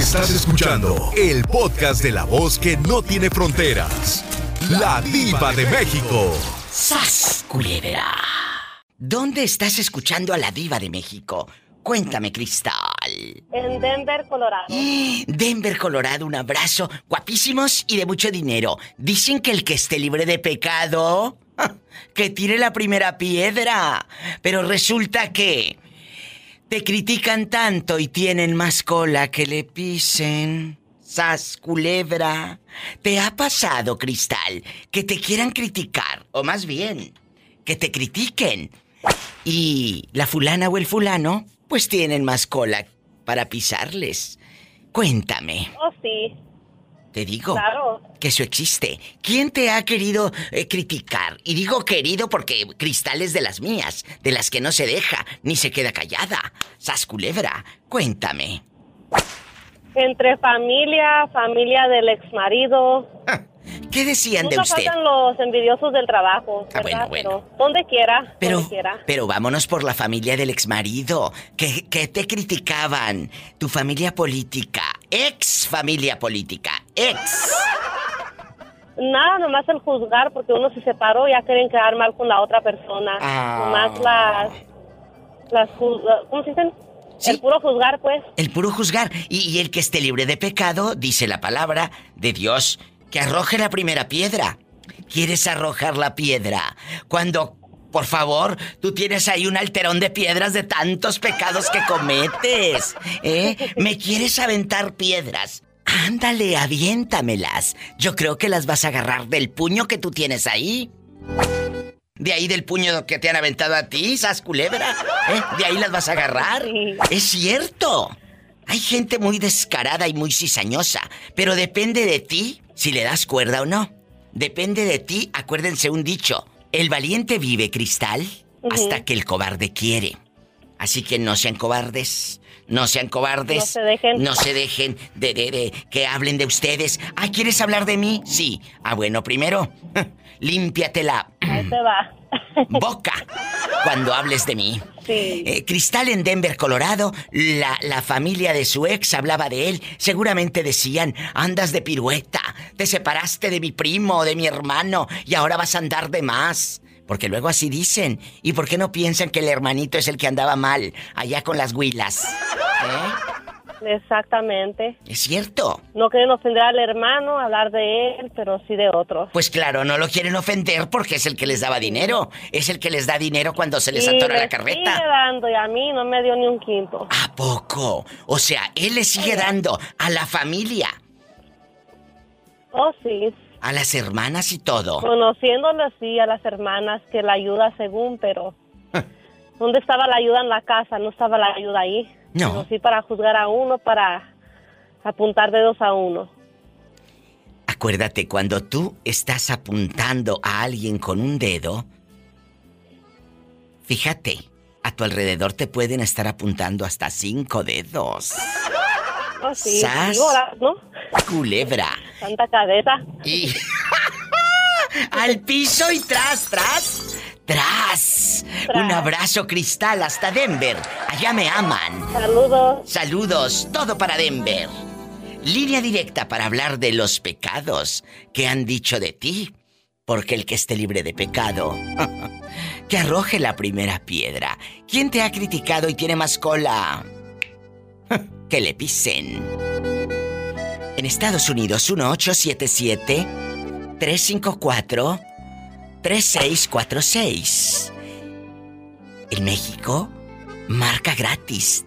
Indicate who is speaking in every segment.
Speaker 1: Estás escuchando el podcast de la voz que no tiene fronteras. La diva de México.
Speaker 2: ¡Sas, culebra! ¿Dónde estás escuchando a la diva de México? Cuéntame, Cristal.
Speaker 3: En Denver, Colorado.
Speaker 2: Denver, Colorado, un abrazo. Guapísimos y de mucho dinero. Dicen que el que esté libre de pecado, que tire la primera piedra. Pero resulta que te critican tanto y tienen más cola que le pisen. Sas, culebra. ¿Te ha pasado, Cristal, que te quieran criticar? O más bien, que te critiquen. Y la fulana o el fulano, pues tienen más cola para pisarles. Cuéntame.
Speaker 3: Oh, sí.
Speaker 2: Te digo
Speaker 3: Claro.
Speaker 2: que eso existe. ¿Quién te ha querido eh, criticar? Y digo querido porque Cristal es de las mías, de las que no se deja, ni se queda callada. Sas culebra, cuéntame.
Speaker 3: Entre familia, familia del ex marido.
Speaker 2: ¿Qué decían de usted?
Speaker 3: faltan los envidiosos del trabajo.
Speaker 2: Ah, bueno, bueno.
Speaker 3: Pero donde quiera.
Speaker 2: Pero,
Speaker 3: donde quiera.
Speaker 2: pero vámonos por la familia del exmarido. ¿Qué, ¿Qué te criticaban? Tu familia política. Ex familia política. Ex.
Speaker 3: Nada, nomás el juzgar, porque uno se separó y ya quieren quedar mal con la otra persona.
Speaker 2: Ah.
Speaker 3: Nomás las. ¿Cómo se dicen?
Speaker 2: Sí.
Speaker 3: El puro juzgar, pues.
Speaker 2: El puro juzgar. Y, y el que esté libre de pecado, dice la palabra de Dios, que arroje la primera piedra. ¿Quieres arrojar la piedra? Cuando, por favor, tú tienes ahí un alterón de piedras de tantos pecados que cometes. ¿Eh? ¿Me quieres aventar piedras? Ándale, aviéntamelas. Yo creo que las vas a agarrar del puño que tú tienes ahí. De ahí del puño que te han aventado a ti, sas culebra. ¿Eh? De ahí las vas a agarrar. Es cierto. Hay gente muy descarada y muy cizañosa, pero depende de ti si le das cuerda o no. Depende de ti, acuérdense un dicho. El valiente vive, Cristal, hasta que el cobarde quiere. Así que no sean cobardes. No sean cobardes.
Speaker 3: No se dejen.
Speaker 2: No se dejen de, de- de que hablen de ustedes. Ah, ¿quieres hablar de mí? Sí. Ah, bueno, primero, límpiate la
Speaker 3: Ahí te va.
Speaker 2: Boca cuando hables de mí.
Speaker 3: Sí.
Speaker 2: Eh, Cristal en Denver, Colorado, la, la familia de su ex hablaba de él. Seguramente decían, andas de pirueta, te separaste de mi primo de mi hermano y ahora vas a andar de más. Porque luego así dicen. ¿Y por qué no piensan que el hermanito es el que andaba mal, allá con las huilas? ¿Eh?
Speaker 3: Exactamente.
Speaker 2: Es cierto.
Speaker 3: No quieren ofender al hermano, hablar de él, pero sí de otros.
Speaker 2: Pues claro, no lo quieren ofender porque es el que les daba dinero. Es el que les da dinero cuando se les
Speaker 3: Y
Speaker 2: atora la carreta.
Speaker 3: Sigue dando y a mí no me dio ni un quinto.
Speaker 2: ¿A poco? O sea, él le sigue dando a la familia,
Speaker 3: Oh, sí.
Speaker 2: a las hermanas y todo.
Speaker 3: Conociéndolo así a las hermanas que la ayuda según, pero ¿dónde estaba la ayuda en la casa? No estaba la ayuda ahí.
Speaker 2: No.
Speaker 3: Pero sí para juzgar a uno, para apuntar dedos a uno.
Speaker 2: Acuérdate, cuando tú estás apuntando a alguien con un dedo, fíjate, a tu alrededor te pueden estar apuntando hasta cinco dedos.
Speaker 3: Oh, sí.
Speaker 2: Sas.
Speaker 3: ¿no?
Speaker 2: Culebra.
Speaker 3: Tanta cabeza.
Speaker 2: Y... Al piso y tras, tras, tras. Un abrazo cristal hasta Denver. Allá me aman.
Speaker 3: Saludos.
Speaker 2: Saludos, todo para Denver. Línea directa para hablar de los pecados que han dicho de ti. Porque el que esté libre de pecado, que arroje la primera piedra. ¿Quién te ha criticado y tiene más cola? que le pisen. En Estados Unidos, 1877-354-3646. En México, marca gratis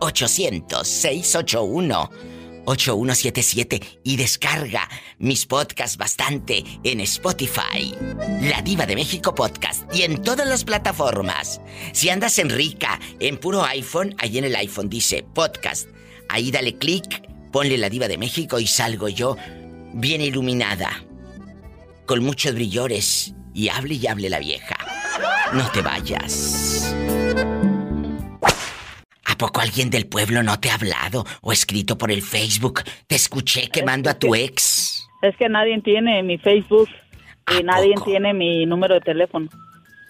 Speaker 2: 800-681-8177 y descarga mis podcasts bastante en Spotify, La Diva de México Podcast y en todas las plataformas. Si andas en Rica, en puro iPhone, ahí en el iPhone dice podcast. Ahí dale clic, ponle La Diva de México y salgo yo bien iluminada, con muchos brillores y hable y hable la vieja. No te vayas. ¿A poco alguien del pueblo no te ha hablado o escrito por el Facebook? Te escuché quemando a tu ex.
Speaker 4: Es que nadie tiene mi Facebook
Speaker 2: ¿A
Speaker 4: y nadie
Speaker 2: poco?
Speaker 4: tiene mi número de teléfono.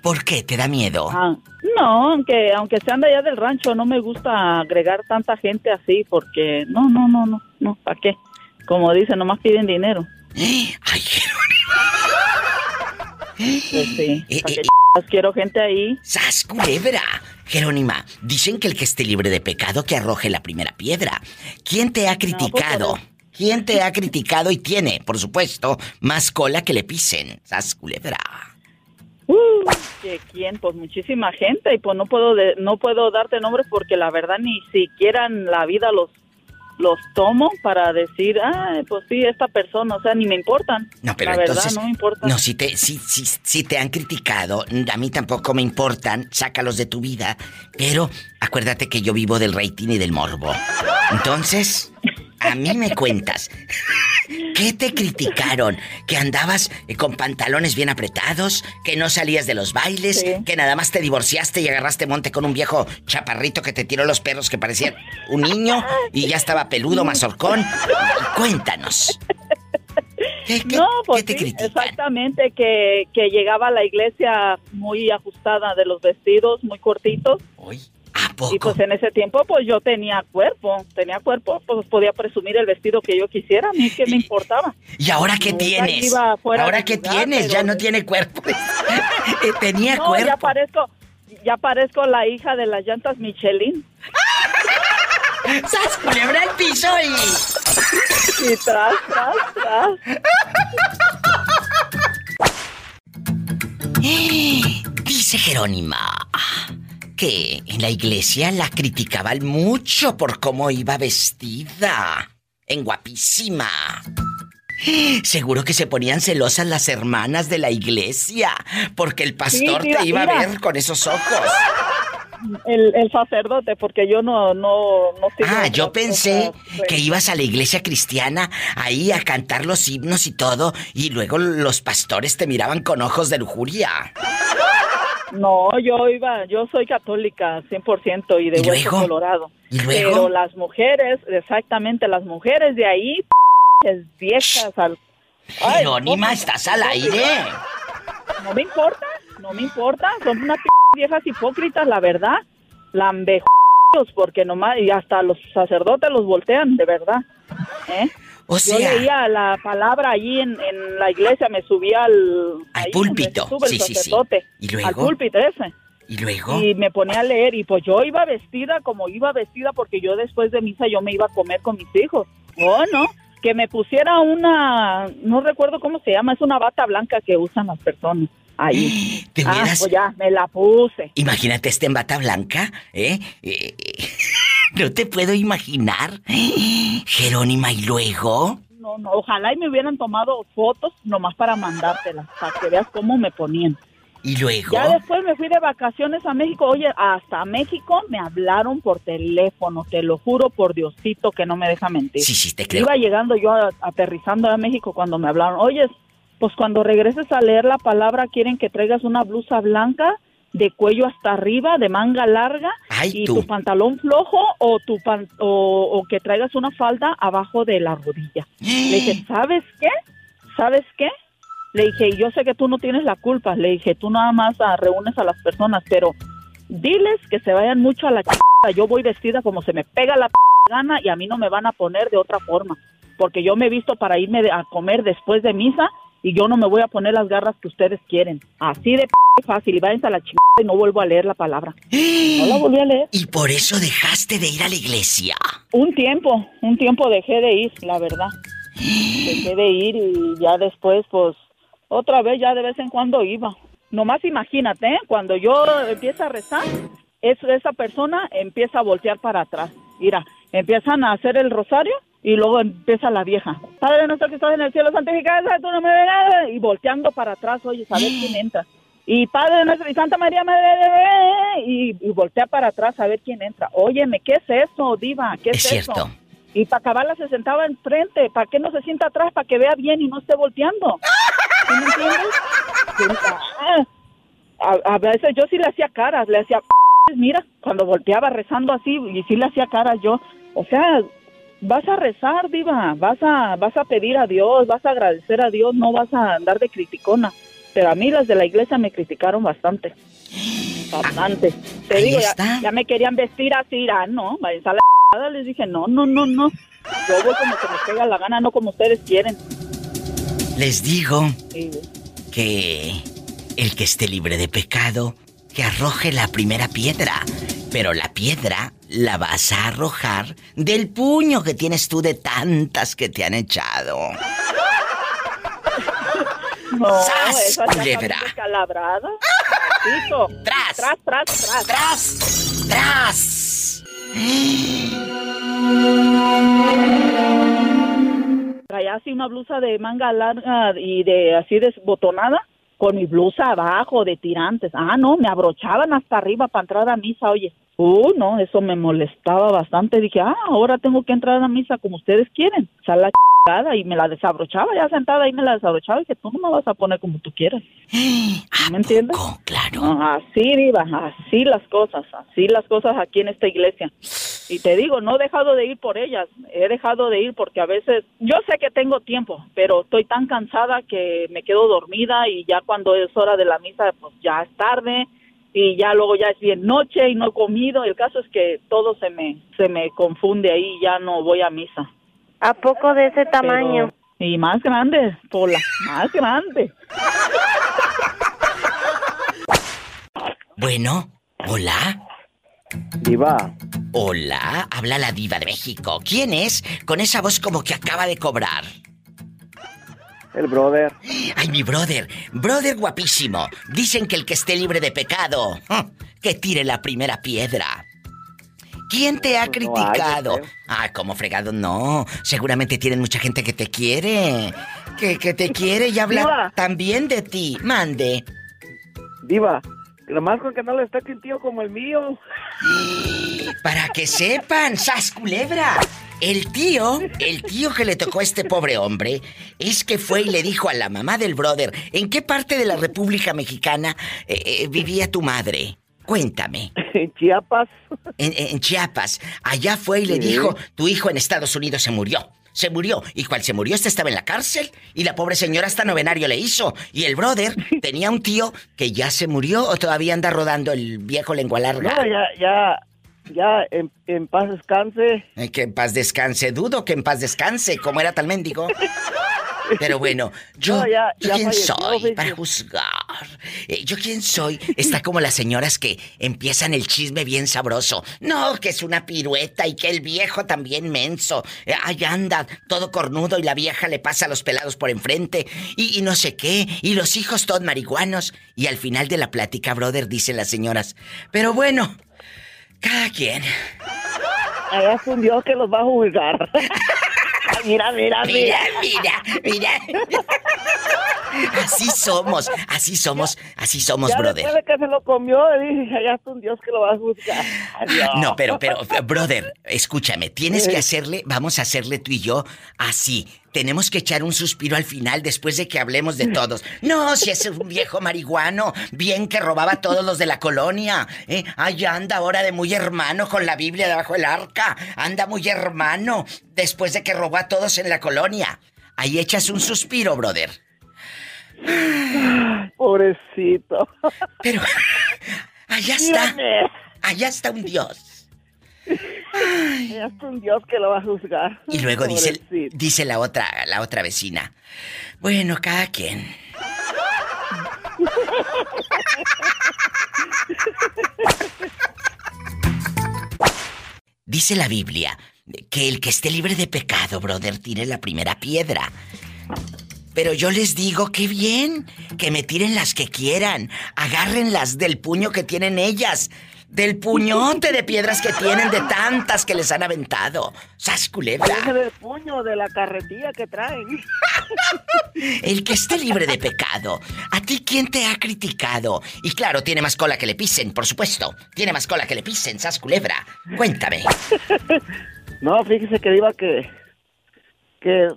Speaker 2: ¿Por qué? ¿Te da miedo?
Speaker 4: Ah, no, aunque, aunque sean de allá del rancho, no me gusta agregar tanta gente así porque no, no, no, no, no, ¿para qué? Como dicen, nomás piden dinero.
Speaker 2: Ay, Jerónimo.
Speaker 4: Pues sí,
Speaker 2: Eh,
Speaker 4: ¿para
Speaker 2: eh,
Speaker 4: quiero gente ahí?
Speaker 2: ¡Sas, culebra! Jerónima, dicen que el que esté libre de pecado que arroje la primera piedra. ¿Quién te ha criticado?
Speaker 4: por eso.
Speaker 2: ¿Quién te ha criticado y tiene, por supuesto, más cola que le pisen? ¡Sas, culebra!
Speaker 4: Uh, ¿que ¿Quién? Pues muchísima gente y pues no puedo de- no puedo darte nombres porque la verdad ni siquiera en la vida los los tomo para decir, ah, pues sí, esta persona, o sea, ni me importan.
Speaker 2: No, pero
Speaker 4: la verdad
Speaker 2: entonces.
Speaker 4: no me importa.
Speaker 2: No, si te, si, si, si te han criticado, a mí tampoco me importan, sácalos de tu vida. Pero acuérdate que yo vivo del rating y del morbo. Entonces, a mí me cuentas. ¿Qué te criticaron? ¿Que andabas eh, con pantalones bien apretados? ¿Que no salías de los bailes?
Speaker 4: Sí.
Speaker 2: ¿Que nada más te divorciaste y agarraste monte con un viejo chaparrito que te tiró los perros que parecía un niño y ya estaba peludo, mazorcón? Cuéntanos. ¿Qué, qué-
Speaker 4: no, pues
Speaker 2: qué te
Speaker 4: sí, exactamente, que, que llegaba a la iglesia muy ajustada de los vestidos, muy cortitos.
Speaker 2: Uy, ¿a
Speaker 4: Y
Speaker 2: poco?
Speaker 4: pues en ese tiempo pues yo tenía cuerpo, tenía cuerpo, pues podía presumir el vestido que yo quisiera, a mí qué me importaba.
Speaker 2: ¿Y ahora qué
Speaker 4: Nunca
Speaker 2: tienes? ¿Ahora qué
Speaker 4: lugar,
Speaker 2: tienes? Ya no tiene cuerpo. Eh, Tenía
Speaker 4: No,
Speaker 2: cuerpo.
Speaker 4: ya parezco, ya parezco la hija de las llantas Michelin.
Speaker 2: ¡Sas, culebra al piso y...
Speaker 4: Y tras, tras, tras.
Speaker 2: Dice Jerónima que en la iglesia la criticaban mucho por cómo iba vestida. En guapísima. Seguro que se ponían celosas las hermanas de la iglesia porque el pastor
Speaker 4: mira,
Speaker 2: te iba a ver con esos ojos.
Speaker 4: El, el sacerdote, porque yo no, no, no
Speaker 2: Ah, yo pensé
Speaker 4: cosas, pues.
Speaker 2: que ibas a la iglesia cristiana ahí a cantar los himnos y todo y luego los pastores te miraban con ojos de lujuria.
Speaker 4: No, yo iba, yo soy católica 100% y de
Speaker 2: ¿Y
Speaker 4: hueso colorado.
Speaker 2: ¿Y luego?
Speaker 4: Pero las mujeres, exactamente, las mujeres de ahí, es viejas al... Ay,
Speaker 2: Jerónima, estás al aire.
Speaker 4: No me importa, no me importa, son unas p- viejas hipócritas, la verdad. Lambejos, porque nomás, y hasta los sacerdotes los voltean, de verdad. ¿eh?
Speaker 2: O
Speaker 4: Yo leía la palabra allí en, en la iglesia, me subía al...
Speaker 2: Al púlpito, sí, sí, sí. ¿Y luego?
Speaker 4: Al púlpito ese.
Speaker 2: y luego
Speaker 4: Y me ponía a leer y pues yo iba vestida como iba vestida porque yo después de misa yo me iba a comer con mis hijos. Oh, no, que me pusiera una, no recuerdo cómo se llama, es una bata blanca que usan las personas ahí.
Speaker 2: ¿Te
Speaker 4: Ah, pues ya, me la puse.
Speaker 2: Imagínate este en bata blanca, ¿eh? Eh, eh, No te puedo imaginar. Jerónima, ¿y luego?
Speaker 4: No, no, ojalá y me hubieran tomado fotos nomás para mandártelas, para que veas cómo me ponían.
Speaker 2: ¿Y luego?
Speaker 4: Ya después me fui de vacaciones a México. Oye, hasta México me hablaron por teléfono, te lo juro por Diosito que no me deja mentir.
Speaker 2: Sí, sí, te creo.
Speaker 4: Iba llegando yo a- aterrizando a México cuando me hablaron. Oye, pues cuando regreses a leer la palabra quieren que traigas una blusa blanca de cuello hasta arriba, de manga larga
Speaker 2: Ay,
Speaker 4: y
Speaker 2: tú.
Speaker 4: tu pantalón flojo o tu pan- o, o que traigas una falda abajo de la rodilla. Le dije, ¿sabes qué? ¿Sabes qué? Le dije, y yo sé que tú no tienes la culpa. Le dije, tú nada más ah, reúnes a las personas, pero diles que se vayan mucho a la ch... Yo voy vestida como se me pega la p- gana y a mí no me van a poner de otra forma. Porque yo me he visto para irme de- a comer después de misa y yo no me voy a poner las garras que ustedes quieren. Así de p- fácil. Y váyanse a la ch... y no vuelvo a leer la palabra. No la volví a leer.
Speaker 2: Y por eso dejaste de ir a la iglesia.
Speaker 4: Un tiempo, un tiempo dejé de ir, la verdad. Dejé de ir y ya después, pues, otra vez ya de vez en cuando iba. Nomás imagínate, ¿eh? cuando yo empiezo a rezar, es, esa persona empieza a voltear para atrás. Mira, empiezan a hacer el rosario y luego empieza la vieja. Padre nuestro que estás en el cielo, santificado sea tu nombre, venga", y volteando para atrás, oye, a ver quién entra. Y Padre nuestro y Santa María Madre y, y voltea para atrás a ver quién entra. Óyeme, ¿qué es eso, diva? ¿Qué es,
Speaker 2: Es
Speaker 4: eso?
Speaker 2: cierto.
Speaker 4: Y para acabarla se sentaba enfrente. ¿Para qué no se sienta atrás? Para que vea bien y no esté volteando. ¿Sí me entiendes? Ah, A, a veces yo sí le hacía caras, le hacía, mira, cuando volteaba rezando así, y sí le hacía caras yo. O sea, vas a rezar, diva, vas a, vas a pedir a Dios, vas a agradecer a Dios, no vas a andar de criticona. Pero a mí las de la iglesia me criticaron bastante. Bastante. Te digo, ya, ya me querían vestir así, ah, no, a la. Les dije, no, no, no, no. Yo voy como que me pega la gana, no como ustedes quieren.
Speaker 2: Les digo que el que esté libre de pecado, que arroje la primera piedra. Pero la piedra la vas a arrojar del puño que tienes tú de tantas que te han echado.
Speaker 4: No,
Speaker 2: ¡Sas, culebra!
Speaker 4: Piso.
Speaker 2: ¡Tras!
Speaker 4: Tras, tras, tras.
Speaker 2: ¡Tras! ¡Tras!
Speaker 4: Traía así una blusa de manga larga y de así desbotonada con mi blusa abajo de tirantes. Ah, no, me abrochaban hasta arriba para entrar a misa, oye. Uh, no, eso me molestaba bastante. Dije, ah, ahora tengo que entrar a misa como ustedes quieren. O sea, la chingada y me la desabrochaba ya sentada ahí me la desabrochaba y que tú no me vas a poner como tú quieras.
Speaker 2: ¿A
Speaker 4: ¿Me entiendes?
Speaker 2: Claro.
Speaker 4: Así, Diva, así las cosas, así las cosas aquí en esta iglesia. Y te digo, no he dejado de ir por ellas, he dejado de ir porque a veces, yo sé que tengo tiempo, pero estoy tan cansada que me quedo dormida y ya cuando es hora de la misa, pues ya es tarde y ya luego ya es bien noche y no he comido. El caso es que todo se me, se me confunde ahí y ya no voy a misa.
Speaker 5: ¿A poco de ese
Speaker 4: Pero-
Speaker 5: tamaño?
Speaker 4: y más grande, Pola, más grande.
Speaker 2: Bueno, hola.
Speaker 6: Diva,
Speaker 2: Hola, habla la diva de México. ¿Quién es? Con esa voz como que acaba de cobrar.
Speaker 6: el brother.
Speaker 2: Ay, mi brother, brother guapísimo. Dicen que el que esté libre de pecado, que tire la primera piedra. ¿Quién te ha
Speaker 6: no
Speaker 2: criticado? Ah, como fregado, no. Seguramente tienen mucha gente que te quiere. Que, que te quiere y habla
Speaker 6: Diva.
Speaker 2: también de ti. Mande.
Speaker 6: Diva, nomás con que no le esté un tío como el mío.
Speaker 2: Para que sepan, sas culebra. El tío, el tío que le tocó a este pobre hombre, es que fue y le dijo a la mamá del brother, ¿en qué parte de la República Mexicana eh, eh, vivía tu madre? Cuéntame.
Speaker 6: En Chiapas.
Speaker 2: En, en Chiapas. Allá fue y le
Speaker 6: Sí.
Speaker 2: dijo, tu hijo en Estados Unidos se murió. Se murió. Y cual se murió, este estaba en la cárcel. Y la pobre señora hasta novenario le hizo. Y el brother tenía un tío que ya se murió o todavía anda rodando el viejo lengua larga.
Speaker 6: No, ya, ya, ya, en, en paz descanse.
Speaker 2: Ay, que en paz descanse. Dudo que en paz descanse, como era tal mendigo. Pero bueno, yo,
Speaker 6: No, ya-
Speaker 2: ¿yo
Speaker 6: ya
Speaker 2: quién
Speaker 6: falleció,
Speaker 2: soy para juzgar? Eh, ¿Yo quién soy? Está como las señoras que empiezan el chisme bien sabroso. No, que es una pirueta y que el viejo también menso. Eh, Ahí anda, todo cornudo y la vieja le pasa a los pelados por enfrente. Y, y no sé qué. Y los hijos todos marihuanos. Y al final de la plática, brother, dicen las señoras. Pero bueno, cada quien.
Speaker 6: Allá es un Dios que los va a juzgar. mira, mira,
Speaker 2: Mira,
Speaker 6: mira.
Speaker 2: mira, mira. Así somos, así somos, así somos,
Speaker 6: ya
Speaker 2: brother.
Speaker 6: después de que se lo comió, dije, allá es un Dios que lo va a juzgar. Adiós.
Speaker 2: No, pero, pero, brother, escúchame, tienes que
Speaker 6: Eh.
Speaker 2: hacerle, vamos a hacerle tú y yo así. Tenemos que echar un suspiro al final después de que hablemos de todos. No, si es un viejo marihuano, bien que robaba a todos los de la colonia. ¿eh? Ay, anda ahora de muy hermano con la Biblia debajo del arca. Anda muy hermano después de que robó a todos en la colonia. Ahí echas un suspiro, brother.
Speaker 6: Pobrecito.
Speaker 2: Pero allá está, allá está un Dios.
Speaker 6: Es un Dios que lo va a juzgar.
Speaker 2: Y luego dice, dice la otra, la otra vecina. Bueno, cada quien. Dice la Biblia que el que esté libre de pecado, brother, tire la primera piedra. Pero yo les digo que bien, que me tiren las que quieran, agárrenlas del puño que tienen ellas, del puñote de piedras que tienen de tantas que les han aventado. ¡Sas culebra!
Speaker 6: Del puño de la carretilla que traen.
Speaker 2: El que esté libre de pecado. ¿A ti quién te ha criticado? Y claro, tiene más cola que le pisen, por supuesto. Tiene más cola que le pisen, sas culebra. Cuéntame.
Speaker 6: No, fíjese que iba que que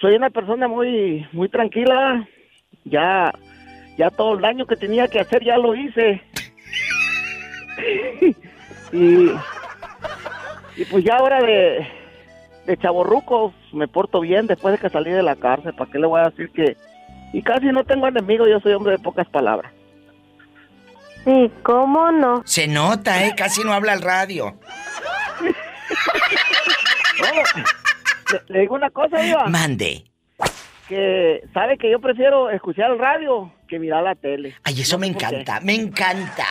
Speaker 6: soy una persona muy muy tranquila. Ya ya todo el daño que tenía que hacer ya lo hice. y y pues ya ahora de de chaborruco me porto bien después de que salí de la cárcel. ¿Para qué le voy a decir que y casi no tengo enemigos, yo soy hombre de pocas palabras.
Speaker 7: Sí, ¿cómo no?
Speaker 2: Se nota, ¿eh? Casi no habla al radio.
Speaker 6: le, le digo una cosa, Diva.
Speaker 2: Mande.
Speaker 6: que sabe que yo prefiero escuchar el radio que mirar la tele.
Speaker 2: Ay, eso
Speaker 6: No
Speaker 2: me encanta, me encanta.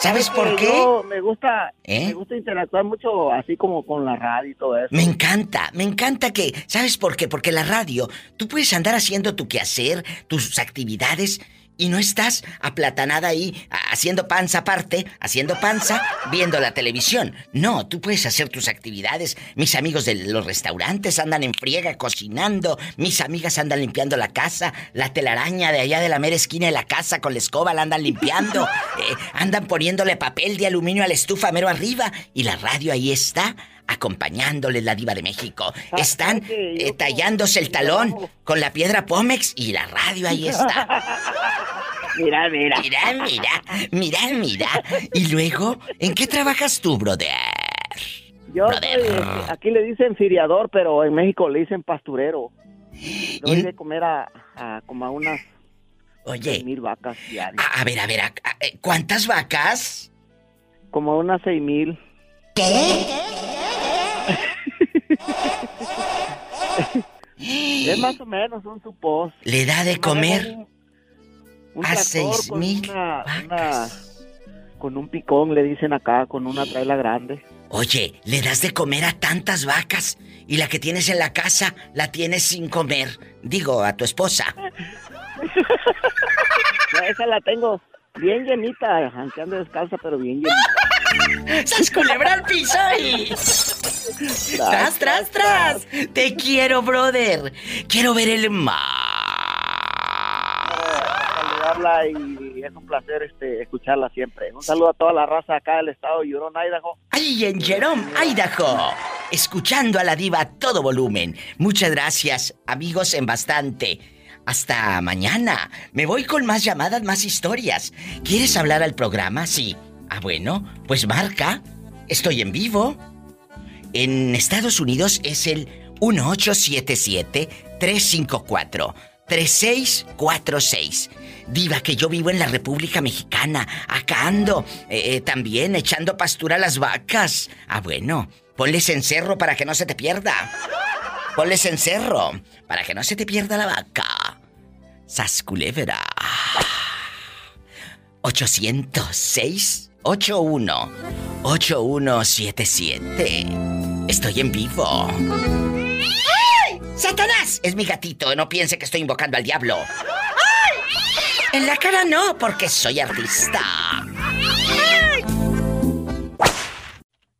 Speaker 2: ¿Sabes
Speaker 6: Sabe
Speaker 2: por
Speaker 6: que
Speaker 2: qué?
Speaker 6: yo me gusta,
Speaker 2: ¿Eh?
Speaker 6: me gusta interactuar mucho así como con la radio y todo eso.
Speaker 2: Me encanta, me encanta que, ¿sabes por qué? Porque la radio, tú puedes andar haciendo tu quehacer, tus actividades, y no estás aplatanada ahí, haciendo panza aparte, haciendo panza, viendo la televisión. No, tú puedes hacer tus actividades. Mis amigos de los restaurantes andan en friega cocinando, mis amigas andan limpiando la casa, la telaraña de allá de la mera esquina de la casa con la escoba la andan limpiando, eh, andan poniéndole papel de aluminio a la estufa mero arriba, y la radio ahí está acompañándoles la diva de México.
Speaker 6: Ah,
Speaker 2: Están eh, tallándose el talón con la piedra Pómex y la radio ahí está.
Speaker 6: Mira, mira.
Speaker 2: Mira, mira, mira, mira. Y luego, ¿en qué trabajas tú, brother?
Speaker 6: Yo
Speaker 2: Brother.
Speaker 6: soy, aquí le dicen firiador, pero en México le dicen pasturero. Doy de comer a, a como a unas
Speaker 2: Oye,
Speaker 6: mil vacas diarias.
Speaker 2: a, a ver, a ver, a- a- eh, ¿cuántas vacas?
Speaker 6: Como a unas seis mil. Es más o menos un supos.
Speaker 2: ¿Le da de comer
Speaker 6: Un, un
Speaker 2: a seis
Speaker 6: con
Speaker 2: mil
Speaker 6: una- una-
Speaker 2: vacas?
Speaker 6: con un picón, le dicen acá, con una traila grande.
Speaker 2: Oye, le das de comer a tantas vacas y la que tienes en la casa la tienes sin comer. Digo, a tu esposa.
Speaker 6: Esa la tengo bien llenita, aunque ande descalza, pero bien llenita.
Speaker 2: ¡Sas culebra al piso y... ¡Tras, tras, tras! Te quiero, brother. Quiero ver el mar.
Speaker 6: saludarla y es un placer este escucharla siempre. Un saludo a toda la raza acá del estado de Huron, Idaho.
Speaker 2: Ahí en Jerome, Idaho. Escuchando a la diva a todo volumen. Muchas gracias, amigos en bastante. Hasta mañana. Me voy con más llamadas, más historias. ¿Quieres hablar al programa? Sí. Ah, bueno, pues marca. Estoy en vivo. En Estados Unidos es el 1877-354-3646. Diva, que yo vivo en la República Mexicana. Acá ando eh, eh, también echando pastura a las vacas. Ah, bueno, ponles encerro para que no se te pierda. Ponles encerro para que no se te pierda la vaca. Sasculebra. 806 81 8177. Estoy en vivo. ¡Ay! ¡Satanás! Es mi gatito, no piense que estoy invocando al diablo. ¡Ay! En la cara no, porque soy artista.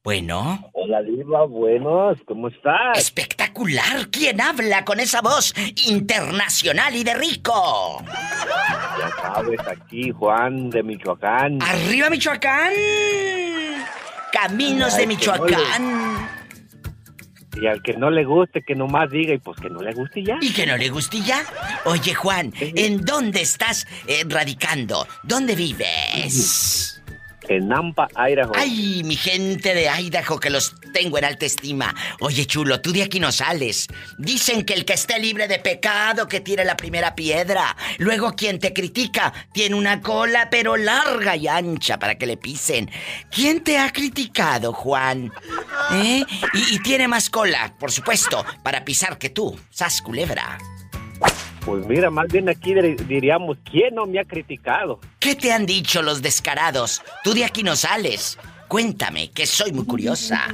Speaker 2: Bueno,
Speaker 8: Hola Diva, buenos, ¿cómo estás?
Speaker 2: espectacular. ¿Quién habla con esa voz internacional y de rico?
Speaker 8: Ya sabes, aquí Juan de Michoacán.
Speaker 2: ¡Arriba Michoacán! Caminos de Michoacán.
Speaker 8: Y al que no le guste, que nomás diga y pues que no le guste ya.
Speaker 2: ¿Y que no le guste ya? Oye, Juan, ¿en dónde estás eh, radicando? ¿Dónde vives?
Speaker 8: En Nampa, Idaho.
Speaker 2: Ay, mi gente de Idaho que los tengo en alta estima. Oye, chulo, tú de aquí no sales. Dicen que el que esté libre de pecado que tire la primera piedra. Luego quien te critica tiene una cola pero larga y ancha para que le pisen. ¿Quién te ha criticado, Juan? ¿Eh? Y, y tiene más cola, por supuesto, para pisar que tú. Sas culebra.
Speaker 8: Pues mira, más bien aquí dir- diríamos, ¿quién no me ha criticado?
Speaker 2: ¿Qué te han dicho los descarados? Tú de aquí no sales. Cuéntame, que soy muy curiosa.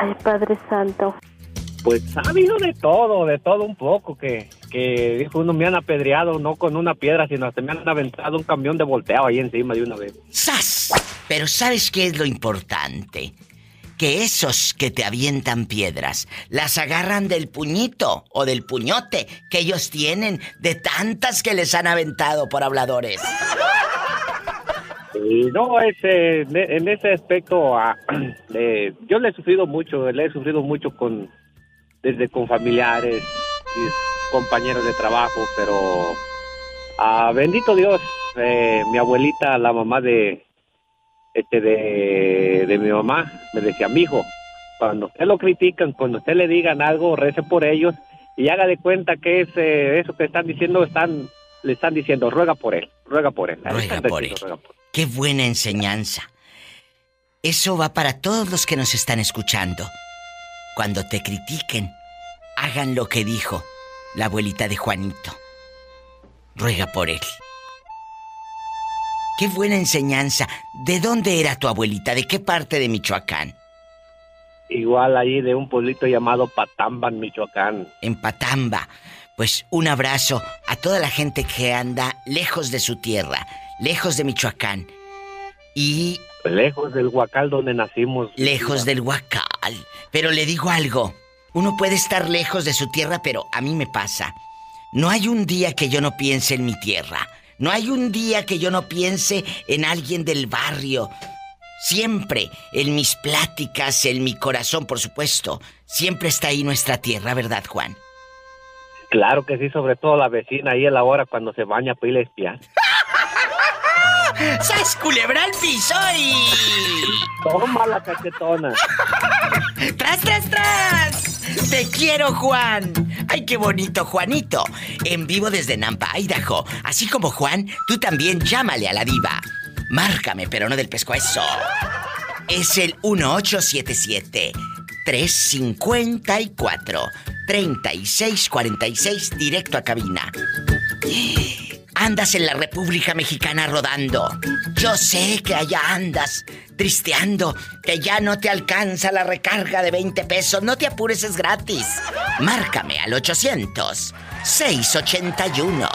Speaker 7: Ay, Padre Santo.
Speaker 8: Pues ha habido de todo, de todo un poco, que, que dijo uno me han apedreado no con una piedra, sino hasta me han aventado un camión de volteo ahí encima de una vez.
Speaker 2: ¡Sas! Pero ¿sabes qué es lo importante? Que esos que te avientan piedras las agarran del puñito o del puñote que ellos tienen de tantas que les han aventado por habladores.
Speaker 8: No, ese, en ese aspecto, ah, eh, yo le he sufrido mucho, le he sufrido mucho con, desde con familiares y compañeros de trabajo, pero ah, bendito Dios, eh, mi abuelita, la mamá de, este, de, de mi mamá, me decía, mijo, cuando usted lo critican, cuando usted le digan algo, rece por ellos y haga de cuenta que ese, eso que están diciendo están
Speaker 5: le están diciendo, ruega por él, ruega por él. Ahí
Speaker 2: Ruega
Speaker 5: están
Speaker 2: por
Speaker 5: diciendo,
Speaker 2: él.
Speaker 5: ruega por él.
Speaker 2: Qué buena enseñanza. Eso va para todos los que nos están escuchando. Cuando te critiquen, hagan lo que dijo la abuelita de Juanito. Ruega por él. Qué buena enseñanza. ¿De dónde era tu abuelita? ¿De qué parte de Michoacán?
Speaker 5: Igual ahí de un pueblito llamado Patamban, Michoacán.
Speaker 2: En Patamba. Pues un abrazo a toda la gente que anda lejos de su tierra, lejos de Michoacán y
Speaker 5: Lejos del Huacal donde nacimos.
Speaker 2: lejos del Huacal. Pero le digo algo, uno puede estar lejos de su tierra, pero a mí me pasa. No hay un día que yo no piense en mi tierra. No hay un día que yo no piense en alguien del barrio. Siempre, en mis pláticas, en mi corazón, por supuesto, siempre está ahí nuestra tierra, ¿verdad, Juan?
Speaker 5: Claro que sí, sobre todo la vecina ahí a la hora cuando se baña para ir a espiar.
Speaker 2: ¡Sas culebra al piso y...
Speaker 5: Toma la cachetona.
Speaker 2: ¡Tras, tras, tras! ¡Te quiero, Juan! ¡Ay, qué bonito, Juanito! En vivo desde Nampa, Idaho. Así como Juan, tú también llámale a la diva. Márcame, pero no del pescuezo. Es el 1877 354 3646 directo a cabina. Andas en la República Mexicana rodando. Yo sé que allá andas tristeando, que ya no te alcanza la recarga de 20 pesos. No te apures, es gratis. Márcame al 800 681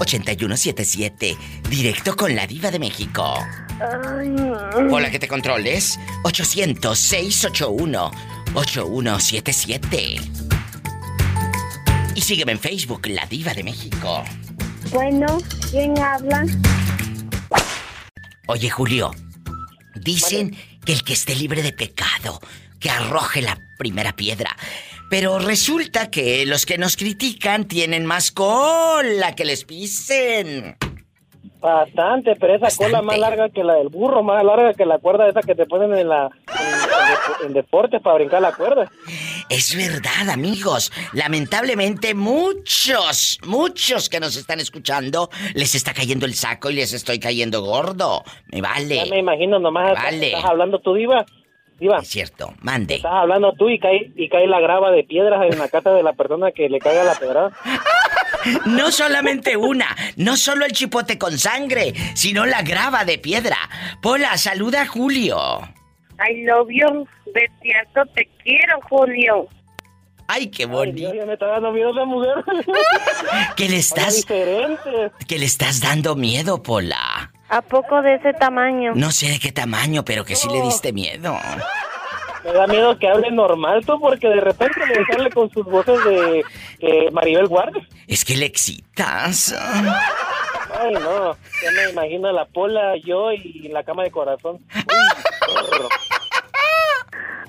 Speaker 2: 8177, directo con la diva de México. Hola, que te controles. 800 681 8177. Sígueme en Facebook, La Diva de México.
Speaker 7: Bueno, ¿quién habla?
Speaker 2: Oye, Julio, dicen que el que esté libre de pecado, que arroje la primera piedra. Pero resulta que los que nos critican tienen más cola que les pisen.
Speaker 9: Bastante, pero esa
Speaker 2: Bastante.
Speaker 9: cola más larga que la del burro, más larga que la cuerda esa que te ponen en la en, en- en deportes para brincar la cuerda.
Speaker 2: Es verdad, amigos. Lamentablemente, muchos, muchos que nos están escuchando les está cayendo el saco y les estoy cayendo gordo. Me
Speaker 9: Ya me
Speaker 2: vale.
Speaker 9: imagino nomás
Speaker 2: Vale.
Speaker 9: estás hablando tú, diva. Diva,
Speaker 2: Es cierto, mande.
Speaker 9: estás hablando tú y cae y cae la grava de piedras en la casa de la persona que le caiga la pedrada.
Speaker 2: No solamente una, no solo el chipote con sangre, sino la grava de piedra. Pola, saluda a Julio.
Speaker 7: I love you. De cierto te quiero, Julio.
Speaker 2: Ay, qué bonito.
Speaker 9: Ya me está dando miedo esa mujer.
Speaker 2: Que le estás,
Speaker 9: diferente.
Speaker 2: que le estás dando miedo, Pola.
Speaker 7: ¿A poco de ese tamaño?
Speaker 2: No sé de qué tamaño, pero que sí le diste miedo.
Speaker 9: Me da miedo que hable normal tú porque de repente le sale con sus voces de, de Maribel Guardia.
Speaker 2: Es que le excitas.
Speaker 9: Ay, no. Ya me imagino a la pola, yo y la cama de corazón. Uy.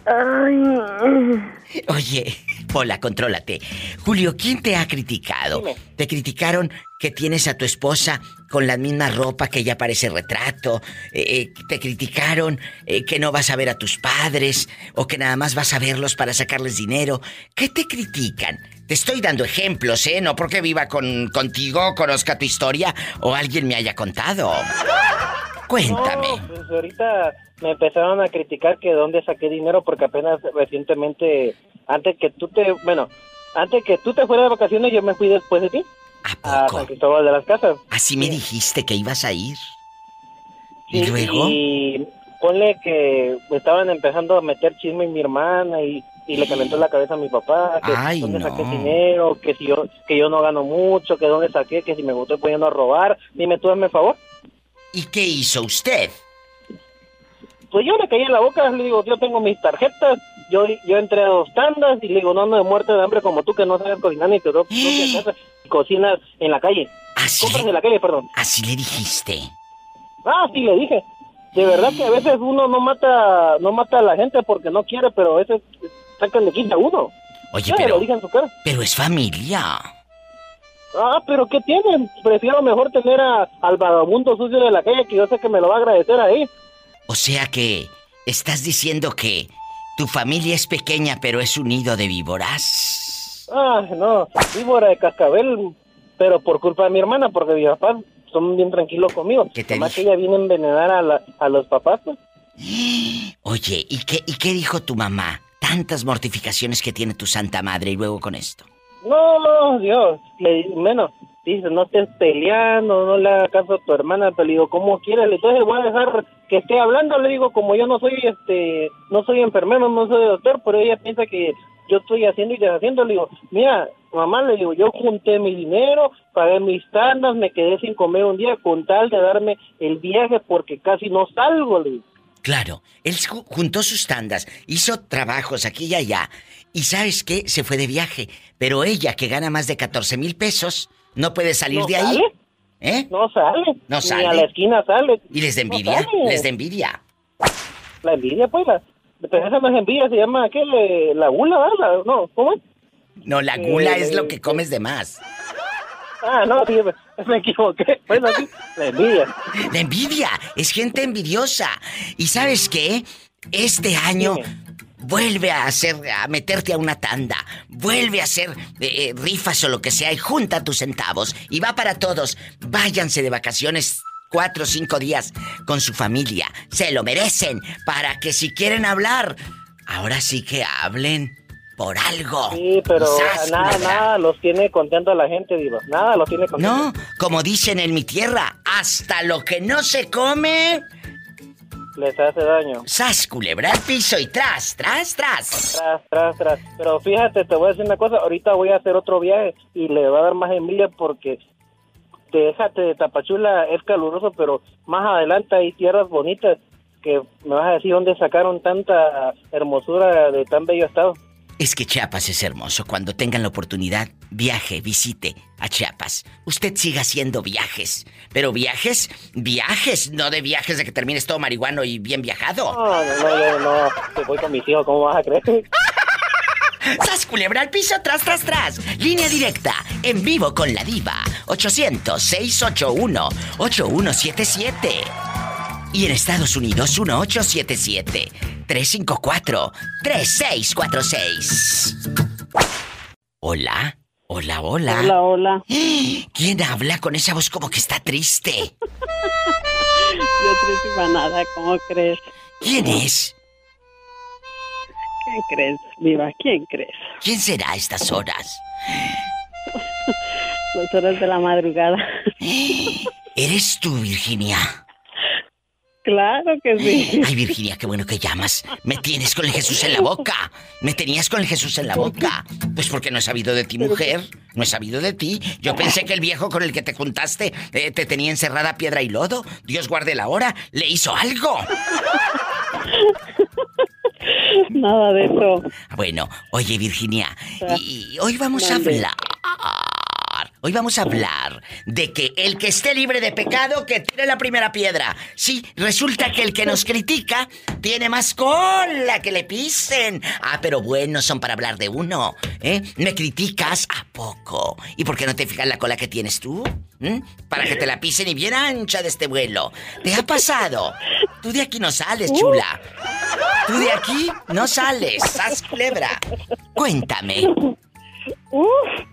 Speaker 7: Ay.
Speaker 2: Oye, Pola, contrólate. Julio, ¿quién te ha criticado?
Speaker 9: Dime.
Speaker 2: ¿Te criticaron que tienes a tu esposa con la misma ropa que ella parece retrato? Eh, eh, ¿Te criticaron eh, que no vas a ver a tus padres o que nada más vas a verlos para sacarles dinero? ¿Qué te critican? Te estoy dando ejemplos, ¿eh? No porque viva con, contigo, conozca tu historia o alguien me haya contado. Cuéntame.
Speaker 9: No, pues ahorita me empezaron a criticar que dónde saqué dinero porque apenas recientemente, antes que tú te, bueno, antes que tú te fueras de vacaciones, yo me fui después de ti
Speaker 2: ¿A
Speaker 9: a
Speaker 2: poco?
Speaker 9: San Cristóbal de las Casas.
Speaker 2: Así me dijiste que ibas a ir. ¿Y
Speaker 9: Sí,
Speaker 2: luego?
Speaker 9: Y ponle que estaban empezando a meter chisme en mi hermana y, y le calentó la cabeza a mi papá, que
Speaker 2: Ay,
Speaker 9: dónde
Speaker 2: no.
Speaker 9: saqué dinero, que si yo que yo no gano mucho, que dónde saqué, que si me estoy poniendo a robar, dime tú hazme favor.
Speaker 2: ¿Y qué hizo usted?
Speaker 9: Pues yo le caí en la boca, le digo, yo tengo mis tarjetas, yo yo entré a dos tandas y le digo, no ando de muerte de hambre como tú que no sabes cocinar ni te casa y cocinas en la calle.
Speaker 2: Así
Speaker 9: Compras en la calle, perdón.
Speaker 2: así le dijiste.
Speaker 9: Ah, sí, le dije. De verdad que a veces uno no mata no mata a la gente porque no quiere, pero a veces sacan de quinta a uno.
Speaker 2: Oye, pero,
Speaker 9: lo dije en su cara.
Speaker 2: pero es familia.
Speaker 9: Ah, pero ¿qué tienen? Prefiero mejor tener a, al vagabundo sucio de la calle que yo sé que me lo va a agradecer ahí.
Speaker 2: O sea que estás diciendo que tu familia es pequeña, pero es un nido de víboras.
Speaker 9: Ah, no, víbora de cascabel, pero por culpa de mi hermana, porque mis papás son bien tranquilos conmigo.
Speaker 2: ¿Qué te dije?
Speaker 9: que ella viene a envenenar a, la- a los papás, pues.
Speaker 2: Oye, ¿y qué, ¿y qué dijo tu mamá? Tantas mortificaciones que tiene tu santa madre y luego con esto.
Speaker 9: No, Dios, le menos. Dice, no estés peleando, no le hagas caso a tu hermana, pero le digo, ¿cómo quieres? Entonces voy a dejar que esté hablando, le digo, como yo no soy, este, no soy enfermero, no soy doctor, pero ella piensa que yo estoy haciendo y deshaciendo, le digo, mira, mamá, le digo, yo junté mi dinero, pagué mis tandas, me quedé sin comer un día con tal de darme el viaje porque casi no salgo, le digo.
Speaker 2: Claro, él ju- juntó sus tandas, hizo trabajos aquí y allá, y ¿sabes qué? Se fue de viaje. Pero ella, que gana más de 14 mil pesos, no puede salir
Speaker 9: ¿No
Speaker 2: de ahí.
Speaker 9: sale?
Speaker 2: ¿Eh?
Speaker 9: No sale.
Speaker 2: No
Speaker 9: Ni
Speaker 2: sale.
Speaker 9: a la esquina sale.
Speaker 2: ¿Y les da
Speaker 9: No
Speaker 2: envidia? les da envidia.
Speaker 9: La envidia, pues, la, pero esa no es envidia, se llama, ¿qué? La gula, ¿verdad? No, ¿cómo es?
Speaker 2: No, la gula
Speaker 9: Eh,
Speaker 2: es lo que comes de más.
Speaker 9: Ah, no, sí, me, me equivoqué. Bueno, sí, la envidia.
Speaker 2: La envidia es gente envidiosa. ¿Y sabes qué? Este año vuelve a hacer, a meterte a una tanda, vuelve a hacer eh, eh, rifas o lo que sea y junta tus centavos y va para todos. Váyanse de vacaciones cuatro o cinco días con su familia. Se lo merecen para que si quieren hablar, ahora sí que hablen por algo.
Speaker 9: Sí, pero nada, nada los tiene contento a la gente, digo. Nada los tiene contento.
Speaker 2: No, como dicen en mi tierra, hasta lo que no se come,
Speaker 9: Les hace daño.
Speaker 2: sas culebra al piso y tras, tras, tras.
Speaker 9: Tras, tras, tras. Pero fíjate, te voy a decir una cosa. Ahorita voy a hacer otro viaje y le va a dar más envidia porque déjate de Tapachula, es caluroso, pero más adelante hay tierras bonitas que me vas a decir dónde sacaron tanta hermosura de tan bello estado.
Speaker 2: Es que Chiapas es hermoso. Cuando tengan la oportunidad, viaje, visite a Chiapas. Usted siga haciendo viajes. Pero viajes, viajes, no de viajes de que termines todo marihuano y bien viajado.
Speaker 9: No, no, no, no, te voy con mis hijos, ¿cómo vas a creer?
Speaker 2: ¡Sas culebra al piso, tras, tras, tras! Línea directa, en vivo con la diva. 800-681-8177. Y en Estados Unidos, 1877-354-3646. Hola, hola, hola.
Speaker 10: Hola, hola.
Speaker 2: ¿Quién habla con esa voz como que está triste?
Speaker 10: Yo triste para nada, ¿cómo crees?
Speaker 2: ¿Quién es?
Speaker 10: ¿Quién crees, Viva? ¿Quién crees?
Speaker 2: ¿Quién será a estas horas?
Speaker 10: Las horas de la madrugada.
Speaker 2: ¿Eres tú, Virginia?
Speaker 10: Claro que sí.
Speaker 2: Ay, Virginia, qué bueno que llamas. Me tienes con el Jesús en la boca. Me tenías con el Jesús en la boca. Pues porque no he sabido de ti, mujer. No he sabido de ti. Yo pensé que el viejo con el que te juntaste eh, te tenía encerrada piedra y lodo. Dios guarde la hora. Le hizo algo.
Speaker 10: Nada de eso.
Speaker 2: Bueno, oye, Virginia, y hoy vamos a hablar. Hoy vamos a hablar de que el que esté libre de pecado, que tire la primera piedra. Sí, resulta que el que nos critica tiene más cola que le pisen. Ah, pero bueno, son para hablar de uno. ¿Eh? ¿Me criticas? ¿A poco? ¿Y por qué no te fijas la cola que tienes tú? ¿Mm? Para que te la pisen y bien ancha de este vuelo. ¿Te ha pasado? Tú de aquí no sales, chula. Tú de aquí no sales. Sas culebra. Cuéntame.
Speaker 10: Uf,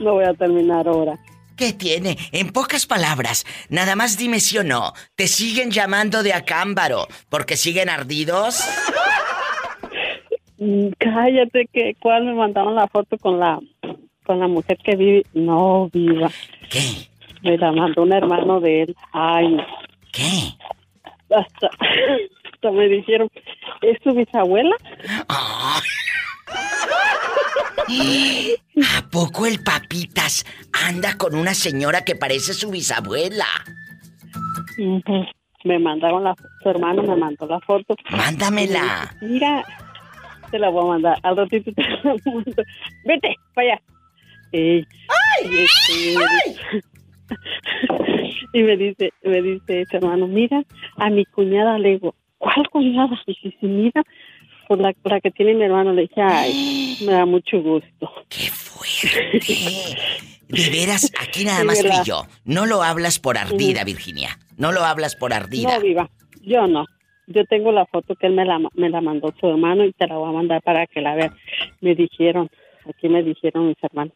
Speaker 10: no voy a terminar ahora.
Speaker 2: ¿Qué tiene? En pocas palabras, nada más dime sí o no. ¿Te siguen llamando de acámbaro porque siguen ardidos?
Speaker 10: Mm, Cállate, que cuál me mandaron la foto con la con la mujer que vive. No, Viva.
Speaker 2: ¿Qué?
Speaker 10: Me la mandó un hermano de él. Ay.
Speaker 2: ¿Qué?
Speaker 10: Hasta, hasta me dijeron, ¿es tu bisabuela?
Speaker 2: Ay. ¿A poco el papitas anda con una señora que parece su bisabuela?
Speaker 10: Me mandaron la su hermano me mandó la foto.
Speaker 2: Mándamela.
Speaker 10: Mira, te la voy a mandar. Al ratito te la mando. Vete, para allá. Ey, y, este, y me dice, me dice ese hermano, mira, a mi cuñada le digo, ¿cuál cuñada? Y dice, "Sí, mira, por la, la que tiene mi hermano, le dije, ay, me da mucho gusto.
Speaker 2: ¡Qué fuerte! De veras, aquí nada más tú y yo. No lo hablas por ardida, Virginia. No lo hablas por ardida.
Speaker 10: No, viva, yo no. Yo tengo la foto que él me la, me la mandó su hermano y te la voy a mandar para que la veas. Me dijeron, aquí me dijeron mis hermanos,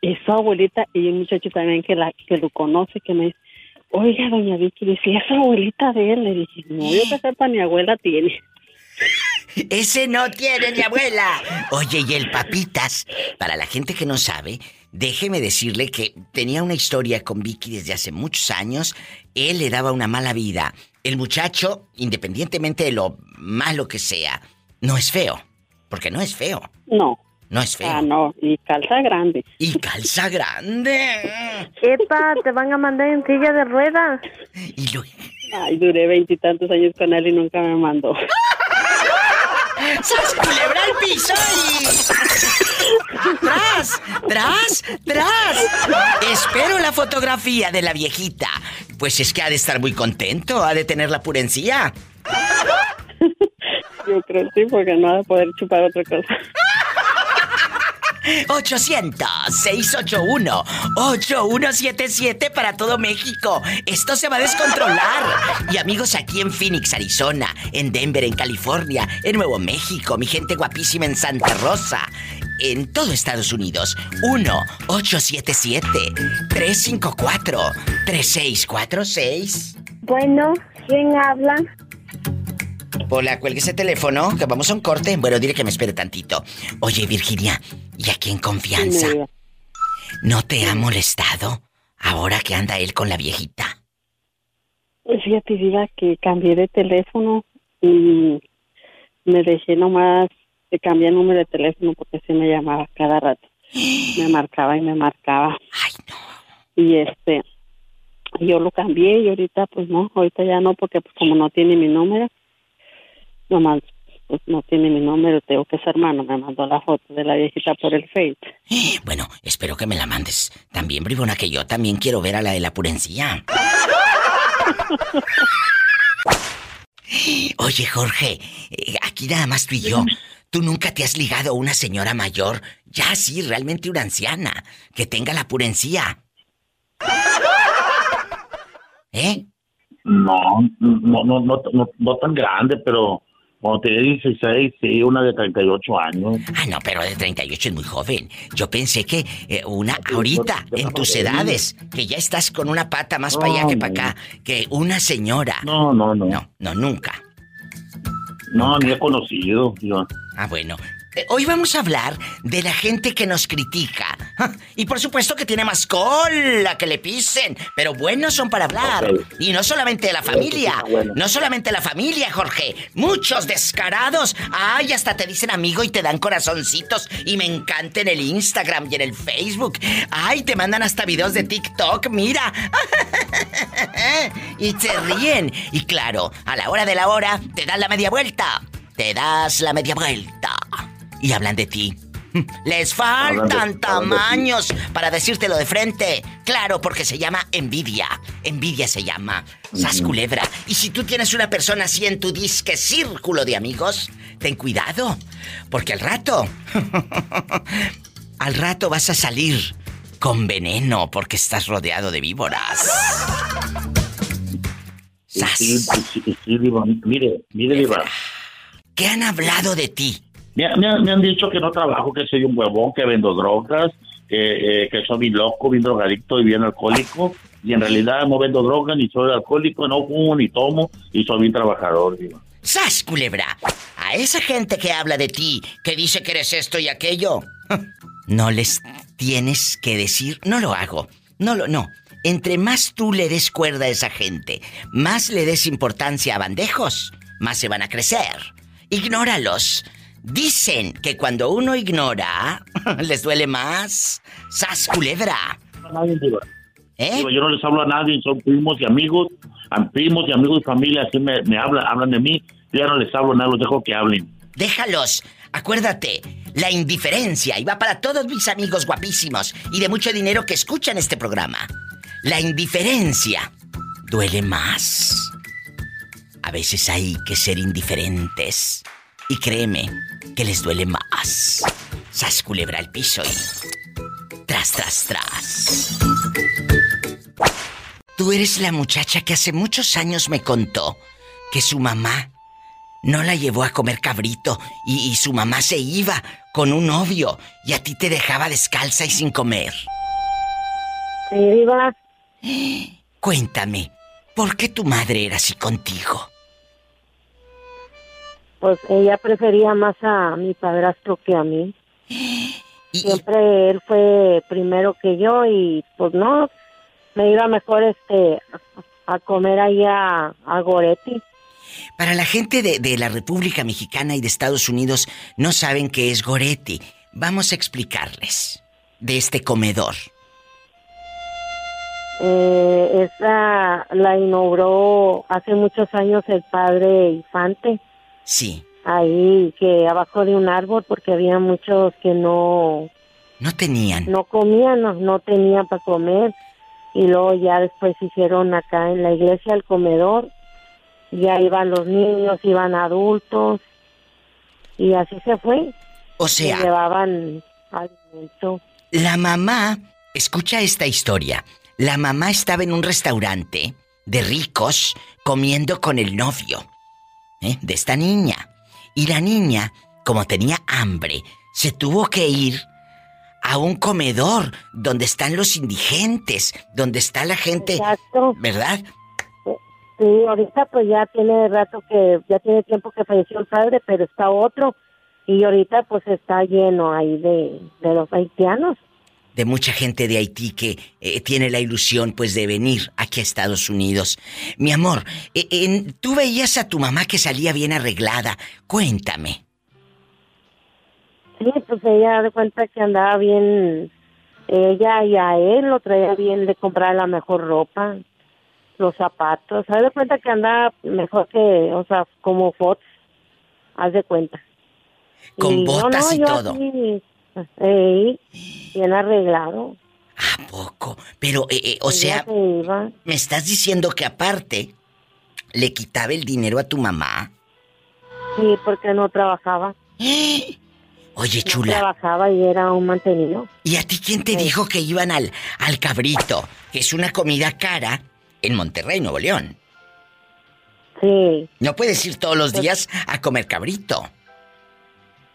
Speaker 10: es su abuelita y un muchacho también que la que lo conoce que me dice, oiga, doña Vicky, dice, es abuelita de él. Le dije, no, yo que sepa, mi abuela tiene.
Speaker 2: Ese no tiene ni abuela. Oye, y el papitas, para la gente que no sabe, déjeme decirle que tenía una historia con Vicky desde hace muchos años. Él le daba una mala vida. El muchacho, independientemente de lo malo que sea, no es feo. Porque no es feo.
Speaker 10: No.
Speaker 2: No es feo.
Speaker 10: Ah, no, y calza grande.
Speaker 2: Y calza grande.
Speaker 11: Epa, te van a mandar en silla de ruedas.
Speaker 2: Y lo...
Speaker 10: Ay, duré veintitantos años con él y nunca me mandó.
Speaker 2: ¡Sas culebra al piso y... ¡Tras! ¡Tras! ¡Tras! Espero la fotografía de la viejita. Pues es que ha de estar muy contento, ha de tener la purencia.
Speaker 10: Yo creo sí, porque no va a poder chupar otra cosa.
Speaker 2: 800-681-8177 para todo México. Esto se va a descontrolar. Y amigos aquí en Phoenix, Arizona, en Denver, en California, en Nuevo México, mi gente guapísima en Santa Rosa, en todo Estados Unidos. 1-877-354-3646.
Speaker 11: Bueno, ¿quién habla?
Speaker 2: Hola, cuelgue ese teléfono, que vamos a un corte. Bueno, dile que me espere tantito. Oye, Virginia, ¿y aquí en confianza? ¿No te ha molestado ahora que anda él con la viejita?
Speaker 10: Pues fíjate, Diva, que cambié de teléfono y me dejé nomás de cambiar el número de teléfono porque se me llamaba cada rato. Me marcaba y me marcaba.
Speaker 2: Ay, no.
Speaker 10: Y este, yo lo cambié y ahorita pues no, ahorita ya no porque pues como no tiene mi número, nomás pues no tiene mi número, tengo que ser hermano, me mandó la foto de la viejita por el Face.
Speaker 2: Bueno, espero que me la mandes. También, bribona, que yo también quiero ver a la de la purencia. Oye, Jorge, eh, aquí nada más tú y yo. ¿Tú nunca te has ligado a una señora mayor, ya sí, realmente una anciana, que tenga la purencia? ¿Eh?
Speaker 12: No, no, no, no, no, no tan grande, pero cuando tenía 16, sí, una de 38 años.
Speaker 2: Ah, no, pero de 38 es muy joven. Yo pensé que eh, una ahorita, en tus edades, que ya estás con una pata más para allá que para acá, que una señora.
Speaker 12: No, no, no.
Speaker 2: No, no, nunca.
Speaker 12: No, ni he conocido. Yo.
Speaker 2: Ah, bueno. Eh, hoy vamos a hablar de la gente que nos critica. Ah, Y por supuesto que tiene más cola que le pisen, pero buenos son para hablar. Y no solamente de la familia. No solamente la familia, Jorge. Muchos descarados. Ay, hasta te dicen amigo y te dan corazoncitos. Y me encanta en el Instagram y en el Facebook. Ay, te mandan hasta videos de TikTok, mira. y se ríen. Y claro, a la hora de la hora, te dan la media vuelta. Te das la media vuelta. Y hablan de ti. Les
Speaker 12: de-
Speaker 2: faltan
Speaker 12: de
Speaker 2: tamaños para decírtelo de frente. Claro, porque se llama envidia. Envidia se llama. Sas culebra. Y si tú tienes una persona así en tu disque círculo de amigos, ten cuidado. Porque al rato. al rato vas a salir con veneno porque estás rodeado de víboras.
Speaker 12: Sí, sí, sí. Mire, mire, Diva.
Speaker 2: ¿Qué han hablado de ti?
Speaker 12: Me, me me han dicho que no trabajo, que soy un huevón, que vendo drogas, que, eh, que soy bien loco, bien drogadicto y bien alcohólico. Y en realidad no vendo drogas, ni soy alcohólico, no fumo, ni tomo, y soy bien trabajador, Diva.
Speaker 2: ¡Sas, culebra! A esa gente que habla de ti, que dice que eres esto y aquello, no les tienes que decir, no lo hago. No lo, no. Entre más tú le des cuerda a esa gente, más le des importancia a bandejos, más se van a crecer. Ignóralos. Dicen que cuando uno ignora, les duele más. ¡Sas, culebra!
Speaker 12: Nadie.
Speaker 2: ¿Eh?
Speaker 12: Yo no les hablo a nadie, son primos y amigos, primos y amigos y familia, así me, me hablan, hablan de mí, yo ya no les hablo a nadie, los dejo que hablen.
Speaker 2: Déjalos. Acuérdate, la indiferencia, y va para todos mis amigos guapísimos y de mucho dinero que escuchan este programa. La indiferencia duele más. A veces hay que ser indiferentes. Y créeme que les duele más. Sas culebra al piso y. Tras, tras, tras. Tú eres la muchacha que hace muchos años me contó que su mamá no la llevó a comer cabrito y, y su mamá se iba con un novio y a ti te dejaba descalza y sin comer?
Speaker 11: Sí.
Speaker 2: Cuéntame, ¿por qué tu madre era así contigo?
Speaker 11: Pues ella prefería más a mi padrastro que a mí. Siempre él fue primero que yo y pues no, me iba mejor este a comer allá a Goretti.
Speaker 2: Para la gente de, de la República Mexicana y de Estados Unidos no saben qué es Goretti. Vamos a explicarles de este comedor.
Speaker 11: Eh, esa la inauguró hace muchos años el padre Infante.
Speaker 2: Sí.
Speaker 11: Ahí, que abajo de un árbol, porque había muchos que no...
Speaker 2: No tenían.
Speaker 11: No comían, no, no tenían para comer. Y luego ya después hicieron acá en la iglesia el comedor. Ya iban los niños, iban adultos. Y así se fue.
Speaker 2: O sea...
Speaker 11: Y llevaban alimento.
Speaker 2: La mamá, escucha esta historia. La mamá estaba en un restaurante de ricos comiendo con el novio ¿eh? de esta niña. Y la niña, como tenía hambre, se tuvo que ir a un comedor donde están los indigentes, donde está la gente,
Speaker 11: Exacto.
Speaker 2: ¿verdad?
Speaker 11: Sí, ahorita pues ya tiene rato que, ya tiene tiempo que falleció el padre, pero está otro. Y ahorita pues está lleno ahí de, de los haitianos.
Speaker 2: De mucha gente de Haití que eh, tiene la ilusión pues de venir aquí a Estados Unidos. Mi amor, eh, en- tú veías a tu mamá que salía bien arreglada. Cuéntame.
Speaker 11: Sí, pues ella de cuenta que andaba bien, ella y a él lo traía bien de comprar la mejor ropa, los zapatos. Haz de cuenta que andaba mejor que, o sea, como Fox. Haz de cuenta.
Speaker 2: Con
Speaker 11: Y
Speaker 2: botas
Speaker 11: no,
Speaker 2: y todo.
Speaker 11: así, ey, bien arreglado.
Speaker 2: Poco. Pero, eh, eh, o sea,
Speaker 11: se
Speaker 2: me estás diciendo que aparte le quitaba el dinero a tu mamá.
Speaker 11: Sí, porque no trabajaba.
Speaker 2: Oye,
Speaker 11: No
Speaker 2: chula.
Speaker 11: trabajaba y era un mantenido.
Speaker 2: ¿Y a ti quién te dijo que iban al, al cabrito? Que es una comida cara en Monterrey, Nuevo León.
Speaker 11: Sí.
Speaker 2: No puedes ir todos los días a comer cabrito.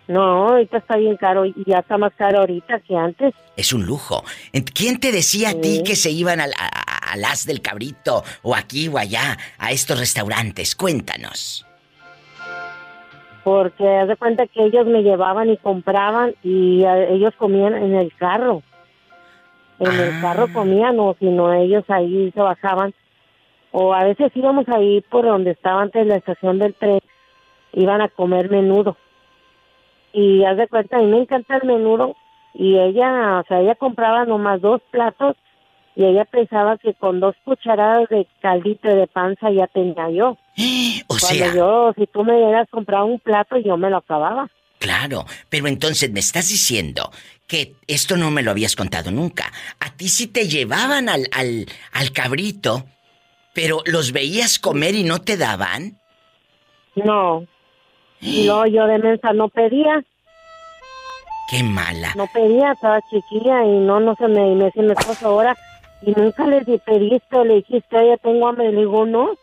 Speaker 11: No, ahorita está bien caro y ya está más caro ahorita que antes.
Speaker 2: Es un lujo. ¿Quién te decía a ti que se iban al, a, al as del cabrito o aquí o allá a estos restaurantes? Cuéntanos.
Speaker 11: Porque haz de cuenta que ellos me llevaban y compraban y eh, ellos comían en el carro. En
Speaker 2: Ah.
Speaker 11: el carro comían o si no ellos ahí se bajaban. O a veces íbamos ahí por donde estaba antes la estación del tren, iban a comer menudo. Y haz de cuenta, a mí me encanta el menudo y ella, o sea, ella compraba nomás dos platos y ella pensaba que con dos cucharadas de caldito de panza ya tenía yo.
Speaker 2: O
Speaker 11: Cuando
Speaker 2: sea,
Speaker 11: yo, si tú me hubieras comprado un plato, yo me lo acababa.
Speaker 2: claro, pero entonces me estás diciendo que esto no me lo habías contado nunca. A ti sí te llevaban al, al, al cabrito, pero los veías comer y no te daban.
Speaker 11: No. Luego yo de mensa no pedía,
Speaker 2: Qué mala.
Speaker 11: no pedía, estaba chiquilla y no, no se me, me decía mi esposo ahora, y nunca le di- pediste, le dijiste, oye, tengo hambre, le digo, no.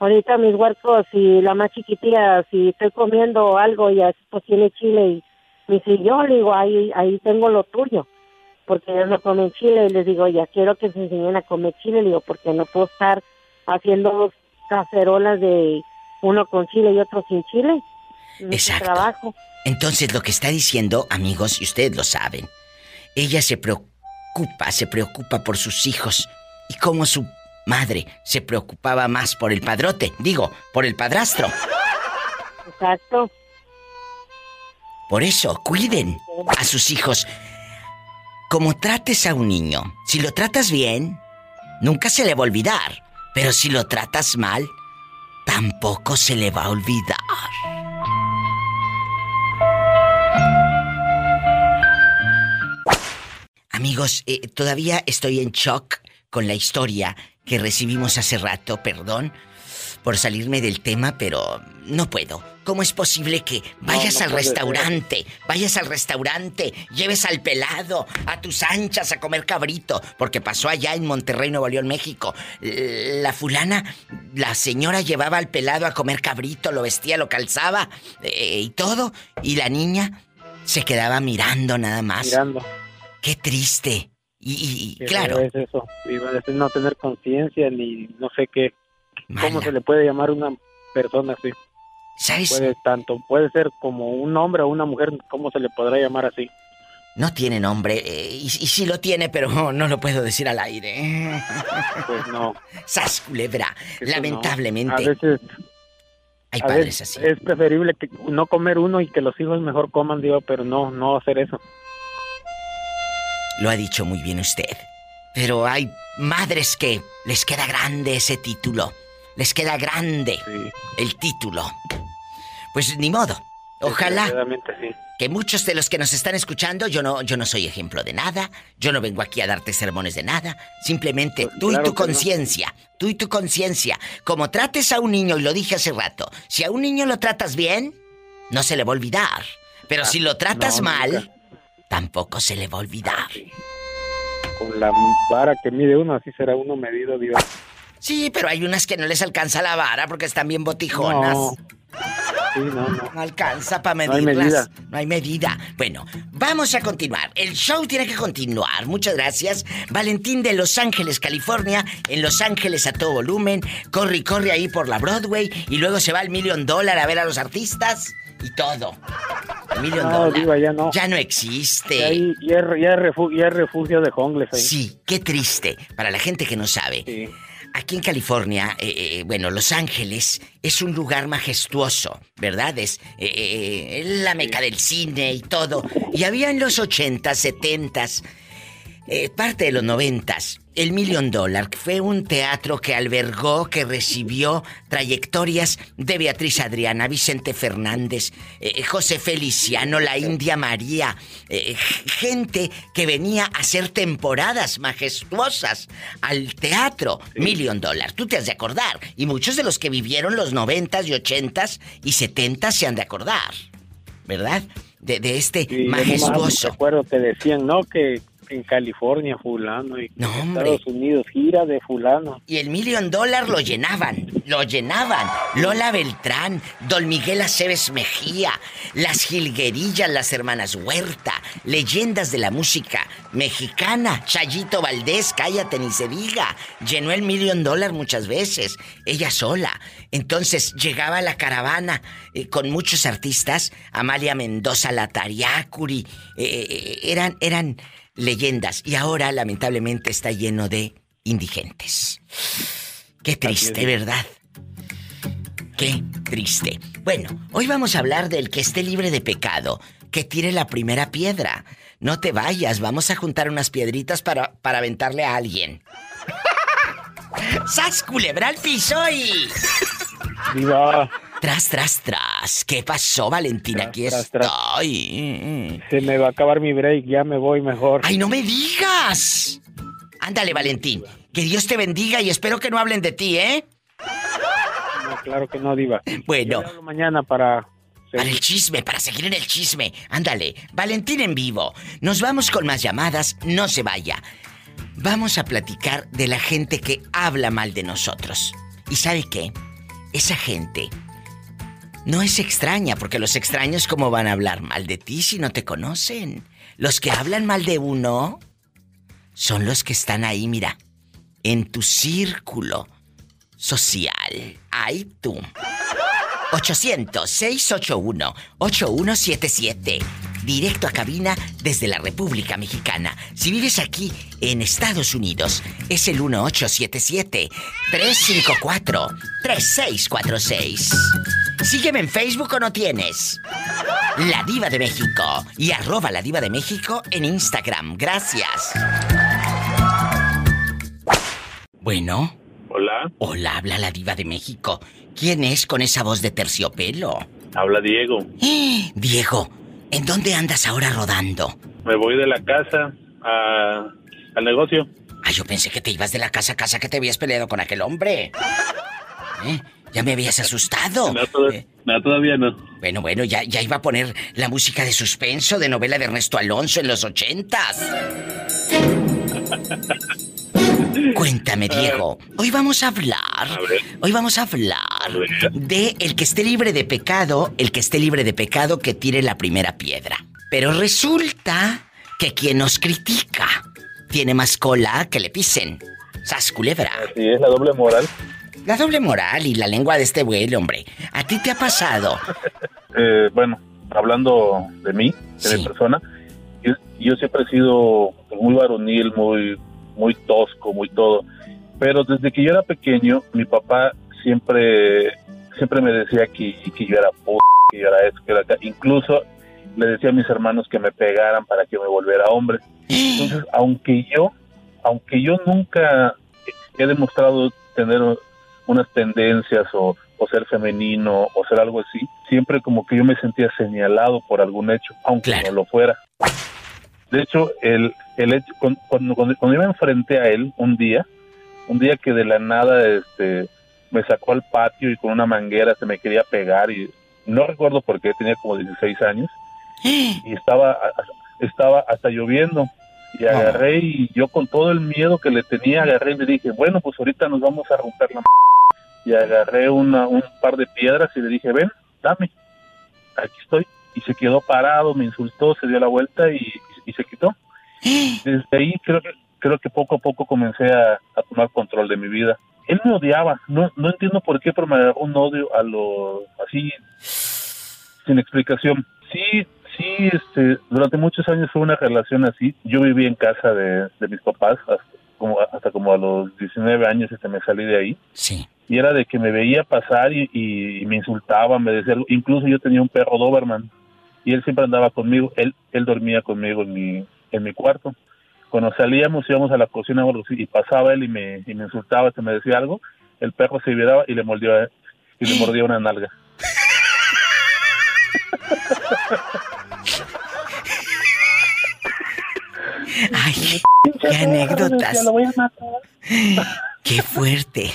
Speaker 11: Ahorita mis huercos y la más chiquitilla, si estoy comiendo algo y así, pues tiene chile y me dice, yo le digo, ahí, ahí tengo lo tuyo. Porque ellos no comen chile y les digo, ya quiero que se enseñen a comer chile, le digo, porque no puedo estar haciendo cacerolas de uno con chile y otro sin chile.
Speaker 2: Exacto.
Speaker 11: trabajo.
Speaker 2: Entonces lo que está diciendo, amigos, y ustedes lo saben, ella se preocupa, se preocupa por sus hijos y como su madre se preocupaba más por el padrote, digo, por el padrastro.
Speaker 11: Exacto.
Speaker 2: Por eso, cuiden a sus hijos. Como trates a un niño, si lo tratas bien, nunca se le va a olvidar. Pero si lo tratas mal, tampoco se le va a olvidar. Amigos, eh, todavía estoy en shock con la historia que recibimos hace rato, perdón. Por salirme del tema, pero no puedo. ¿Cómo es posible que vayas
Speaker 5: no
Speaker 2: al
Speaker 5: ser.
Speaker 2: restaurante, vayas al restaurante, lleves al pelado, a tus anchas a comer cabrito? Porque pasó allá en Monterrey, Nuevo León, México. La fulana, la señora llevaba al pelado a comer cabrito, lo vestía, lo calzaba eh, y todo. Y la niña se quedaba mirando nada más.
Speaker 5: Mirando.
Speaker 2: Qué triste. Y, y- claro,
Speaker 5: Es eso. Iba a decir no tener conciencia ni no sé qué. ¿Cómo se le puede llamar a una persona así?
Speaker 2: ¿sabes?
Speaker 5: Puede tanto, puede ser como un hombre o una mujer, ¿cómo se le podrá llamar así?
Speaker 2: No tiene nombre, eh, y, y sí lo tiene, pero no lo puedo decir al aire.
Speaker 5: Pues no.
Speaker 2: Sas, culebra.
Speaker 5: eso
Speaker 2: Lamentablemente.
Speaker 5: no. A veces,
Speaker 2: Hay padres
Speaker 5: veces
Speaker 2: así.
Speaker 5: es preferible que no comer uno y que los hijos mejor coman, digo, pero no, no hacer eso.
Speaker 2: Lo ha dicho muy bien usted. Pero hay madres que les queda grande ese título. Les queda grande el título. Pues ni modo. Ojalá
Speaker 5: sí.
Speaker 2: que muchos de los que nos están escuchando, yo no, yo no soy ejemplo de nada, yo no vengo aquí a darte sermones de nada, simplemente tú y tu conciencia, tú y tu conciencia, como trates a un niño, y lo dije hace rato, si a un niño lo tratas bien, no se le va a olvidar, pero si lo tratas
Speaker 5: no,
Speaker 2: mal,
Speaker 5: nunca.
Speaker 2: tampoco se le va a olvidar.
Speaker 5: Con la vara que mide uno, así será uno medido, Dios.
Speaker 2: Sí, pero hay unas que no les alcanza la vara porque están bien botijonas.
Speaker 5: No. Sí, no, no.
Speaker 2: No alcanza para
Speaker 5: No hay
Speaker 2: medirlas.
Speaker 5: medida.
Speaker 2: No hay medida. Bueno, vamos a continuar. El show tiene que continuar. Muchas gracias. Valentín de Los Ángeles, California. En Los Ángeles a todo volumen. Corre y corre ahí por la Broadway. Y luego se va al Million Dollar a ver a los artistas. Y todo. El Million
Speaker 5: No,
Speaker 2: Dollar.
Speaker 5: Diva, ya no.
Speaker 2: Ya no existe.
Speaker 5: Ya, es- ya refugio, ya refugio de jongles ahí.
Speaker 2: Sí, qué triste. Para la gente que no sabe.
Speaker 5: Sí.
Speaker 2: Aquí en California, eh, eh, bueno, Los Ángeles es un lugar majestuoso, ¿verdad? Es eh, eh, la meca del cine y todo. Y había en los 80s, 70s, eh, parte de los 90s, el Million Dollar fue un teatro que albergó, que recibió trayectorias de Beatriz Adriana, Vicente Fernández, eh, José Feliciano, la India María, eh, gente que venía a hacer temporadas majestuosas al teatro Million Dollar. Tú te has de acordar. Y muchos de los que vivieron los 90s y 80s y 70s se han de acordar. ¿Verdad? De, de este
Speaker 5: Sí,
Speaker 2: majestuoso.
Speaker 5: recuerdo que decían, ¿no? Que en California fulano y
Speaker 2: No,
Speaker 5: en. Estados Unidos gira de fulano.
Speaker 2: Y el Million Dollar lo llenaban, lo llenaban. Lola Beltrán, Don Miguel Aceves Mejía, las Gilguerillas, las hermanas Huerta, leyendas de la música mexicana, Chayito Valdés, cállate ni se diga. Llenó el Million Dollar muchas veces, ella sola. Entonces llegaba la caravana eh, con muchos artistas, Amalia Mendoza, la Tariacuri, eh, eh, eran, eran leyendas. Y ahora lamentablemente está lleno de indigentes. Qué triste, ¿verdad? Qué triste. Bueno, hoy vamos a hablar del que esté libre de pecado, que tire la primera piedra. No te vayas, vamos a juntar unas piedritas para, para aventarle a alguien. ¡Sas, culebra al piso y...
Speaker 5: Diva,
Speaker 2: Tras, tras, tras. ¿Qué pasó, Valentina? Aquí
Speaker 5: tras, tras.
Speaker 2: estoy.
Speaker 5: se me va a acabar mi break, ya me voy mejor.
Speaker 2: ¡Ay, no me digas! Ándale, Valentín. Que Dios te bendiga y espero que no hablen de ti, ¿eh?
Speaker 5: No, claro que no, Diva.
Speaker 2: Bueno.
Speaker 5: Mañana para...
Speaker 2: Para el chisme, para seguir en el chisme. Ándale, Valentín en vivo. Nos vamos con más llamadas, no se vaya. Vamos a platicar de la gente que habla mal de nosotros. ¿Y sabe qué? Esa gente no es extraña, porque los extraños cómo van a hablar mal de ti si no te conocen. Los que hablan mal de uno son los que están ahí, mira, en tu círculo social. Ay, tú. 800-681-8177. Directo a cabina desde la República Mexicana. Si vives aquí en Estados Unidos, es el 1877-354-3646. Sígueme en Facebook o no tienes. La Diva de México y arroba la Diva de México en Instagram. Gracias. Bueno.
Speaker 12: Hola.
Speaker 2: Hola, habla la Diva de México. ¿Quién es con esa voz de terciopelo?
Speaker 12: Habla Diego.
Speaker 2: ¡Eh! Diego, ¿en dónde andas ahora rodando?
Speaker 12: Me voy de la casa a- al negocio.
Speaker 2: Ah, yo pensé que te ibas de la casa a casa que te habías peleado con aquel hombre. ¿Eh? Ya me habías asustado.
Speaker 13: No, todavía,
Speaker 2: Eh,
Speaker 13: no, todavía no.
Speaker 2: Bueno, bueno, ya, ya iba a poner la música de suspenso de novela de Ernesto Alonso en los ochentas. Cuéntame, Diego. Hoy vamos a hablar. Hoy vamos a hablar de el que esté libre de pecado, el que esté libre de pecado que tire la primera piedra. Pero resulta que quien nos critica tiene más cola que le pisen. Sas culebra.
Speaker 13: Así es la doble moral.
Speaker 2: La doble moral y la lengua de este güey, hombre. ¿A ti te ha pasado?
Speaker 13: Eh, bueno, hablando de mí, de mi persona, yo, yo siempre he sido muy varonil, muy, muy tosco, muy todo. Pero desde que yo era pequeño, mi papá siempre, siempre me decía que, que yo era p que yo era esto, que era acá. Incluso le decía a mis hermanos que me pegaran para que me volviera hombre. Entonces, aunque yo, aunque yo nunca he demostrado tener unas tendencias o, o ser femenino o ser algo así, siempre como que yo me sentía señalado por algún hecho, aunque no lo fuera. De hecho, el, el hecho, cuando, cuando, cuando yo me enfrenté a él un día, un día que de la nada este, me sacó al patio y con una manguera se me quería pegar y no recuerdo por qué, tenía como 16 años y estaba, estaba hasta lloviendo y agarré y yo con todo el miedo que le tenía agarré y le dije, bueno, pues ahorita nos vamos a romper la m-". y agarré una, un par de piedras y le dije, ven, dame, aquí estoy. Y se quedó parado, me insultó, se dio la vuelta y, y se quitó. Desde ahí creo que, creo que poco a poco comencé a, a tomar control de mi vida. Él me odiaba, no, no entiendo por qué, pero me agarró un odio a lo así, sin explicación. Sí, sí, este, durante muchos años fue una relación así. Yo viví en casa de, de mis papás hasta como, hasta como a los 19 años este, me salí de ahí.
Speaker 2: Sí.
Speaker 13: Y era de que me veía pasar y, y me insultaba, me decía, algo. incluso yo tenía un perro Doberman y él siempre andaba conmigo, él, él dormía conmigo en mi, en mi cuarto. Cuando salíamos, íbamos a la cocina y pasaba él y me, y me insultaba, se me decía algo, el perro se viraba y le mordía, y le mordía una nalga.
Speaker 2: Ay, qué anécdotas.
Speaker 13: Lo voy a matar.
Speaker 2: Qué fuerte.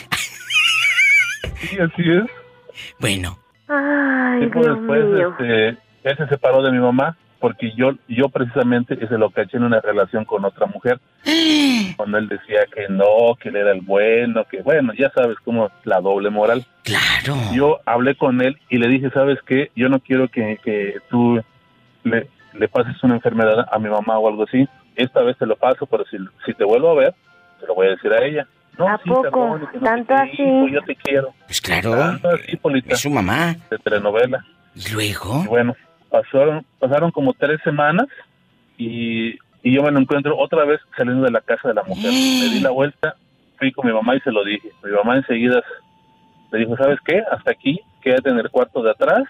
Speaker 13: Sí, así es.
Speaker 2: Bueno,
Speaker 11: Ay,
Speaker 13: Tiempo
Speaker 11: Dios
Speaker 13: después,
Speaker 11: mío.
Speaker 13: este, él se separó de mi mamá porque yo, yo precisamente se lo caché en una relación con otra mujer. Cuando él decía que no, que él era el bueno, que bueno, ya sabes cómo la doble moral.
Speaker 2: Claro.
Speaker 13: Yo hablé con él y le dije, ¿sabes qué? Yo no quiero que, que tú le, le pases una enfermedad a mi mamá o algo así. Esta vez te lo paso, pero si, si te vuelvo a ver, te lo voy a decir a ella. No,
Speaker 11: ¿A
Speaker 13: sí,
Speaker 11: poco?
Speaker 13: no
Speaker 11: ¿Tanto así?
Speaker 13: hijo, yo te quiero.
Speaker 2: Pues claro.
Speaker 13: Tanto así, Polita.
Speaker 2: Es su mamá.
Speaker 13: De telenovela.
Speaker 2: ¿Y luego?
Speaker 13: Y bueno, pasaron, pasaron como tres semanas y, y yo me lo encuentro otra vez saliendo de la casa de la mujer. Me di la vuelta, fui con mi mamá y se lo dije. Mi mamá enseguida le dijo, ¿sabes qué? Hasta aquí, quédate en el cuarto de atrás,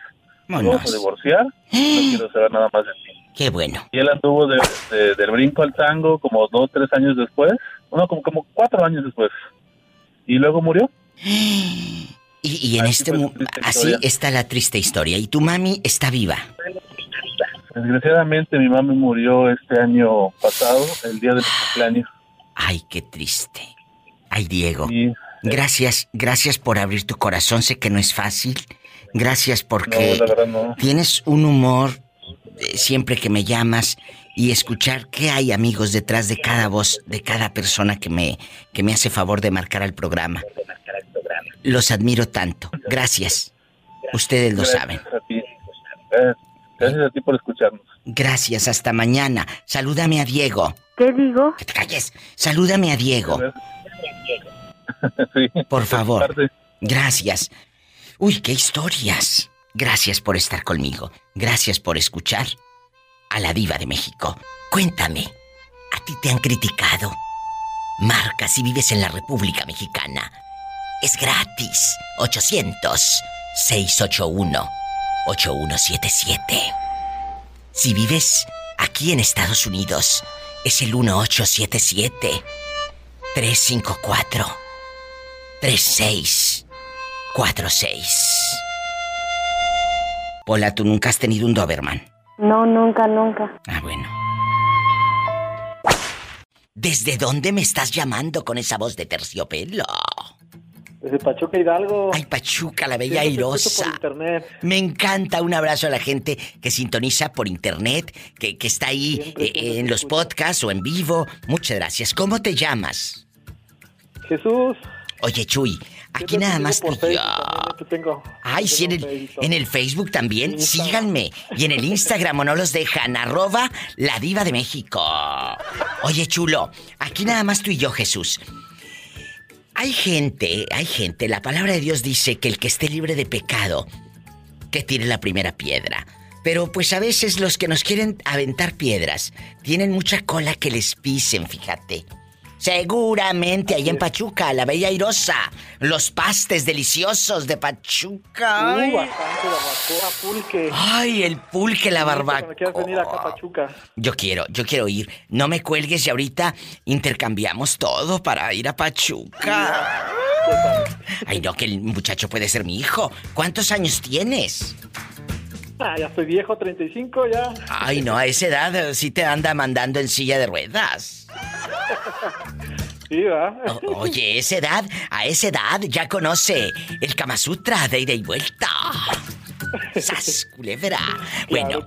Speaker 13: nos vamos a divorciar, no quiero saber nada más de ti.
Speaker 2: Qué bueno.
Speaker 13: Y él anduvo de, de- del brinco al tango como dos, tres años después, no, como, como cuatro años después. Y luego murió.
Speaker 2: Y, y en este mu- así
Speaker 13: historia.
Speaker 2: está la triste historia. Y tu mami está viva.
Speaker 13: Desgraciadamente mi mami murió este año pasado, el día de mi cumpleaños.
Speaker 2: Ay, qué triste. Ay, Diego.
Speaker 13: Sí.
Speaker 2: Gracias, gracias por abrir tu corazón. Sé que no es fácil. Gracias porque
Speaker 13: No, la verdad no.
Speaker 2: tienes un humor siempre que me llamas y escuchar que hay amigos detrás de cada voz, de cada persona que me, que me hace favor de marcar al programa. Los admiro tanto. Gracias. Ustedes lo saben.
Speaker 13: Gracias a ti. Eh, Gracias a ti por escucharnos.
Speaker 2: Gracias, hasta mañana. Salúdame a Diego.
Speaker 11: ¿Qué digo?
Speaker 2: Que te calles. Salúdame a Diego. Por favor. Gracias. Uy, qué historias. Gracias por estar conmigo. Gracias por escuchar a la diva de México. Cuéntame, ¿a ti te han criticado? Marca si vives en la República Mexicana. Es gratis. 800-681-8177. Si vives aquí en Estados Unidos, es el 1877 354 3646. Pola, tú nunca has tenido un Doberman.
Speaker 11: No, nunca, nunca.
Speaker 2: Ah, bueno. ¿Desde dónde me estás llamando con esa voz de terciopelo?
Speaker 14: Desde Pachuca Hidalgo.
Speaker 2: Ay, Pachuca, la bella airosa.
Speaker 14: por internet.
Speaker 2: Me encanta. Un abrazo a la gente que sintoniza por internet, que, que está ahí eh, en los podcasts o en vivo. Muchas gracias. ¿Cómo te llamas?
Speaker 14: Jesús.
Speaker 2: Oye, Chuy, aquí nada más
Speaker 14: por
Speaker 2: tú y yo.
Speaker 14: Facebook tengo.
Speaker 2: Ay, sí, en el,
Speaker 14: Facebook.
Speaker 2: en el Facebook también.
Speaker 14: Instagram.
Speaker 2: Síganme. Y en el Instagram o no los dejan. Arroba la diva de México. Oye, chulo, aquí nada más tú y yo, Jesús. Hay gente, hay gente, la palabra de Dios dice que el que esté libre de pecado, que tire la primera piedra. Pero pues a veces los que nos quieren aventar piedras tienen mucha cola que les pisen, fíjate. Seguramente ahí en Pachuca, la Bella Airosa, los pastes deliciosos de Pachuca. Ay,
Speaker 14: Uh, bastante barbacoa, pulque.
Speaker 2: Ay, el pulque, la barbacoa.
Speaker 14: venir acá a Pachuca.
Speaker 2: Yo quiero, yo quiero ir. No me cuelgues y ahorita intercambiamos todo para ir a Pachuca. Ay, no, que el muchacho puede ser mi hijo. ¿Cuántos años tienes?
Speaker 14: Ah, ya estoy viejo, 35 ya.
Speaker 2: Ay, no, a esa edad eh, sí te anda mandando en silla de ruedas.
Speaker 14: Sí.
Speaker 2: O- oye, esa edad, a esa edad ya conoce el Kama Sutra de ida y vuelta. ¡Sas, culebra! Bueno,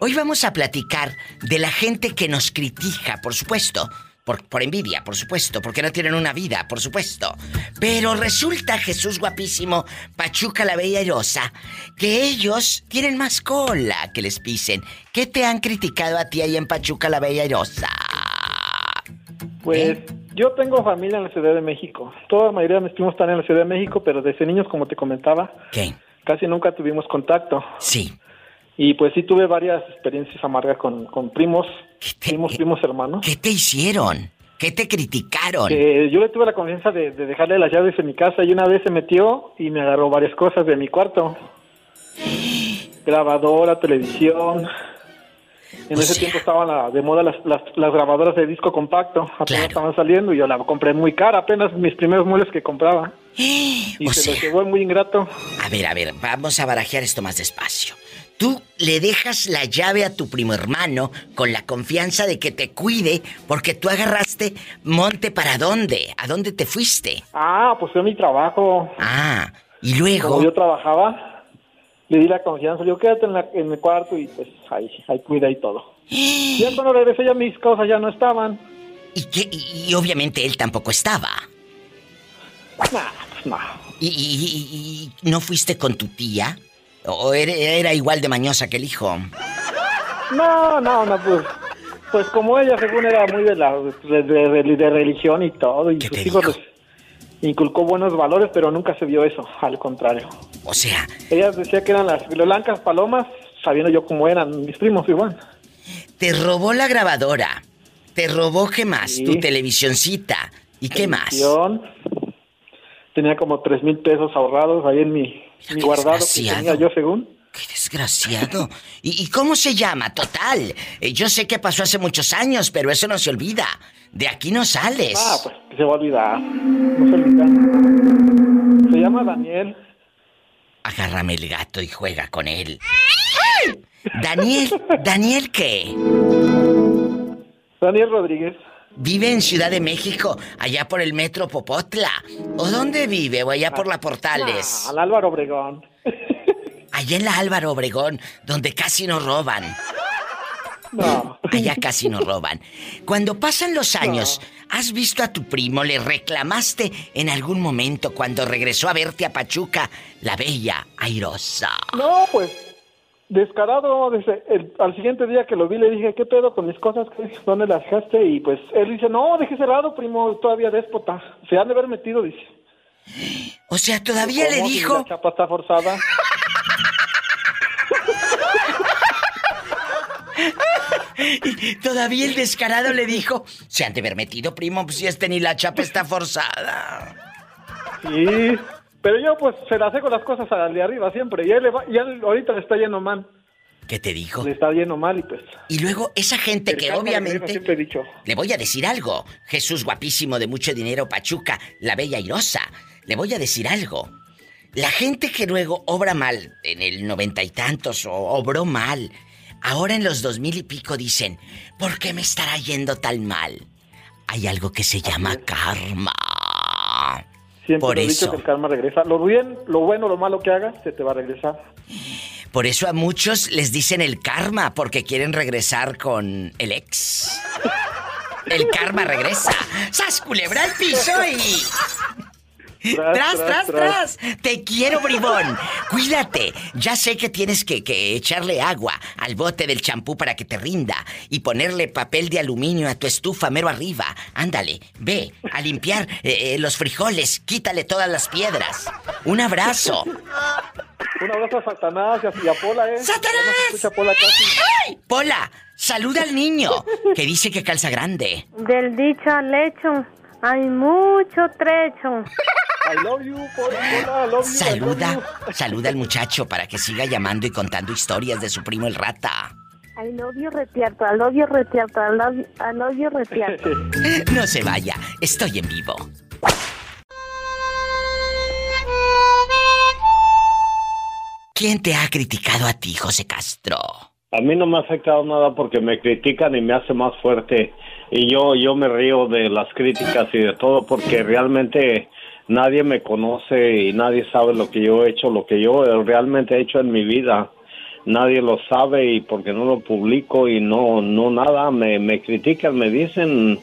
Speaker 2: hoy vamos a platicar de la gente que nos critica, por supuesto. Por, por envidia, por supuesto, porque no tienen una vida, por supuesto. Pero resulta, Jesús guapísimo, Pachuca la Bella Airosa, que ellos tienen más cola que les pisen. ¿Qué te han criticado a ti ahí en Pachuca la Bella Airosa?
Speaker 14: Pues yo tengo familia en la Ciudad de México. Toda la mayoría de mis primos están en la Ciudad de México, pero desde niños, como te comentaba,
Speaker 2: ¿Qué?
Speaker 14: casi nunca tuvimos contacto.
Speaker 2: Sí.
Speaker 14: Y pues sí tuve varias experiencias amargas con, con primos, primos, primos hermanos.
Speaker 2: ¿Qué te hicieron? ¿Qué te criticaron?
Speaker 14: Que yo le tuve la confianza de, de dejarle las llaves en mi casa y una vez se metió y me agarró varias cosas de mi cuarto. Grabadora, televisión. En
Speaker 2: O
Speaker 14: ese
Speaker 2: sea-
Speaker 14: tiempo estaban la- de moda las, las, las grabadoras de disco compacto. Apenas estaban saliendo y yo la compré muy cara, apenas mis primeros muebles que compraba. Y
Speaker 2: O
Speaker 14: se
Speaker 2: sea-
Speaker 14: los llevó muy ingrato.
Speaker 2: A ver, a ver, vamos a barajear esto más despacio. Tú le dejas la llave a tu primo hermano con la confianza de que te cuide porque tú agarraste monte para dónde, a dónde te fuiste.
Speaker 14: Ah, pues fue mi trabajo.
Speaker 2: Ah, y luego...
Speaker 14: Como yo trabajaba, le di la confianza. Le digo, quédate en, la- en el cuarto y pues ahí, ahí cuida y todo. ya cuando regresé ya mis cosas ya no estaban.
Speaker 2: ¿Y? Y, obviamente él tampoco estaba.
Speaker 14: Nah, pues no.
Speaker 2: ¿Y, y- y- y no fuiste con tu tía? ¿O era, era igual de mañosa que el hijo?
Speaker 14: No, no, no, pues. Pues como ella, según era muy de la de, de- de- religión y todo, y sus hijos inculcó buenos valores, pero nunca se vio eso, al contrario.
Speaker 2: O sea,
Speaker 14: Ella decía que eran las blancas palomas, sabiendo yo cómo eran mis primos igual.
Speaker 2: te robó la grabadora. Te robó, ¿qué más?
Speaker 14: Sí.
Speaker 2: Tu televisioncita. ¿Y qué más?
Speaker 14: Tenía como tres mil pesos ahorrados ahí en mi, mi guardado que tenía yo según.
Speaker 2: Desgraciado. ¿Y, y cómo se llama? Total. Eh, yo sé que pasó hace muchos años, pero eso no se olvida. De aquí no sales.
Speaker 14: Ah, pues se va a olvidar. No se olvida. Se llama Daniel.
Speaker 2: Agárrame el gato y juega con él. Daniel, ¿Daniel qué?
Speaker 14: Daniel Rodríguez.
Speaker 2: Vive en Ciudad de México, allá por el metro Popotla. ¿O dónde vive? ¿O allá por la Portales?
Speaker 14: Ah, al Álvaro Obregón.
Speaker 2: Allá en la Álvaro Obregón, donde casi nos roban.
Speaker 14: No.
Speaker 2: Allá casi nos roban. Cuando pasan los años, ¿has visto a tu primo? ¿Le reclamaste en algún momento cuando regresó a verte a Pachuca, la bella airosa?
Speaker 14: No, pues descarado. Desde el- al siguiente día que lo vi le dije, ¿qué pedo con mis cosas? ¿Dónde las dejaste? Y pues él dice, no, dejé cerrado, primo, todavía déspota. Se han de haber metido, dice.
Speaker 2: O sea, todavía le dijo...
Speaker 14: La chapa está forzada.
Speaker 2: Todavía el descarado le dijo, se han de haber metido, primo, pues si este ni la chapa está forzada.
Speaker 14: Sí, pero yo pues se las con las cosas al de arriba siempre. Y él, le va- y él ahorita le está yendo mal.
Speaker 2: ¿Qué te dijo?
Speaker 14: Le está yendo mal y pues...
Speaker 2: Y luego esa gente
Speaker 14: el
Speaker 2: que obviamente...
Speaker 14: He dicho.
Speaker 2: Le voy a decir algo. Jesús guapísimo de mucho dinero, Pachuca, la bella airosa. Le voy a decir algo. La gente que luego obra mal en el noventa y tantos o obró mal, ahora en los dos mil y pico dicen, ¿por qué me estará yendo tan mal? Hay algo que se llama karma.
Speaker 14: Siempre
Speaker 2: Por eso.
Speaker 14: dicho que el karma regresa. Lo bien, lo bueno, lo malo que hagas, se te va a regresar.
Speaker 2: Por eso a muchos les dicen el karma, porque quieren regresar con el ex. El karma regresa. ¡Sas, culebra al piso y...
Speaker 14: Tras,
Speaker 2: Tras, tras. Te quiero, bribón. Cuídate. Ya sé que tienes que, que echarle agua al bote del champú para que te rinda y ponerle papel de aluminio a tu estufa mero arriba. Ándale, ve a limpiar eh, eh, los frijoles. Quítale todas las piedras. Un abrazo.
Speaker 14: Un abrazo a Satanás y a, Pola, ¿eh?
Speaker 2: ¡Satanás!
Speaker 14: Pola casi.
Speaker 2: ¡Ay! Pola, saluda al niño que dice que calza grande.
Speaker 11: Del dicho al hecho hay mucho trecho.
Speaker 14: I love you, Pola, I love you, I love
Speaker 2: Saluda,
Speaker 14: you.
Speaker 2: saluda al muchacho para que siga llamando y contando historias de su primo el rata.
Speaker 11: I love you retierto, I love you retierto, I love you, I love you retierto.
Speaker 2: No se vaya, estoy en vivo. ¿Quién te ha criticado a ti, José Castro?
Speaker 8: A mí no me ha afectado nada porque me critican y me hace más fuerte. Y yo, yo me río de las críticas y de todo porque realmente nadie me conoce y nadie sabe lo que yo he hecho, lo que yo realmente he hecho en mi vida. Nadie lo sabe y porque no lo publico y no, no nada, me, me critican, me dicen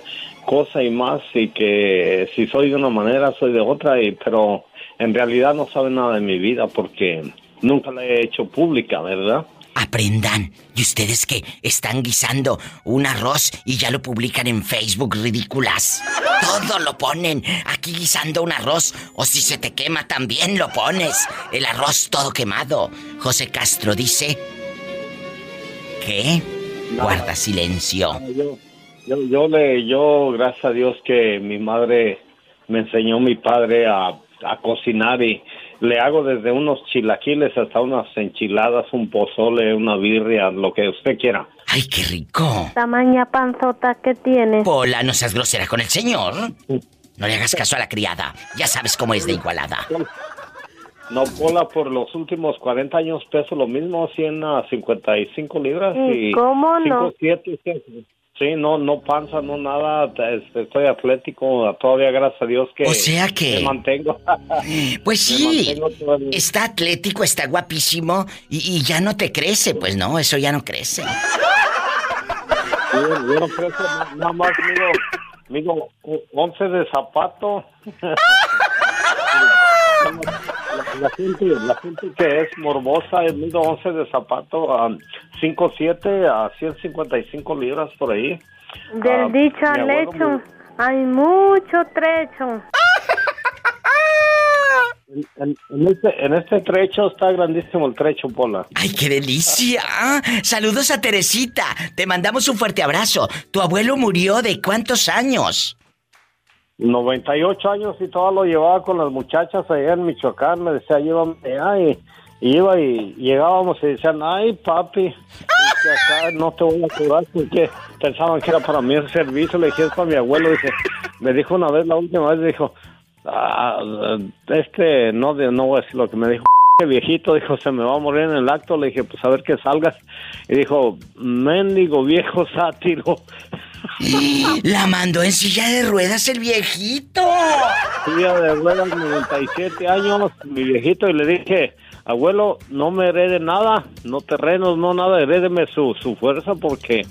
Speaker 8: cosas y más y que si soy de una manera, soy de otra, y, pero en realidad no saben nada de mi vida porque nunca la he hecho pública, ¿verdad?
Speaker 2: Aprendan. Y ustedes que están guisando un arroz y ya lo publican en Facebook, ridículas. Todo lo ponen. Aquí guisando un arroz. O si se te quema también lo pones. El arroz todo quemado. José Castro dice... ¿Qué? Guarda silencio.
Speaker 8: Yo, yo, yo le, yo, gracias a Dios que mi madre me enseñó mi padre a, a cocinar y le hago desde unos chilaquiles hasta unas enchiladas, un pozole, una birria, lo que usted quiera.
Speaker 2: ¡Ay, qué rico!
Speaker 11: Tamaña panzota que tiene.
Speaker 2: Pola, no seas grosera con el señor. No le hagas caso a la criada. Ya sabes cómo es de igualada.
Speaker 8: No, Pola, por los últimos 40 años peso lo mismo, 100 a 55 libras.
Speaker 11: ¿Y
Speaker 8: Y
Speaker 11: cómo no?
Speaker 8: 5, 7, Sí, no, no panza, no nada, este, estoy atlético, todavía gracias a Dios que
Speaker 2: O sea que-
Speaker 8: me mantengo.
Speaker 2: Pues sí,
Speaker 8: mantengo
Speaker 2: está atlético, está guapísimo y, y ya no te crece. Pues no, eso ya no crece.
Speaker 8: Yo, yo no na- nada más mido, mido o- 11 de zapato. la, gente, la gente que es morbosa, eh, mido 11 de zapato, a 5'7 a 155 libras por ahí.
Speaker 11: Del
Speaker 8: Ah,
Speaker 11: dicho al hecho hay mucho trecho.
Speaker 8: En, en- en este, en este trecho está grandísimo el trecho, Pola.
Speaker 2: ¡Ay, qué delicia! Saludos a Teresita. Te mandamos un fuerte abrazo. Tu abuelo murió de cuántos años?
Speaker 8: 98 años y todo lo llevaba con las muchachas allá en Michoacán. Me decía, llévame y, iba y llegábamos y decían, ay, papi, acá no te voy a cobrar porque pensaban que era para mí el servicio. Le dije, es para mi abuelo. Dice, me dijo una vez, la última vez, dijo, "Ah, este, no, no voy a decir lo que me dijo. "Este viejito, dijo, se me va a morir en el acto. Le dije, pues a ver que salgas. Y dijo, mendigo viejo sátiro.
Speaker 2: La mandó en silla de ruedas el viejito.
Speaker 8: Día de ruedas, 97 años, mi viejito, y le dije, abuelo, no me herede nada, no terrenos, no nada, herédeme su, su fuerza porque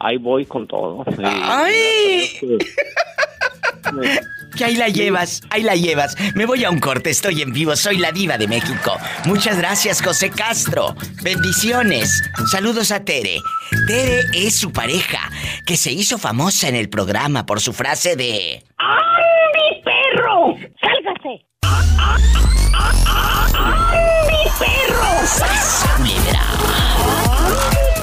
Speaker 8: ahí voy con todo. Y-
Speaker 2: ¡Ay!
Speaker 8: Sí.
Speaker 2: Que ahí la llevas, ahí la llevas. Me voy a un corte, estoy en vivo, soy la diva de México. Muchas gracias, José Castro. Bendiciones. Saludos a Tere. Tere es su pareja, que se hizo famosa en el programa por su frase de...
Speaker 7: ¡Ay, mi perro! ¡Sálgase! ¡Mi perro!
Speaker 2: ¡Sas, culebra!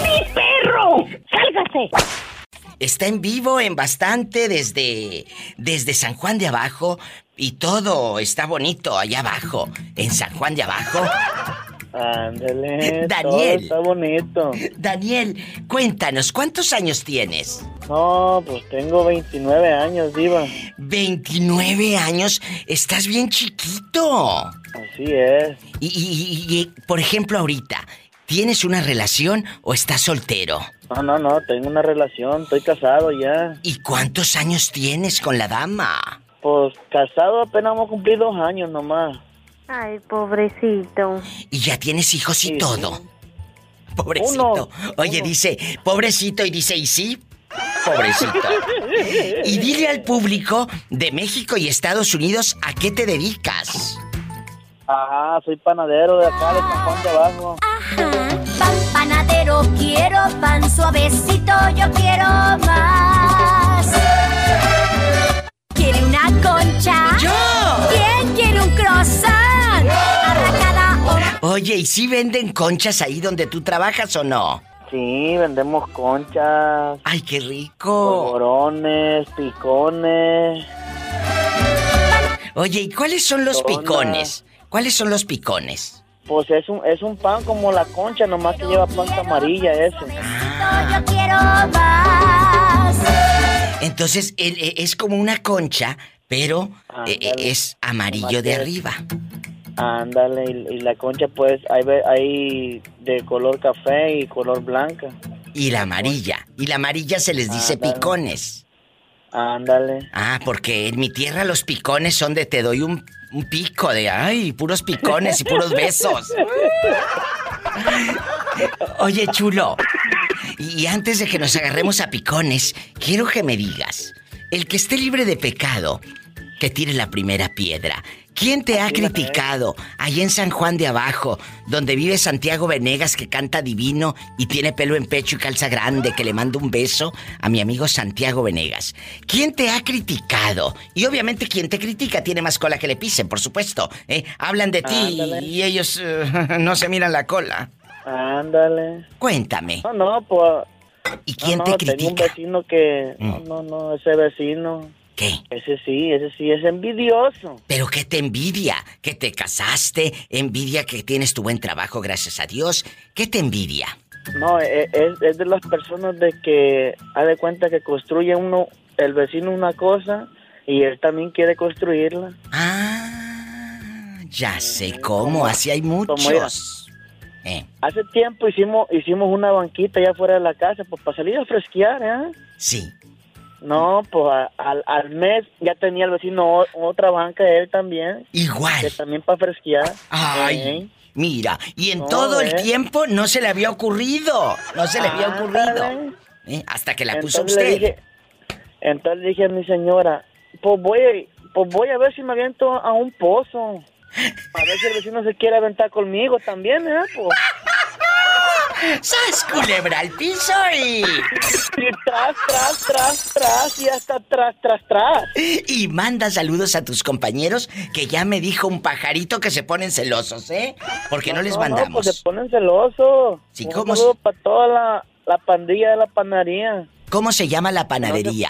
Speaker 7: ¡Mi perro! ¡Sálgase!
Speaker 2: Está en vivo en bastante desde desde San Juan de Abajo y todo está bonito allá abajo, en San Juan de Abajo.
Speaker 15: Ándale,
Speaker 2: Daniel.
Speaker 15: todo está bonito.
Speaker 2: Daniel, cuéntanos, ¿cuántos años tienes?
Speaker 15: No, pues tengo 29 años, Diva.
Speaker 2: 29 años, estás bien chiquito.
Speaker 15: Así es.
Speaker 2: Y, y- y- y, por ejemplo, ahorita, ¿tienes una relación o estás soltero?
Speaker 15: No, no, no, tengo una relación, estoy casado ya.
Speaker 2: ¿Y cuántos años tienes con la dama?
Speaker 15: Pues casado apenas hemos cumplido dos años nomás.
Speaker 11: Ay, pobrecito.
Speaker 2: Y ya tienes hijos y todo. Pobrecito. Oye, dice, pobrecito, y dice, ¿y sí? Pobrecito. Y dile al público de México y Estados Unidos a qué te dedicas.
Speaker 15: Ajá, soy panadero de acá, de San Juan de Abajo.
Speaker 16: Pan panadero, quiero pan suavecito, yo quiero más. ¿Quiere una concha?
Speaker 2: ¡Yo!
Speaker 16: ¿Quién quiere un croissant? Arracada o
Speaker 2: Oye, ¿y si venden conchas ahí donde tú trabajas o no?
Speaker 15: Sí, vendemos conchas.
Speaker 2: ¡Ay, qué rico!
Speaker 15: Polvorones, picones.
Speaker 2: Oye, ¿y cuáles son los
Speaker 15: Corona.
Speaker 2: picones? ¿Cuáles son los picones?
Speaker 15: Pues es un, es un pan como la concha, nomás que lleva pasta amarilla ese.
Speaker 16: yo quiero más.
Speaker 2: Entonces, él, eh, es como una concha, pero eh, eh, es amarillo de arriba.
Speaker 15: Ándale, y, y la concha pues hay, ve- hay de color café y color blanca.
Speaker 2: Y la amarilla. Y la amarilla se les dice
Speaker 15: Ándale.
Speaker 2: picones.
Speaker 15: Ándale.
Speaker 2: Ah, porque en mi tierra los picones son de te doy un, un pico de ay, puros picones y puros besos. Oye, chulo. Y antes de que nos agarremos a picones, quiero que me digas, el que esté libre de pecado, que tire la primera piedra. ¿Quién te ha criticado allá en San Juan de Abajo, donde vive Santiago Venegas, que canta divino y tiene pelo en pecho y calza grande, que le mando un beso a mi amigo Santiago Venegas? ¿Quién te ha criticado? Y obviamente quien te critica tiene más cola que le pisen, por supuesto. ¿eh? Hablan de ti
Speaker 15: Ándale.
Speaker 2: y ellos eh, no se miran la cola.
Speaker 15: Ándale.
Speaker 2: Cuéntame.
Speaker 15: No, no, pues...
Speaker 2: ¿Y quién
Speaker 15: no,
Speaker 2: te
Speaker 15: no, Tengo un
Speaker 2: critica?
Speaker 15: vecino que... No, no, no, ese vecino...
Speaker 2: ¿Qué?
Speaker 15: Ese sí, ese sí es envidioso.
Speaker 2: Pero que te envidia, que te casaste, envidia que tienes tu buen trabajo, gracias a Dios. ¿Qué te envidia?
Speaker 15: No, e- es, es de las personas de que... Ha de cuenta que construye uno, el vecino una cosa y él también quiere construirla.
Speaker 2: Ah, ya sé cómo, así hay muchos. Eh,
Speaker 15: Hace tiempo hicimos hicimos una banquita allá fuera de la casa, pues para salir a fresquear, ¿eh?
Speaker 2: sí.
Speaker 15: No, pues a- al, al mes ya tenía el vecino o- otra banca de él también.
Speaker 2: Igual.
Speaker 15: Que también para fresquear.
Speaker 2: Ay,
Speaker 15: ¿eh?
Speaker 2: mira, y en
Speaker 15: No,
Speaker 2: todo el
Speaker 15: ¿eh?
Speaker 2: tiempo no se le había ocurrido. No se le había ocurrido. Eh, Hasta que la puso
Speaker 15: Entonces
Speaker 2: usted.
Speaker 15: dije- entonces le dije a mi señora, pues voy, a- pues voy a ver si me aviento a un pozo. A ver si el vecino se quiere aventar conmigo también, ¿eh? Pues.
Speaker 2: ¡Sas, culebra al piso y...
Speaker 15: Y tras, tras, tras, tras, y hasta tras, tras, tras.
Speaker 2: Y manda saludos a tus compañeros que ya me dijo un pajarito que se ponen celosos, ¿eh? Porque no, les
Speaker 15: No,
Speaker 2: mandamos.
Speaker 15: No, pues se ponen celosos.
Speaker 2: Sí,
Speaker 15: Un
Speaker 2: ¿cómo
Speaker 15: saludo para toda la, la pandilla de la panadería.
Speaker 2: ¿Cómo se llama la panadería?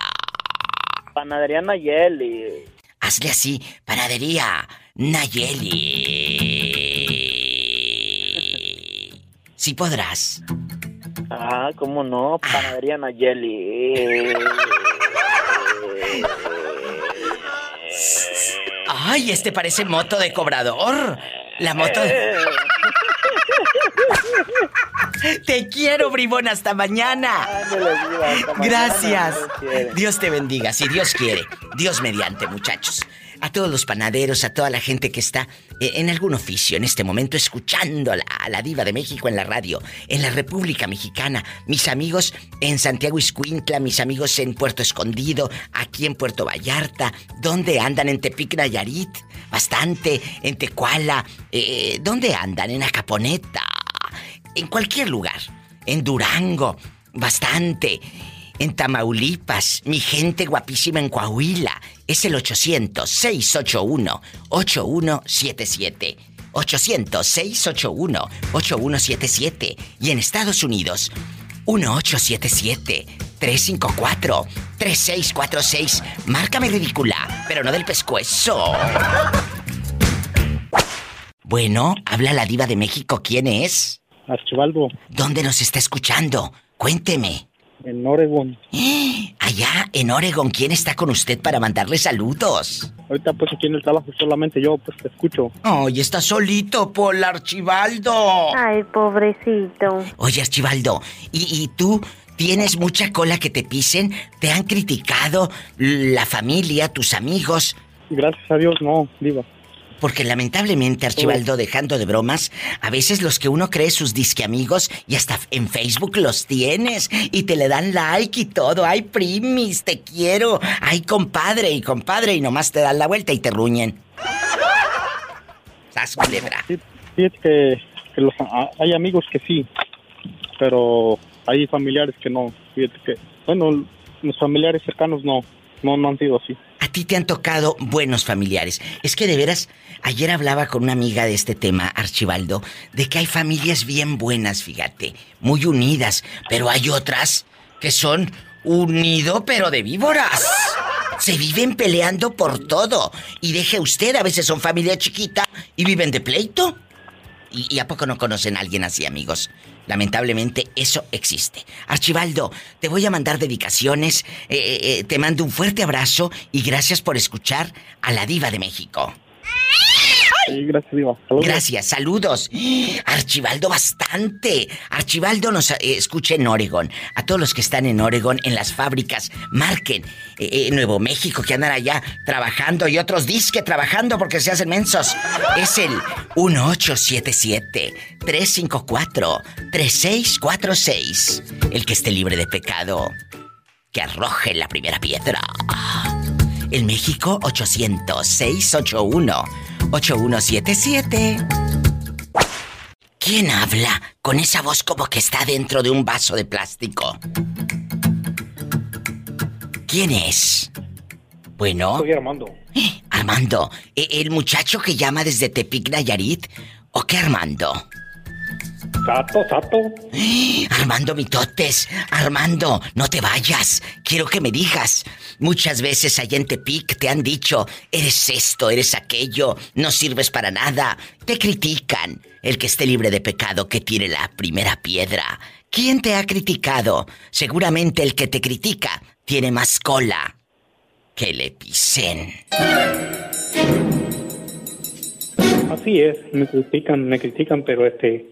Speaker 15: Panadería Nayeli.
Speaker 2: Hazle así, panadería Nayeli. Sí podrás.
Speaker 15: Ah, ¿cómo no? Panadería Nayeli.
Speaker 2: Ay, este parece moto de cobrador. La moto de... Te quiero, bribón, hasta mañana. Gracias.
Speaker 15: si. Dios
Speaker 2: te bendiga, si Dios quiere. Dios mediante, muchachos. A todos los panaderos, a toda la gente que está eh, en algún oficio en este momento escuchando a la, diva de México en la radio, en la República Mexicana, mis amigos en Santiago Iscuintla, mis amigos en Puerto Escondido, aquí en Puerto Vallarta, ¿dónde andan? En Tepic Nayarit, bastante, en Tecuala, eh, ¿dónde andan? En Acaponeta, en cualquier lugar, en Durango, bastante. En Tamaulipas, mi gente guapísima en Coahuila, es el 800-681-8177. 800-681-8177. Y en Estados Unidos, 1877-354-3646. Márcame ridícula, pero no del pescuezo. Bueno, habla la diva de México. ¿Quién es?
Speaker 17: Archibaldo,
Speaker 2: ¿Dónde nos está escuchando? Cuénteme.
Speaker 17: En Oregon.
Speaker 2: Allá en Oregon, ¿quién está con usted para mandarle saludos?
Speaker 17: Ahorita pues aquí en el trabajo solamente yo pues te escucho.
Speaker 2: Ay, está solito, Paul Archibaldo.
Speaker 11: Ay, pobrecito.
Speaker 2: Oye, Archibaldo, ¿y, y tú tienes mucha cola que te pisen? ¿Te han criticado la familia, tus amigos?
Speaker 17: Gracias a Dios no, diva.
Speaker 2: Porque lamentablemente, Archibaldo, dejando de bromas, a veces los que uno cree sus disque amigos y hasta en Facebook los tienes y te le dan like y todo. Ay, primis, te quiero. Ay, compadre y compadre y nomás te dan la vuelta y te ruñen. ¿Sas culebra?
Speaker 17: Sí, que, que los- a- hay amigos que sí, pero hay familiares que no. Fíjate que, bueno, los familiares cercanos no, no, no han sido así.
Speaker 2: A ti te han tocado buenos familiares. Es que de veras, ayer hablaba con una amiga de este tema, Archibaldo, de que hay familias bien buenas, fíjate, muy unidas, pero hay otras que son unido pero de víboras. Se viven peleando por todo. Y deje usted, a veces son familia chiquita y viven de pleito. ¿Y, y a poco no conocen a alguien así, amigos? Lamentablemente eso existe. Archibaldo, te voy a mandar dedicaciones, eh, eh, eh, te mando un fuerte abrazo y gracias por escuchar a la diva de México.
Speaker 17: Sí, gracias. Saludos.
Speaker 2: Gracias, saludos. Archibaldo, bastante. Archibaldo nos eh, escucha en Oregon. A todos los que están en Oregon, en las fábricas, marquen. Eh, eh, Nuevo México, que andan allá trabajando y otros disque trabajando porque se hacen mensos. Es el 1877-354-3646. El que esté libre de pecado, que arroje la primera piedra. En México, 800-681-8177. ¿Quién habla con esa voz como que está dentro de un vaso de plástico? ¿Quién es? Bueno.
Speaker 17: Soy Armando.
Speaker 2: Armando, ¿e- ¿el muchacho que llama desde Tepic Nayarit? ¿O qué Armando?
Speaker 17: Sato, Sato.
Speaker 2: Armando Mitotes, Armando, no te vayas. Quiero que me digas. Muchas veces allá en Tepic te han dicho, eres esto, eres aquello, no sirves para nada. Te critican. El que esté libre de pecado que tire la primera piedra. ¿Quién te ha criticado? Seguramente el que te critica tiene más cola. Que le pisen.
Speaker 17: Así es, me critican, me critican, pero este...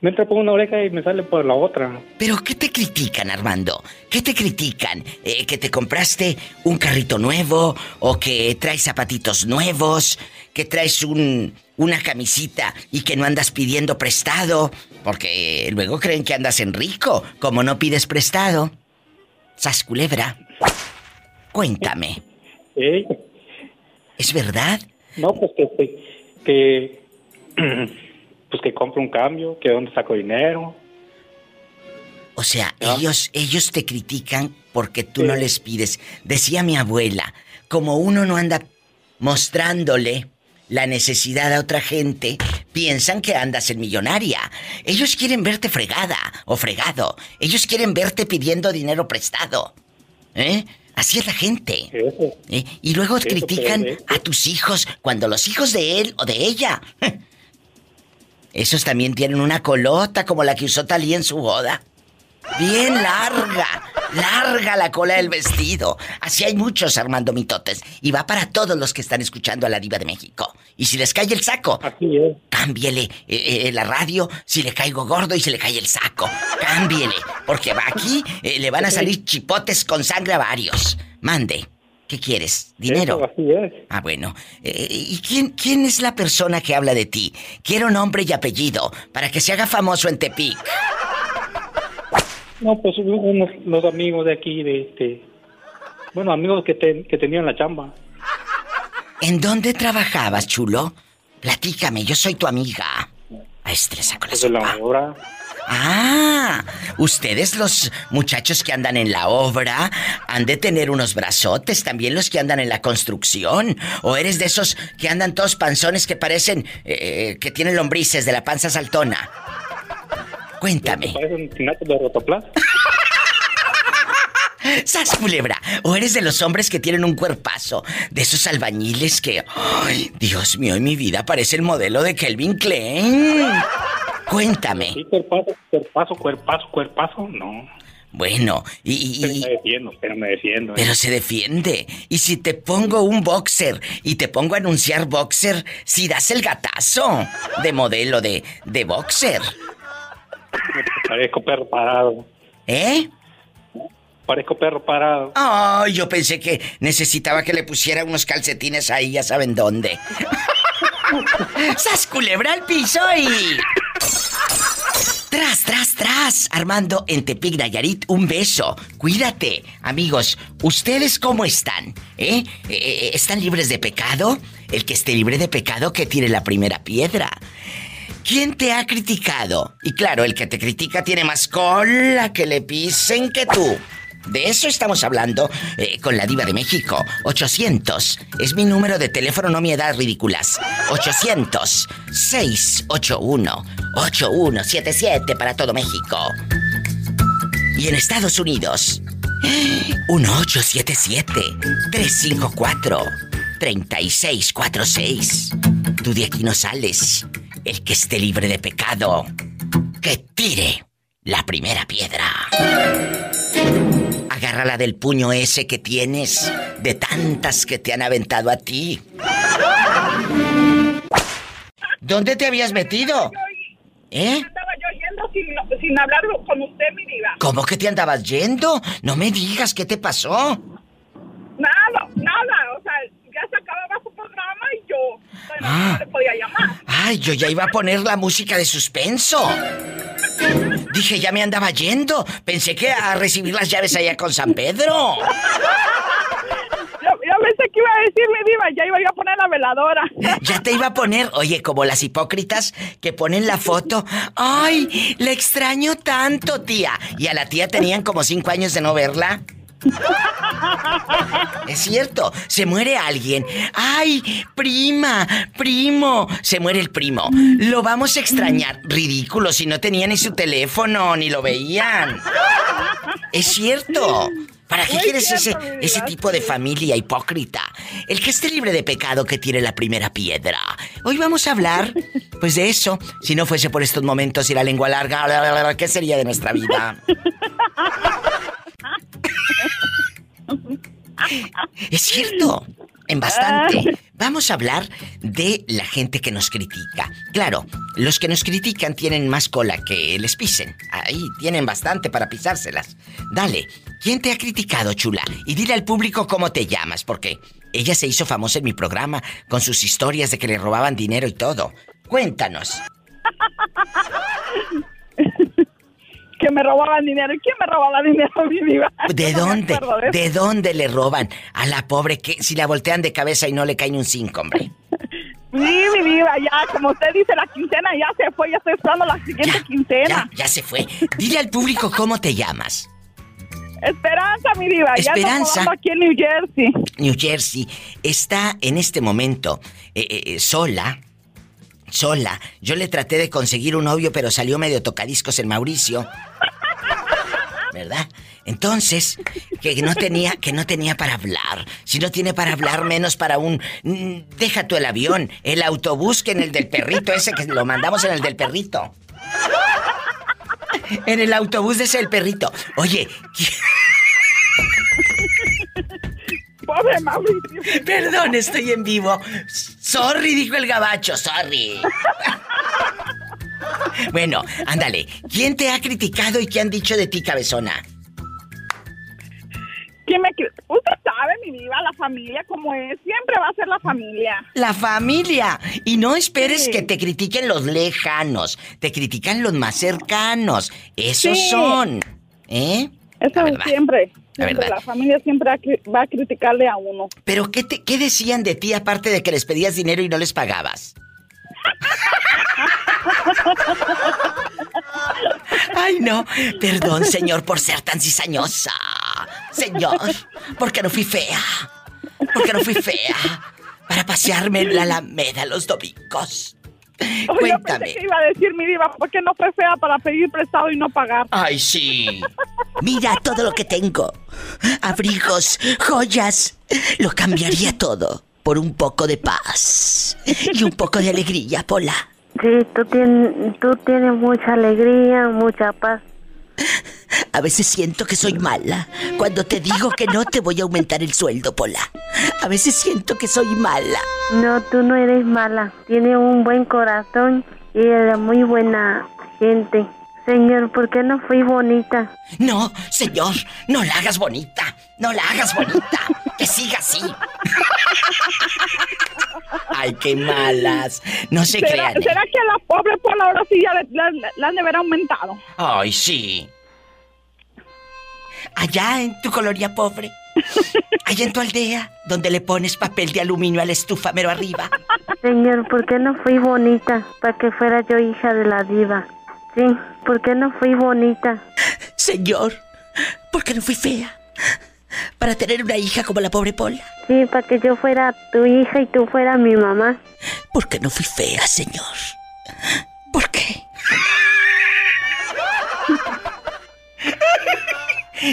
Speaker 17: Me entra por una oreja y me sale por la otra.
Speaker 2: ¿Pero qué te critican, Armando? ¿Qué te critican? Eh, ¿Que te compraste un carrito nuevo? ¿O que traes zapatitos nuevos? ¿Que traes un, una camisita y que no andas pidiendo prestado? Porque luego creen que andas en rico, como no pides prestado. Sas culebra. Cuéntame.
Speaker 17: ¿Eh?
Speaker 2: ¿Es verdad?
Speaker 17: No, pues que, que, que pues que compro un cambio, que dónde saco dinero.
Speaker 2: O sea, ellos, ellos te critican porque tú no les pides. Decía mi abuela, como uno no anda mostrándole la necesidad a otra gente, piensan que andas en millonaria. Ellos quieren verte fregada o fregado. Ellos quieren verte pidiendo dinero prestado. ¿Eh? Así es la gente. ¿Eh? Y luego
Speaker 17: Eso,
Speaker 2: critican a tus hijos cuando los hijos de él o de ella. Esos también tienen una colota como la que usó Talía en su boda. Bien larga, larga la cola del vestido. Así hay muchos Armando Mitotes. Y va para todos los que están escuchando a la diva de México. Y si les cae el saco, cámbiele eh, eh, la radio si le caigo gordo y se le cae el saco. Cámbiele, porque va aquí eh, le van a salir chipotes con sangre a varios. Mande. ¿Qué quieres? ¿Dinero?
Speaker 17: Eso, así es.
Speaker 2: Ah, bueno. Eh, ¿Y quién, quién es la persona que habla de ti? Quiero nombre y apellido para que se haga famoso en Tepic.
Speaker 17: No, pues unos amigos de aquí, de este... Bueno, amigos que, te- que tenían la chamba.
Speaker 2: ¿En dónde trabajabas, chulo? Platícame, yo soy tu amiga. A le saco la
Speaker 17: Pues de la
Speaker 2: sopa.
Speaker 17: obra.
Speaker 2: Ah, ustedes los muchachos que andan en la obra han de tener unos brazotes, también los que andan en la construcción. O eres de esos que andan todos panzones que parecen eh, que tienen lombrices de la panza saltona. Cuéntame.
Speaker 17: Parecen tinatos de rotoplas.
Speaker 2: ¡Sas culebra! ¿O eres de los hombres que tienen un cuerpazo? De esos albañiles que. ¡Ay, Dios mío, en mi vida parece el modelo de Kelvin Klein! Cuéntame.
Speaker 17: Sí, cuerpazo, cuerpazo, cuerpazo, cuerpazo, no.
Speaker 2: Bueno, y... y-
Speaker 17: Pero me defiendo, pero me defiendo. ¿eh?
Speaker 2: pero se defiende. Y si te pongo un boxer y te pongo a anunciar boxer, si das el gatazo de modelo de, de boxer.
Speaker 17: Parezco perro parado.
Speaker 2: ¿Eh?
Speaker 17: Parezco perro parado.
Speaker 2: Ay, yo pensé que necesitaba que le pusiera unos calcetines ahí, ya saben dónde. ¡Sas culebra al piso y... Tras, tras, tras. Armando, en Tepic, Nayarit, un beso. Cuídate. Amigos, ¿ustedes cómo están? ¿Eh? Eh, ¿Están libres de pecado? El que esté libre de pecado que tire la primera piedra. ¿Quién te ha criticado? Y claro, el que te critica tiene más cola que le pisen que tú. De eso estamos hablando eh, con la diva de México. 800 es mi número de teléfono, no mi edad ridículas. 800 681 8177 para todo México. Y en Estados Unidos 1877 354 3646. Tú de aquí no sales. El que esté libre de pecado, que tire la primera piedra. Agárrala del puño ese que tienes, de tantas que te han aventado a ti. ¿Dónde te habías metido? ¿Eh?
Speaker 4: Sin, sin hablar con usted, mi diva.
Speaker 2: ¿Cómo que te andabas yendo? No me digas qué te pasó.
Speaker 4: Nada, nada. O sea, ya se acababa su programa y yo bueno,
Speaker 2: Ah.
Speaker 4: no le podía llamar.
Speaker 2: Ay, yo ya iba a poner la música de suspenso. Dije, ya me andaba yendo. Pensé que a recibir las llaves allá con San Pedro.
Speaker 4: Yo, yo pensé que iba a decir mi diva, ya iba yo a poner la veladora.
Speaker 2: Ya te iba a poner, oye, como las hipócritas que ponen la foto. Ay, le extraño tanto, tía. Y a la tía tenían como cinco años de no verla. Es cierto, se muere alguien. ¡Ay, prima! ¡Primo! Se muere el primo. Lo vamos a extrañar. Ridículo, si no tenía ni su teléfono, ni lo veían. Es cierto. ¿Para qué
Speaker 4: Muy
Speaker 2: quieres ese,
Speaker 4: cierto, vida,
Speaker 2: ese tipo de familia hipócrita? El que esté libre de pecado que tire la primera piedra. Hoy vamos a hablar, pues de eso. Si no fuese por estos momentos y la lengua larga, ¿qué sería de nuestra vida? Es cierto, en bastante. Vamos a hablar de la gente que nos critica. Claro, los que nos critican tienen más cola que les pisen. Ahí tienen bastante para pisárselas. Dale, ¿quién te ha criticado, chula? Y dile al público cómo te llamas, porque ella se hizo famosa en mi programa con sus historias de que le robaban dinero y todo. Cuéntanos.
Speaker 4: que me robaban dinero. ¿Y quién me robaba dinero, mi diva?
Speaker 2: ¿De dónde?
Speaker 4: de eso.
Speaker 2: ¿De dónde le roban a la pobre que si la voltean de cabeza y no le cae ni un cinco, hombre?
Speaker 4: Sí, mi diva, ya, como usted dice, la quincena ya se fue, ya estoy esperando la siguiente quincena.
Speaker 2: Ya se fue. Dile al público cómo te llamas.
Speaker 4: Esperanza, mi diva, ya
Speaker 2: Esperanza.
Speaker 4: rodando aquí en New Jersey.
Speaker 2: New Jersey está en este momento eh, eh, eh, sola. Sola. Yo le traté de conseguir un novio, pero salió medio tocadiscos el Mauricio. ¿Verdad? Entonces, que no tenía, que no tenía para hablar. Si no tiene para hablar, menos para un. Deja tú el avión, el autobús que en el del perrito, ese que lo mandamos en el del perrito. En el autobús de ese del perrito. Oye,
Speaker 4: Pobre Mauricio.
Speaker 2: Perdón, estoy en vivo. Sorry, dijo el gabacho, sorry. Bueno, ándale. ¿Quién te ha criticado y qué han dicho de ti, cabezona?
Speaker 4: ¿Quién me Usted sabe, mi diva, la familia como es. Siempre va a ser la familia.
Speaker 2: La familia. Y no esperes
Speaker 4: Sí.
Speaker 2: que te critiquen los lejanos. Te critican los más cercanos. Esos
Speaker 4: Sí.
Speaker 2: son. ¿Eh?
Speaker 4: Eso siempre.
Speaker 2: La
Speaker 4: siempre,
Speaker 2: verdad.
Speaker 4: La familia siempre va a cri- va a criticarle a uno.
Speaker 2: Pero ¿qué, te, ¿qué decían de ti aparte de que les pedías dinero y no les pagabas? Ay, no. Perdón, señor, por ser tan cizañosa. Señor, porque no fui fea. Porque no fui fea. Para pasearme en la Alameda los domingos.
Speaker 4: Oye,
Speaker 2: Cuéntame.
Speaker 4: pensé que iba a decir mi diva, ¿por qué no fue fea para pedir prestado y no pagar?
Speaker 2: Ay, sí. Mira todo lo que tengo. Abrigos, joyas. Lo cambiaría todo por un poco de paz y un poco de alegría, Pola.
Speaker 7: Sí, tú tienes, tú tienes mucha alegría, mucha paz.
Speaker 2: A veces siento que soy mala. Cuando te digo que no te voy a aumentar el sueldo, Pola. A veces siento que soy mala.
Speaker 11: No, tú no eres mala. Tienes un buen corazón y eres muy buena gente. Señor, ¿por qué no fui bonita?
Speaker 2: No, señor, no la hagas bonita. No la hagas bonita. Que siga así. Ay, qué malas. No se
Speaker 18: ¿Será,
Speaker 2: crean. ¿eh?
Speaker 18: ¿Será que a la pobre Pola ahora sí ya le, le- le han de haber aumentado?
Speaker 2: Ay, sí. Allá en tu colonia pobre. Allá en tu aldea, donde le pones papel de aluminio a la estufa mero arriba.
Speaker 11: Señor, ¿por qué no fui bonita para que fuera yo hija de la diva? Sí, ¿por qué no fui bonita?
Speaker 2: Señor, ¿por qué no fui fea? Para tener una hija como la pobre Pola.
Speaker 11: Sí, para que yo fuera tu hija y tú fueras mi mamá.
Speaker 2: ¿Por qué no fui fea, señor? ¿Por qué?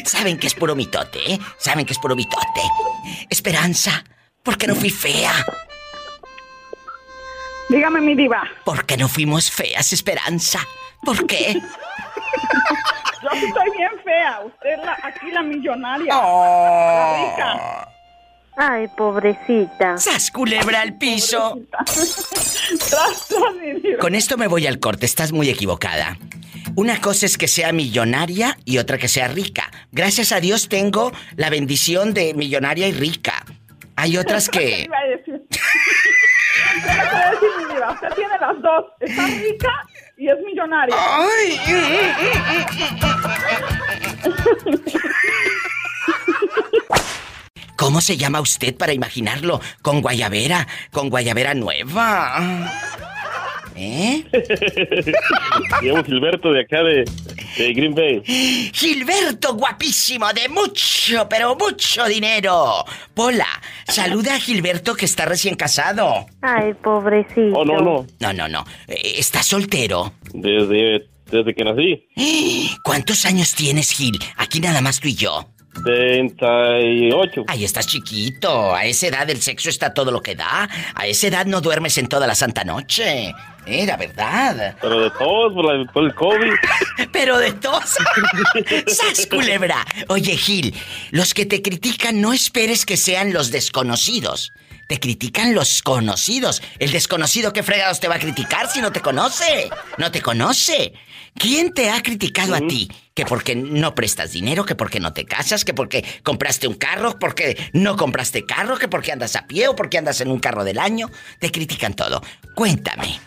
Speaker 2: Saben que es puro mitote, ¿eh? Saben que es puro mitote. Esperanza, ¿por qué no fui fea?
Speaker 18: Dígame, mi diva.
Speaker 2: ¿Por qué no fuimos feas, Esperanza? ¿Por qué?
Speaker 18: Yo estoy bien fea. Usted es la, aquí la millonaria.
Speaker 2: Oh.
Speaker 18: La rica.
Speaker 11: Ay, pobrecita.
Speaker 2: ¡Sas culebra al piso!
Speaker 18: Tras, tras, mi diva.
Speaker 2: Con esto me voy al corte, estás muy equivocada. Una cosa es que sea millonaria y otra que sea rica. Gracias a Dios tengo la bendición de millonaria y rica. Hay otras que...
Speaker 18: Usted tiene las dos. Está rica y es millonaria.
Speaker 2: ¿Cómo se llama usted para imaginarlo? Con guayabera, con guayabera nueva. ¿Eh?
Speaker 19: Llamo Gilberto de acá de, de Green Bay.
Speaker 2: Gilberto, guapísimo, de mucho, pero mucho dinero. Pola, saluda a Gilberto que está recién casado.
Speaker 11: Ay, pobrecito.
Speaker 19: Oh, no, no.
Speaker 2: No, no, no. ¿Está soltero?
Speaker 19: Desde, desde que nací.
Speaker 2: ¿Cuántos años tienes, Gil? Aquí nada más tú y yo.
Speaker 19: 38.
Speaker 2: Ay, estás chiquito. A esa edad el sexo está todo lo que da. A esa edad no duermes en toda la santa noche. La verdad.
Speaker 19: Pero de todos, por, por el COVID.
Speaker 2: Pero de todos. ¡Sas, culebra! Oye, Gil, los que te critican no esperes que sean los desconocidos. Te critican los conocidos. El desconocido, ¿qué fregados te va a criticar si no te conoce? No te conoce. ¿Quién te ha criticado a ti? Que porque no prestas dinero, que porque no te casas, que porque compraste un carro, porque no compraste carro, que porque andas a pie o porque andas en un carro del año. Te critican todo. Cuéntame.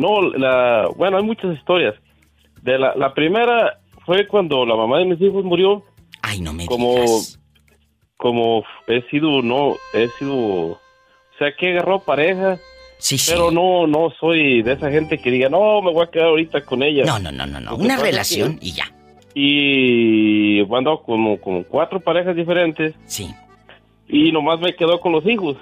Speaker 19: No, la, bueno, hay muchas historias. De la, la primera fue cuando la mamá de mis hijos murió.
Speaker 2: Ay, no me
Speaker 19: como, Como he sido, no, he sido, o sea, que agarró pareja.
Speaker 2: Sí, sí.
Speaker 19: Pero no, no soy de esa gente que diga, no, me voy a quedar ahorita con ella.
Speaker 2: No, no, no, no, no. Una relación y ya.
Speaker 19: Y he andado como, como cuatro parejas diferentes.
Speaker 2: Sí.
Speaker 19: Y nomás me quedó con los hijos.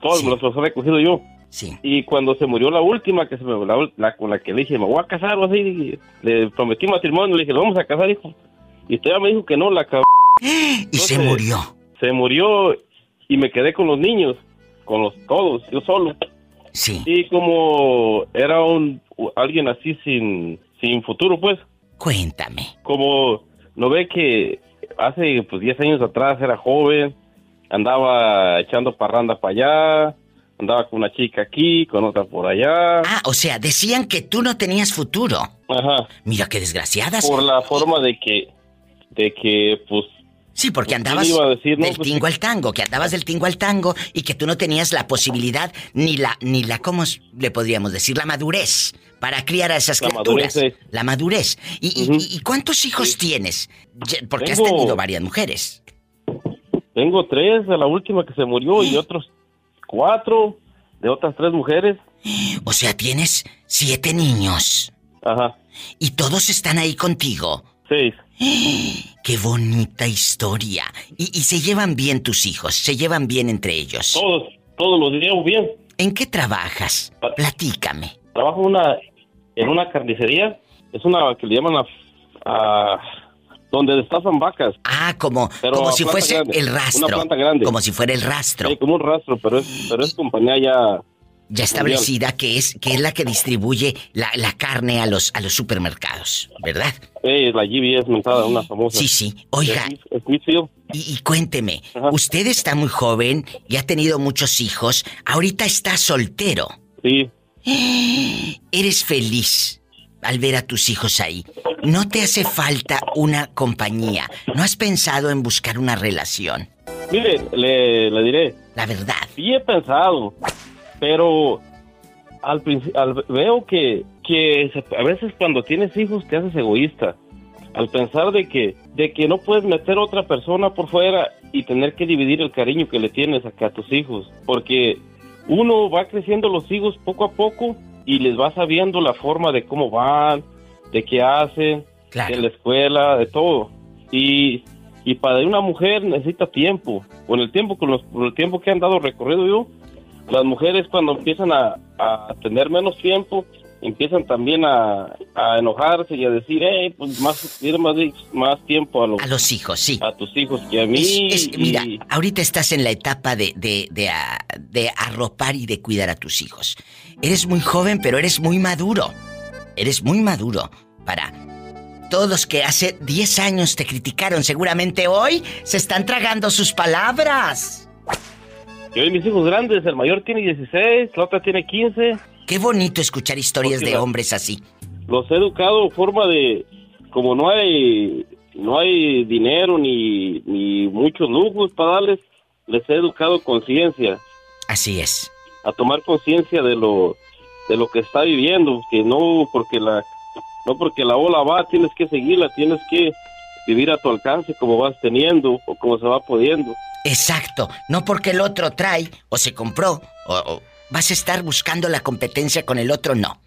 Speaker 19: Todos me los he recogido yo.
Speaker 2: Sí.
Speaker 19: Y cuando se murió la última, que se me, la, la- con la que le dije, me voy a casar o así, le prometí matrimonio, le dije, lo vamos a casar, hijo. Y usted ya me dijo que no, la cab...
Speaker 2: Y se murió.
Speaker 19: Se murió y me quedé con los niños, con los todos, yo solo.
Speaker 2: Sí.
Speaker 19: Y como era un alguien así sin, sin futuro, pues.
Speaker 2: Cuéntame.
Speaker 19: Como no ve que hace pues 10 años atrás era joven, andaba echando parranda para allá, andaba con una chica aquí, con otra por allá.
Speaker 2: Ah, o sea, decían que tú no tenías futuro.
Speaker 19: Ajá.
Speaker 2: Mira qué desgraciadas.
Speaker 19: Por la forma de que, de que, pues...
Speaker 2: Sí, porque
Speaker 19: ¿qué
Speaker 2: andabas
Speaker 19: le iba a decir, no?
Speaker 2: del
Speaker 19: Pues,
Speaker 2: tingo al tango, que andabas del tingo al tango y que tú no tenías la posibilidad ni la ni la cómo le podríamos decir la madurez para criar a esas
Speaker 19: La
Speaker 2: criaturas.
Speaker 19: madurez.
Speaker 2: La madurez. ¿Y, y- y- y cuántos hijos tienes? Porque has tenido varias mujeres.
Speaker 19: Tengo tres de la última que se murió y otros cuatro de otras tres mujeres.
Speaker 2: O sea, tienes siete niños.
Speaker 19: Ajá.
Speaker 2: Y todos están ahí contigo.
Speaker 19: Seis.
Speaker 2: Qué bonita historia. Y, y se llevan bien tus hijos, se llevan bien entre ellos.
Speaker 19: Todos, todos los llevo bien.
Speaker 2: ¿En qué trabajas? Platícame.
Speaker 19: Trabajo en una, en una carnicería. Es una que le llaman a, a- donde destazan vacas.
Speaker 2: Ah, como,
Speaker 19: Pero
Speaker 2: como si fuese
Speaker 19: grande.
Speaker 2: el rastro.
Speaker 19: Una planta grande.
Speaker 2: Como si fuera el rastro.
Speaker 19: Sí, como un rastro, pero es, pero es compañía ya
Speaker 2: ya establecida que es que es la que distribuye la, la carne a los a los supermercados, ¿verdad?
Speaker 19: Eh, la montada, una famosa.
Speaker 2: Sí, sí. Oiga.
Speaker 19: Es Smithfield.
Speaker 2: Y, y cuénteme, usted está muy joven y ha tenido muchos hijos. Ahorita está soltero.
Speaker 19: Sí.
Speaker 2: Eres feliz al ver a tus hijos ahí. No te hace falta una compañía. ¿No has pensado en buscar una relación?
Speaker 19: Mire, le, le diré.
Speaker 2: La verdad.
Speaker 19: Sí he pensado, pero al, al- veo que, que a veces cuando tienes hijos te haces egoísta. Al pensar de que, de que no puedes meter otra persona por fuera y tener que dividir el cariño que le tienes acá a tus hijos. Porque uno va creciendo los hijos poco a poco y les va sabiendo la forma de cómo van, de qué hacen, en la escuela, de todo. Y, y para una mujer necesita tiempo. Con el tiempo, con, los- con el tiempo que han dado recorrido yo, las mujeres cuando empiezan a, a tener menos tiempo, empiezan también a, a enojarse y a decir, hey, pues más, más, más tiempo a los,
Speaker 2: A los hijos, sí.
Speaker 19: a tus hijos que a mí.
Speaker 2: Es- es- mira, ahorita estás en la etapa de, de, de, ah, de arropar y de cuidar a tus hijos. Eres muy joven, pero eres muy maduro. Eres muy maduro para... Todos los que hace 10 años te criticaron, seguramente hoy se están tragando sus palabras.
Speaker 19: Yo y mis hijos grandes, el mayor tiene 16, la otra tiene 15.
Speaker 2: Qué bonito escuchar historias
Speaker 19: Porque
Speaker 2: de
Speaker 19: la-
Speaker 2: hombres así.
Speaker 19: Los he educado en forma de, como no hay, no hay dinero ni, ni muchos lujos para darles, les he educado conciencia.
Speaker 2: Así es.
Speaker 19: A tomar conciencia de lo, de lo que está viviendo, que no porque la, no porque la ola va, tienes que seguirla, tienes que vivir a tu alcance como vas teniendo o como se va pudiendo.
Speaker 2: Exacto. No porque el otro trae o se compró o, o vas a estar buscando la competencia con el otro, no.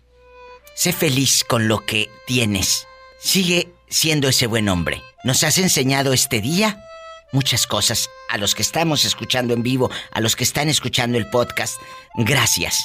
Speaker 2: Sé feliz con lo que tienes. Sigue siendo ese buen hombre. Nos has enseñado este día muchas cosas. A los que estamos escuchando en vivo, a los que están escuchando el podcast, gracias.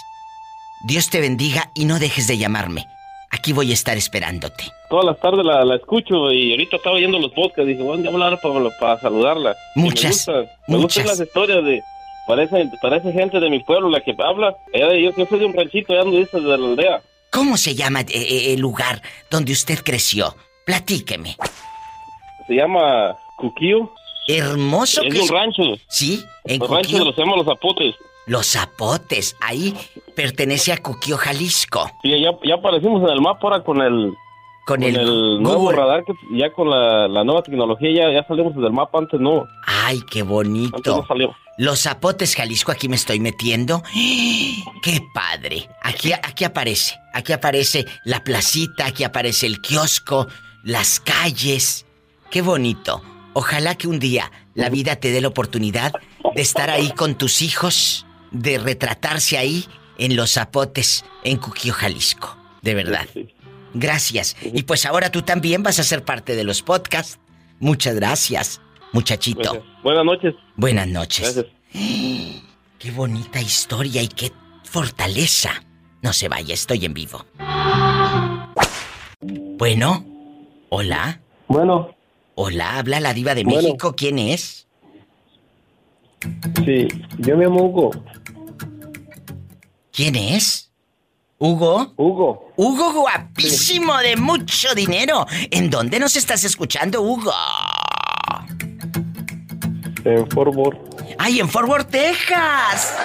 Speaker 2: Dios te bendiga y no dejes de llamarme. Aquí voy a estar esperándote.
Speaker 19: Todas las tardes la, la escucho y ahorita estaba oyendo los podcasts. Dije, bueno, ya voy a hablar para, para saludarla. Y
Speaker 2: Muchas,
Speaker 19: Me, gusta, me
Speaker 2: muchas.
Speaker 19: gustan las historias de. Parece, parece gente de mi pueblo la que habla. Yo, yo soy de un ranchito, ya donde dice de la aldea.
Speaker 2: ¿Cómo se llama eh, eh, el lugar donde usted creció? Platíqueme.
Speaker 19: Se llama Cuquío.
Speaker 2: Hermoso
Speaker 19: Es
Speaker 2: que
Speaker 19: un rancho.
Speaker 2: Sí, en
Speaker 19: Los
Speaker 2: Cuquío.
Speaker 19: los llaman los zapotes.
Speaker 2: Los zapotes, ahí pertenece a Cuquío, Jalisco.
Speaker 19: Sí, ya, ya aparecimos en el mapa ahora con el.
Speaker 2: Con el
Speaker 19: nuevo radar, que ya con la, la nueva tecnología, ya, ya salimos del mapa. Antes no.
Speaker 2: Ay, qué
Speaker 19: Antes
Speaker 2: bonito.
Speaker 19: no salimos.
Speaker 2: Los zapotes, Jalisco, aquí me estoy metiendo. ¡Qué padre! Aquí, aquí aparece, aquí aparece la placita, aquí aparece el kiosco, las calles. ¡Qué bonito! Ojalá que un día la vida te dé la oportunidad de estar ahí con tus hijos, de retratarse ahí en los zapotes, en Cuquío, Jalisco. De verdad. Gracias. Y pues ahora tú también vas a ser parte de los podcasts. Muchas gracias, muchachito.
Speaker 19: Buenas noches.
Speaker 2: Buenas noches.
Speaker 19: Gracias.
Speaker 2: Qué bonita historia y qué fortaleza. No se vaya, estoy en vivo. Bueno, hola.
Speaker 20: Bueno.
Speaker 2: Hola, habla la diva de
Speaker 20: Bueno.
Speaker 2: México. ¿Quién es?
Speaker 20: Sí, yo me llamo Hugo.
Speaker 2: ¿Quién es? ¿Hugo?
Speaker 20: Hugo.
Speaker 2: Hugo guapísimo de mucho dinero. ¿En dónde nos estás escuchando, Hugo?
Speaker 20: En Fort Worth.
Speaker 2: ¡Ay, en Fort Worth, Texas!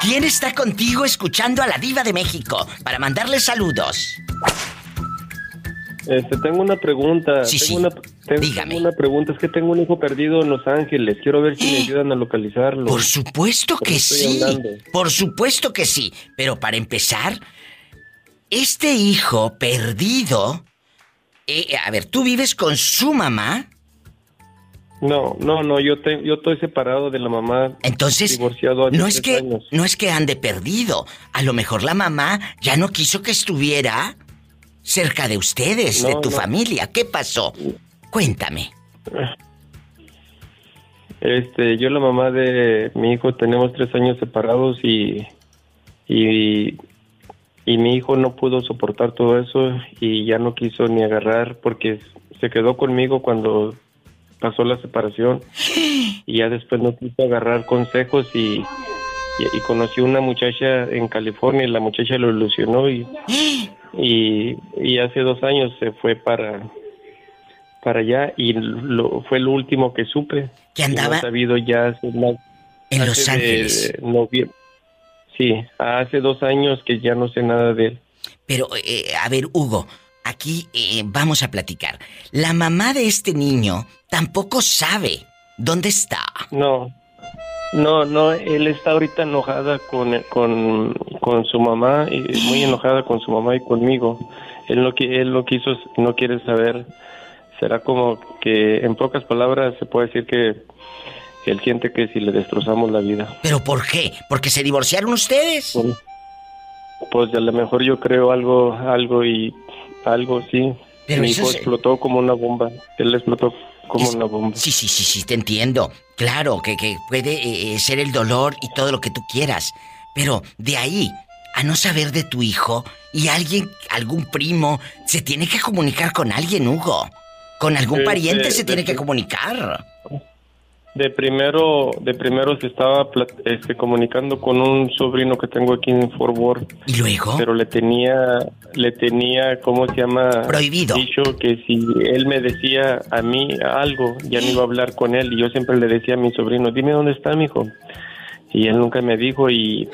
Speaker 2: ¿Quién está contigo escuchando a la diva de México para mandarle saludos?
Speaker 20: Este, tengo una pregunta.
Speaker 2: Sí,
Speaker 20: tengo
Speaker 2: sí.
Speaker 20: Una, tengo, una pregunta. Es que tengo un hijo perdido en Los Ángeles. Quiero ver si me ayudan a localizarlo.
Speaker 2: Por supuesto que sí.
Speaker 20: hablando.
Speaker 2: Por supuesto que sí. Pero para empezar, este hijo perdido. eh, a ver, ¿tú vives con su mamá?
Speaker 20: No, no, no. Yo, te- yo estoy separado de la mamá.
Speaker 2: Entonces,
Speaker 20: Divorciado
Speaker 2: No es que
Speaker 20: años.
Speaker 2: no es que ande perdido. A lo mejor la mamá ya no quiso que estuviera cerca de ustedes, de tu
Speaker 20: no.
Speaker 2: familia. ¿Qué pasó? Cuéntame.
Speaker 20: Este, yo la mamá de mi hijo tenemos tres años separados y, y, y mi hijo no pudo soportar todo eso y ya no quiso ni agarrar porque se quedó conmigo cuando pasó la separación y ya después no quiso agarrar consejos y, y, y conoció una muchacha en California y la muchacha lo ilusionó y, y, y hace dos años se fue para para allá y lo, fue lo último que supe.
Speaker 2: ¿Que andaba?
Speaker 20: No sabido ya hace más...
Speaker 2: En
Speaker 20: hace
Speaker 2: Los
Speaker 20: de
Speaker 2: Ángeles.
Speaker 20: novie- Sí, hace dos años que ya no sé nada de él.
Speaker 2: Pero, eh, a ver, Hugo, aquí eh, vamos a platicar. La mamá de este niño tampoco sabe dónde está.
Speaker 20: No, no, no, él está ahorita enojada con, con, con su mamá, y muy enojada con su mamá y conmigo. Él que él lo quiso, no quiere saber. Será como que, en pocas palabras, se puede decir que él siente que si le destrozamos la vida.
Speaker 2: ¿Pero por qué? ¿Porque se divorciaron ustedes?
Speaker 20: Pues a lo mejor yo creo algo, algo y algo sí.
Speaker 2: Pero
Speaker 20: Mi hijo
Speaker 2: se-
Speaker 20: explotó como una bomba. Él explotó como una bomba.
Speaker 2: Sí, sí, sí, sí, te entiendo. Claro, que, que puede eh, eh, ser el dolor y todo lo que tú quieras. Pero de ahí a no saber de tu hijo y alguien, algún primo, se tiene que comunicar con alguien, Hugo. Con algún
Speaker 20: Este,
Speaker 2: pariente se tiene que comunicar.
Speaker 20: De primero, de primero se estaba este, comunicando con un sobrino que tengo aquí en Fort Worth.
Speaker 2: ¿Y luego?
Speaker 20: Pero le tenía, le tenía, ¿cómo se llama?
Speaker 2: Prohibido.
Speaker 20: Dicho que si él me decía a mí algo, ya no iba a hablar con él. Y yo siempre le decía a mi sobrino, dime dónde está mi hijo. Y él nunca me dijo y,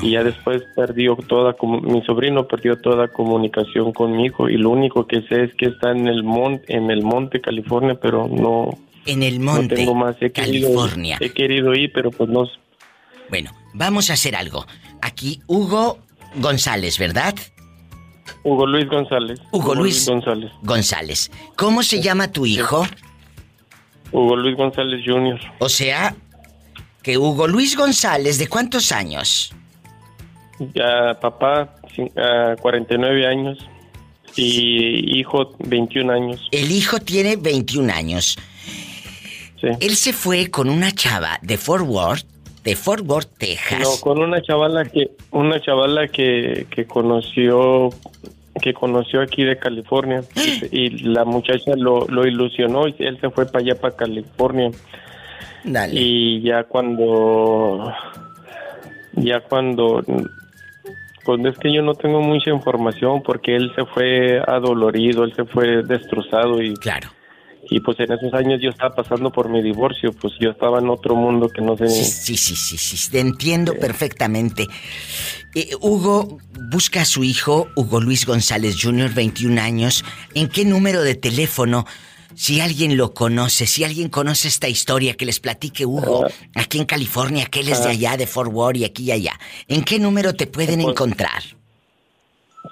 Speaker 20: y ya después perdió toda, mi sobrino perdió toda comunicación con mi hijo y lo único que sé es que está en el monte, en el monte California, pero no,
Speaker 2: En el
Speaker 20: no
Speaker 2: monte,
Speaker 20: tengo más. He querido,
Speaker 2: California.
Speaker 20: he querido ir, pero pues no.
Speaker 2: Bueno, vamos a hacer algo. Aquí Hugo González, ¿verdad?
Speaker 20: Hugo Luis González.
Speaker 2: Hugo Luis
Speaker 20: González.
Speaker 2: González. ¿Cómo se llama tu hijo?
Speaker 20: Hugo Luis González Jr.
Speaker 2: O sea, que Hugo Luis González, ¿de cuántos años?
Speaker 20: Ya, papá, cin- ah, 49 años. Y hijo, 21 años.
Speaker 2: El hijo tiene 21 años. Él se fue con una chava de Fort Worth, de Fort Worth, Texas.
Speaker 20: No, con una chavala que, una chavala que, que conoció, que conoció aquí de California. Y, y la muchacha lo, lo ilusionó y él se fue para allá, para California. Y ya cuando, ya cuando, pues es que yo no tengo mucha información porque él se fue adolorido, él se fue destrozado y
Speaker 2: claro.
Speaker 20: Y pues en esos años yo estaba pasando por mi divorcio, pues yo estaba en otro mundo que no sé.
Speaker 2: Sí, sí, sí, sí, sí, te entiendo perfectamente. Eh, Hugo busca a su hijo, Hugo Luis González Jr., 21 años. ¿En qué número de teléfono? Si alguien lo conoce, si alguien conoce esta historia, que les platique Hugo, aquí en California, que él es de
Speaker 20: Ah.
Speaker 2: allá, de Fort Worth y aquí y allá. ¿En qué número te pueden encontrar?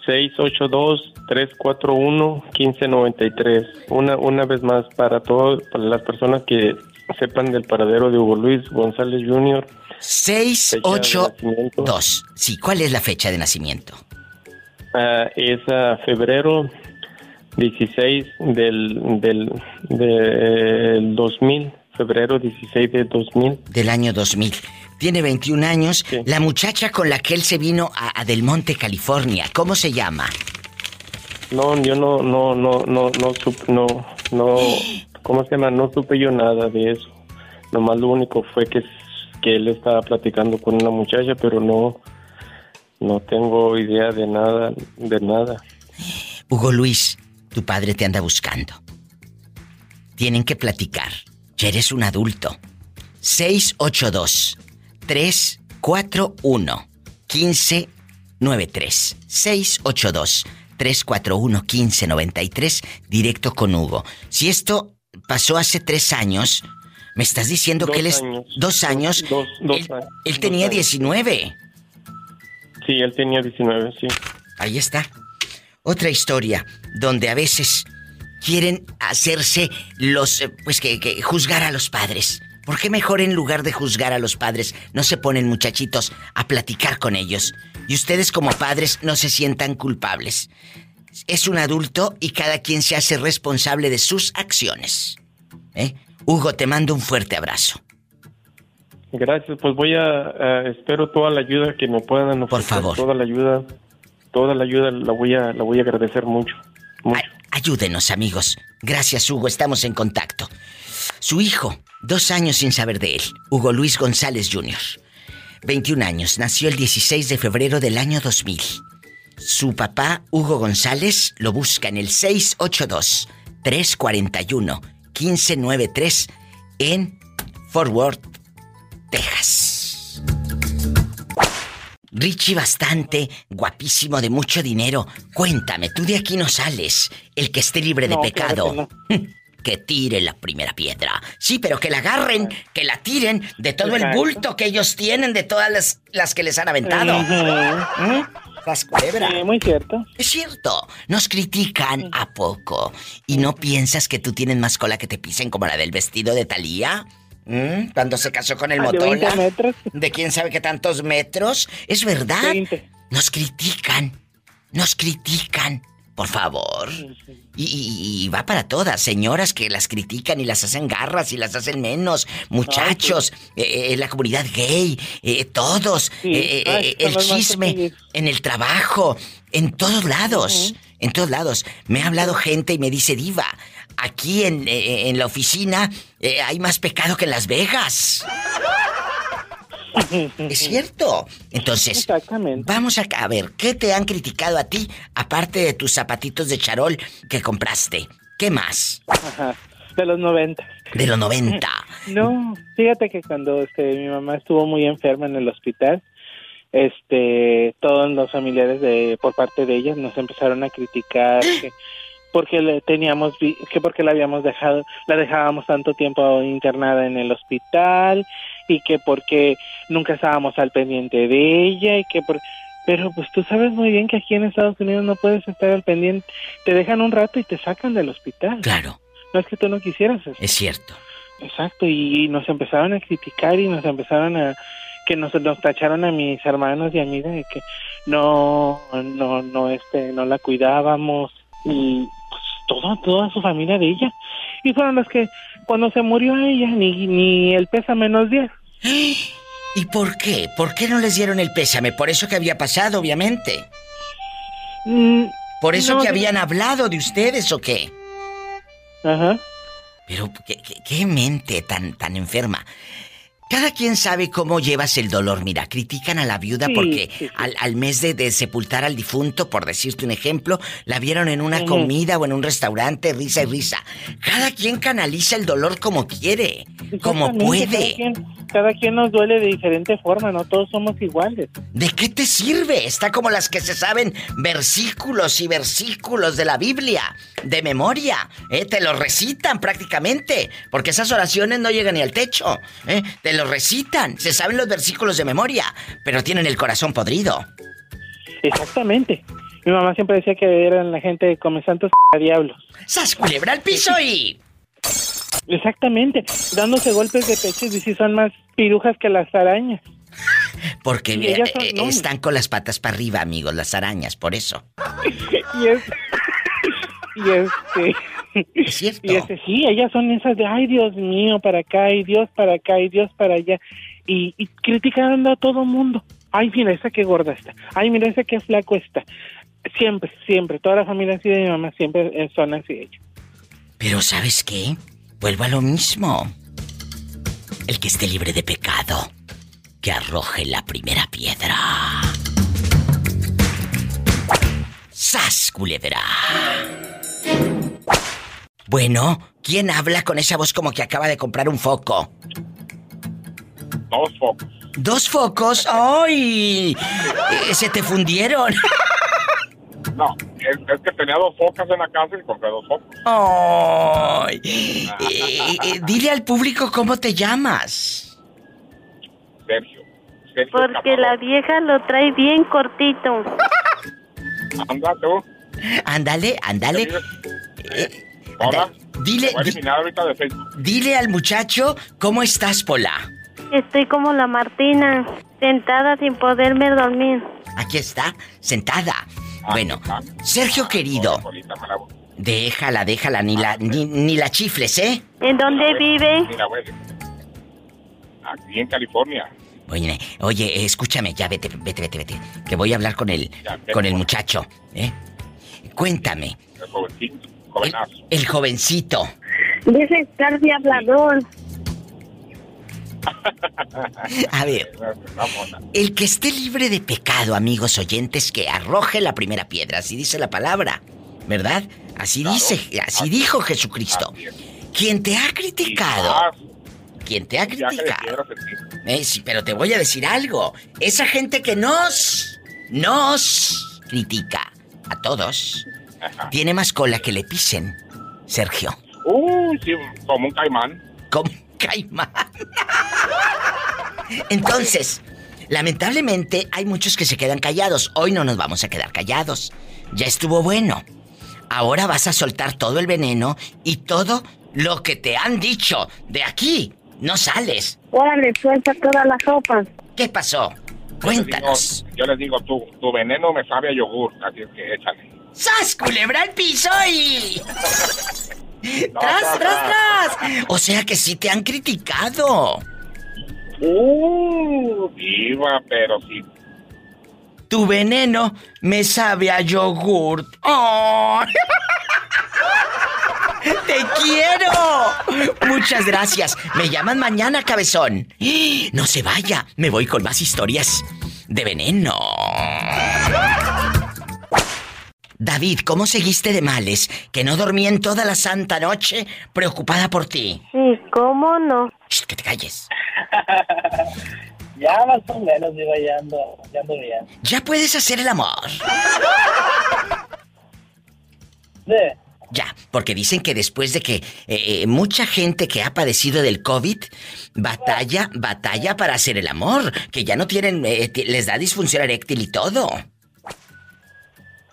Speaker 20: 682-341-1593. Una, una vez más, para todas para las personas que sepan del paradero de Hugo Luis González Jr.
Speaker 2: 682. Sí, ¿cuál es la fecha de nacimiento?
Speaker 20: Ah, es a febrero 16 del, del, del 2000. Febrero 16 de 2000.
Speaker 2: Del año 2000. Tiene 21 años. La muchacha con la que él se vino a, a Del Monte, California, ¿cómo se llama?
Speaker 20: No, yo no, no, no, no, no, no, no, ¿cómo se llama? No supe yo nada de eso. Nomás lo único fue que, que él estaba platicando con una muchacha, pero no, no tengo idea de nada, de nada.
Speaker 2: Hugo Luis, tu padre te anda buscando. Tienen que platicar. Ya eres un adulto. 682 341 1593 682 341 1593 directo con Hugo. Si esto pasó hace tres años, me estás diciendo que él es
Speaker 20: años.
Speaker 2: dos años.
Speaker 20: Dos, dos
Speaker 2: él, él
Speaker 20: Dos
Speaker 2: tenía
Speaker 20: años.
Speaker 2: 19.
Speaker 20: Sí, él tenía 19, sí.
Speaker 2: Ahí está. Otra historia donde a veces quieren hacerse los, eh, pues que, que juzgar a los padres. ¿Por qué mejor en lugar de juzgar a los padres no se ponen muchachitos a platicar con ellos? Y ustedes como padres no se sientan culpables. Es un adulto y cada quien se hace responsable de sus acciones. ¿Eh? Hugo, te mando un fuerte abrazo.
Speaker 20: Gracias, pues voy a, a- espero toda la ayuda que me puedan ofrecer. Por
Speaker 2: favor.
Speaker 20: Toda la ayuda, toda la ayuda la voy a, la voy a agradecer mucho.
Speaker 2: Ayúdenos, amigos. Gracias, Hugo. Estamos en contacto. Su hijo, dos años sin saber de él, Hugo Luis González Jr. 21 años, nació el 16 de febrero del año 2000. Su papá, Hugo González, lo busca en el 682-341-1593 en Fort Worth, Texas. Richie bastante, guapísimo, de mucho dinero. Cuéntame, tú de aquí no sales. El que esté libre de
Speaker 21: No,
Speaker 2: pecado.
Speaker 21: claro
Speaker 2: Que tire la primera piedra. Sí, pero que la agarren, que la tiren de todo el bulto que ellos tienen, de todas las, las que les han aventado. ¿Mm? Las culebras.
Speaker 21: Sí, muy cierto.
Speaker 2: Es cierto. Nos critican a poco. ¿Y no piensas que tú tienes más cola que te pisen como la del vestido de Talía? Cuando se casó con el
Speaker 21: Ah, de 20
Speaker 2: Motola.
Speaker 21: metros.
Speaker 2: De quién sabe qué tantos metros. Es verdad. Nos critican. Nos critican. Por favor. Y, y- y va para todas, señoras que las critican y las hacen garras y las hacen menos, muchachos, eh, eh, la comunidad gay, eh, todos, eh,
Speaker 21: Ay,
Speaker 2: el chisme, en el trabajo, en todos lados, en todos lados. Me ha hablado gente y me dice, diva, aquí en, en la oficina hay más pecado que en Las Vegas. Es cierto. Entonces, vamos a, a ver, ¿qué te han criticado a ti aparte de tus zapatitos de charol que compraste? ¿Qué más?
Speaker 21: Ajá. De los 90.
Speaker 2: De los 90.
Speaker 21: No, fíjate que cuando este, mi mamá estuvo muy enferma en el hospital, este, todos los familiares de por parte de ella nos empezaron a criticar que porque le teníamos que porque la habíamos dejado, la dejábamos tanto tiempo internada en el hospital y que porque nunca estábamos al pendiente de ella y que por pero pues tú sabes muy bien que aquí en Estados Unidos no puedes estar al pendiente, te dejan un rato y te sacan del hospital.
Speaker 2: Claro.
Speaker 21: No es que tú no quisieras eso.
Speaker 2: Es cierto.
Speaker 21: Exacto, y nos empezaron a criticar y nos empezaron a que nos, nos tacharon a mis hermanos y a mí de que no, no, no, este, no la cuidábamos y pues toda, toda su familia de ella. Y fueron los que cuando se murió ella ni, ni el pésame nos dieron.
Speaker 2: ¿Y por qué? ¿Por qué no les dieron el pésame? Por eso que había pasado, obviamente. ¿Por eso
Speaker 21: no,
Speaker 2: que habían hablado de ustedes o qué?
Speaker 21: Ajá.
Speaker 2: Pero qué, qué- qué mente tan, tan enferma. Cada quien sabe cómo llevas el dolor. Mira, critican a la viuda
Speaker 21: Sí,
Speaker 2: porque
Speaker 21: sí, sí.
Speaker 2: Al, al mes de, de sepultar al difunto, por decirte un ejemplo, la vieron en una comida o en un restaurante, risa y risa. Cada quien canaliza el dolor como quiere, como puede.
Speaker 21: Cada quien, cada quien nos duele de diferente forma, no todos somos iguales.
Speaker 2: ¿De qué te sirve? Está como las que se saben versículos y versículos de la Biblia, de memoria. ¿eh? Te lo recitan prácticamente, porque esas oraciones no llegan ni al techo. ¿eh? Te lo recitan, se saben los versículos de memoria, pero tienen el corazón podrido.
Speaker 21: Exactamente. Mi mamá siempre decía que eran la gente come santos a diablos.
Speaker 2: ¡Sas culebra al piso y...
Speaker 21: Exactamente, dándose golpes de pecho y si son más pirujas que las arañas.
Speaker 2: Porque eh,
Speaker 21: son- no.
Speaker 2: están con las patas para arriba, amigos, las arañas, por eso.
Speaker 21: Y es... Y este...
Speaker 2: Es cierto.
Speaker 21: Y este, sí, ellas son esas de, ay, Dios mío, para acá, y Dios para acá, y Dios para allá. Y, y criticando a todo mundo. Ay, mira, esa qué gorda está. Ay, mira, esa qué flaco está. Siempre, siempre. Toda la familia así de mi mamá siempre eh, son así ellos.
Speaker 2: Pero ¿sabes qué? Vuelvo a lo mismo. El que esté libre de pecado, que arroje la primera piedra. ¡Sas, culebra! Bueno, ¿quién habla con esa voz como que acaba de comprar un foco?
Speaker 22: Dos focos.
Speaker 2: ¿Dos focos? ¡Ay! Eh, Se te fundieron.
Speaker 22: No, es, es que tenía dos focas en la casa y compré dos focos.
Speaker 2: ¡Ay! Eh, eh, dile al público cómo te llamas.
Speaker 22: Sergio. Sergio
Speaker 7: Porque la vieja lo trae bien cortito.
Speaker 22: Anda tú.
Speaker 2: Ándale, ándale. Eh,
Speaker 22: Hola.
Speaker 2: Dile,
Speaker 22: Voy a
Speaker 2: di-
Speaker 22: eliminar ahorita de Facebook.
Speaker 2: dile al muchacho cómo estás, Pola.
Speaker 7: Estoy como la Martina, sentada sin poderme dormir.
Speaker 2: Aquí está, sentada.
Speaker 22: Ah,
Speaker 2: Bueno, Sergio querido, déjala, déjala, ni la, ni, ni la chifles, ¿eh?
Speaker 7: ¿En dónde vive?
Speaker 22: Aquí en California.
Speaker 2: Oye, oye, escúchame, ya vete, vete, vete, vete. Que voy a hablar con el,
Speaker 22: Ya,
Speaker 2: con el muchacho, ¿eh? Cuéntame,
Speaker 22: El jovencito. Jovenazo.
Speaker 2: el jovencito.
Speaker 23: Deja de estar de hablador.
Speaker 2: A ver, el que esté libre de pecado, amigos oyentes, que arroje la primera piedra, así dice la palabra, ¿verdad? Así dice, así dijo Jesucristo. Quien te ha criticado, quien te ha criticado, eh, sí, pero te voy a decir algo, esa gente que nos, nos critica a todos, tiene más cola que le pisen, Sergio.
Speaker 22: Uh, sí, como un caimán.
Speaker 2: Como un caimán. Entonces, lamentablemente hay muchos que se quedan callados. Hoy no nos vamos a quedar callados. Ya estuvo bueno. Ahora vas a soltar todo el veneno y todo lo que te han dicho de aquí. No sales.
Speaker 7: Órale, suelta todas las sopas.
Speaker 2: ¿Qué pasó? Cuéntanos.
Speaker 22: Yo les digo, tu, tu veneno me sabe a yogur, así es que échale.
Speaker 2: ¡Sas, culebra al piso y... ¡Tras, tras, tras! O sea que sí te han criticado.
Speaker 22: Uh, viva, pero sí.
Speaker 2: Tu veneno me sabe a yogurt. ¡Ay! ¡Te quiero! Muchas gracias. Me llaman mañana, cabezón. No se vaya. Me voy con más historias de veneno. David, ¿cómo seguiste de males? Que no dormí en toda la santa noche preocupada por ti.
Speaker 7: Sí, ¿cómo no?
Speaker 2: Shh, que te calles.
Speaker 24: Ya más o menos, digo, ya ando, ya ando bien.
Speaker 2: Ya puedes hacer el amor.
Speaker 24: Sí.
Speaker 2: Ya, porque dicen que después de que eh, eh, mucha gente que ha padecido del COVID batalla, batalla para hacer el amor, que ya no tienen, eh, les da disfunción eréctil y todo.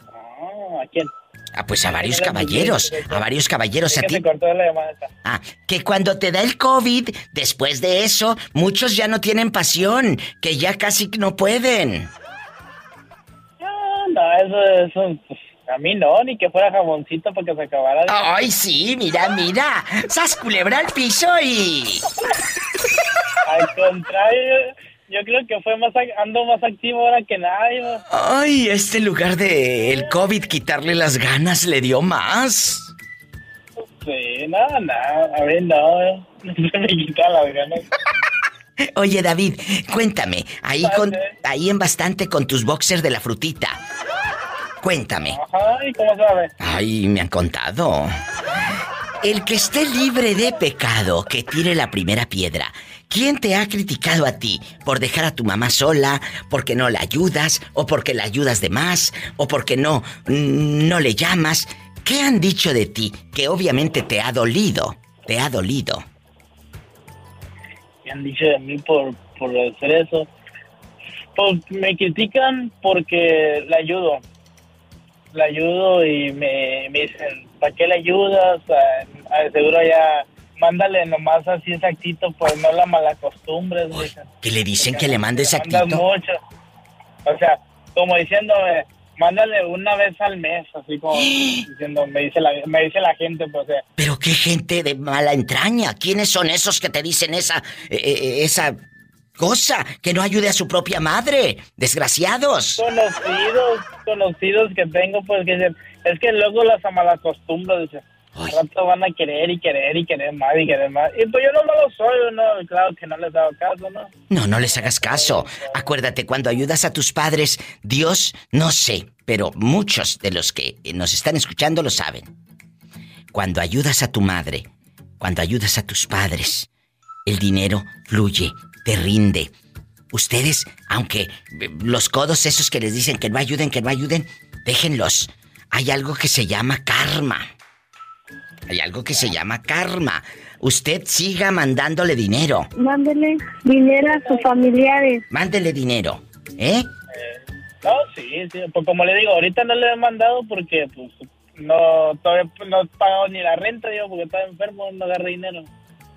Speaker 24: Ah, ¿A quién?
Speaker 2: Ah, pues a varios caballeros, a varios caballeros a ti. Ah, que cuando te da el COVID, después de eso, muchos ya no tienen pasión, que ya casi no pueden.
Speaker 24: No, eso, eso, pues, a mí no, ni que fuera jamoncito para que se acabara. de-
Speaker 2: Ay, sí, mira, mira. Sas culebra al piso y.
Speaker 24: Al contrario, yo creo que fue más, ando más activo ahora que nadie. ¿no?
Speaker 2: Ay, este lugar de el COVID quitarle las ganas le dio más.
Speaker 24: Sí, no, no, a ver, no, no se me quita las ganas.
Speaker 2: Oye, David, cuéntame, ahí con ahí en bastante con tus boxers de la frutita. Cuéntame.
Speaker 24: Ay, ¿cómo sabe?
Speaker 2: Ay, me han contado. El que esté libre de pecado, que tire la primera piedra. ¿Quién te ha criticado a ti por dejar a tu mamá sola, porque no la ayudas, o porque la ayudas de más, o porque no, mm, no le llamas? ¿Qué han dicho de ti que obviamente te ha dolido? Te ha dolido.
Speaker 24: me han dicho de mí por, por hacer eso. Pues me critican porque la ayudo. La ayudo y me, me dicen, ¿para qué le ayudas? Ah, seguro ya, mándale nomás así exactito, pues no la malacostumbres.
Speaker 2: Que le dicen que le mandes
Speaker 24: Mandas
Speaker 2: actito.
Speaker 24: mucho. O sea, como diciéndome, mándale una vez al mes, así como diciendo, me dice la, me dice la gente, pues, sea,
Speaker 2: Pero qué gente de mala entraña. ¿Quiénes son esos que te dicen esa eh, eh, esa cosa que no ayude a su propia madre? Desgraciados.
Speaker 24: conocidos, conocidos que tengo, pues que es que luego las malacostumbro, dice, rato van a querer y querer y querer más y querer más. Y pues yo no malo soy, no, claro que no les hago caso, ¿no?
Speaker 2: No, no les hagas caso. Acuérdate, cuando ayudas a tus padres, Dios, no sé, pero muchos de los que nos están escuchando lo saben. Cuando ayudas a tu madre, cuando ayudas a tus padres, el dinero fluye, te rinde. Ustedes, aunque eh, los codos esos que les dicen que no ayuden, que no ayuden, déjenlos. Hay algo que se llama karma. Hay algo que se llama karma. Usted siga mandándole dinero.
Speaker 7: Mándele dinero a sus familiares.
Speaker 2: Mándele dinero. ¿Eh?
Speaker 24: No, sí, sí, pues como le digo, ahorita no le he mandado porque, pues, no, todavía no he pagado ni la renta, yo, porque estaba enfermo, no agarré dinero.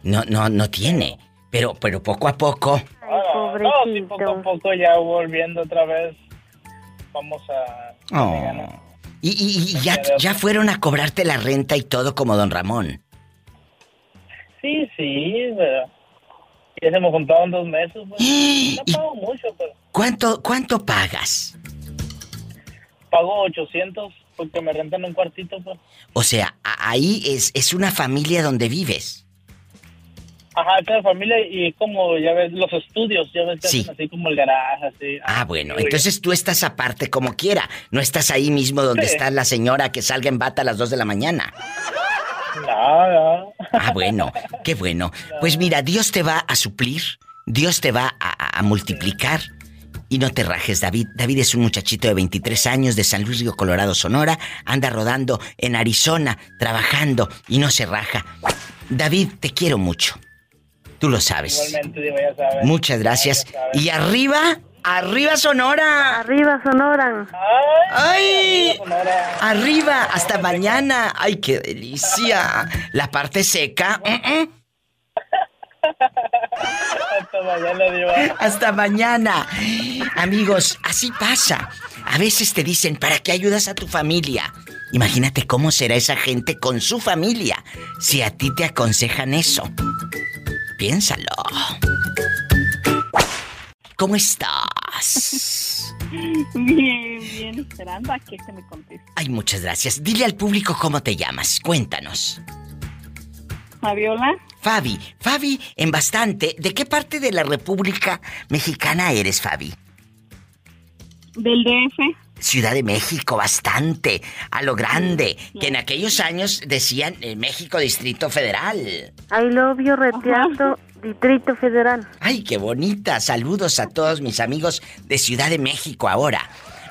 Speaker 2: No, no, no tiene. Pero, pero poco a poco.
Speaker 24: Ah, no, sí, poco a poco ya volviendo otra vez, vamos a...
Speaker 2: Oh. Y, y- y ya, ya fueron a cobrarte la renta y todo como don Ramón.
Speaker 24: Sí, sí, pero ya se me juntaron dos meses, pues. No pago mucho, pero
Speaker 2: ¿Cuánto, cuánto pagas?
Speaker 24: pago 800 porque me rentan un cuartito, pues.
Speaker 2: O sea, ahí es, es una familia donde vives.
Speaker 15: Ajá, la familia y como, ya ves, los estudios, ya ves, que
Speaker 2: Sí.
Speaker 15: hacen así como el garaje, así.
Speaker 2: Ah, bueno, entonces tú estás aparte como quiera. No estás ahí mismo donde
Speaker 15: Sí.
Speaker 2: está la señora que salga en bata a las 2 de la mañana.
Speaker 15: No, no.
Speaker 2: Ah, bueno, qué bueno. Pues mira, Dios te va a suplir, Dios te va a, a- a multiplicar. Y no te rajes, David. David es un muchachito de 23 años de San Luis Río Colorado, Sonora. Anda rodando en Arizona, trabajando y no se raja. David, te quiero mucho. Tú lo sabes.
Speaker 15: Igualmente, digo, ya sabes.
Speaker 2: Muchas gracias. Y arriba, arriba Sonora.
Speaker 11: Arriba Sonora.
Speaker 2: ¡Ay! Arriba, hasta mañana. ¡Ay, qué delicia! La parte seca. mm, mm.
Speaker 15: Hasta mañana, Diva.
Speaker 2: Hasta mañana. Amigos, así pasa. A veces te dicen, ¿para qué ayudas a tu familia? Imagínate cómo será esa gente con su familia si a ti te aconsejan eso. Piénsalo. ¿Cómo estás?
Speaker 18: Bien, bien, esperando a que se me conteste.
Speaker 2: Ay, muchas gracias. Dile al público cómo te llamas. Cuéntanos.
Speaker 18: Fabiola,
Speaker 2: Fabi, Fabi, en bastante. ¿De qué parte de la República Mexicana eres, Fabi?
Speaker 18: del DF.
Speaker 2: Ciudad de México, bastante, a lo grande, que en aquellos años decían eh, México Distrito Federal.
Speaker 11: I love you, Reteato, Distrito Federal.
Speaker 2: Ay, qué bonita. Saludos a todos mis amigos de Ciudad de México ahora.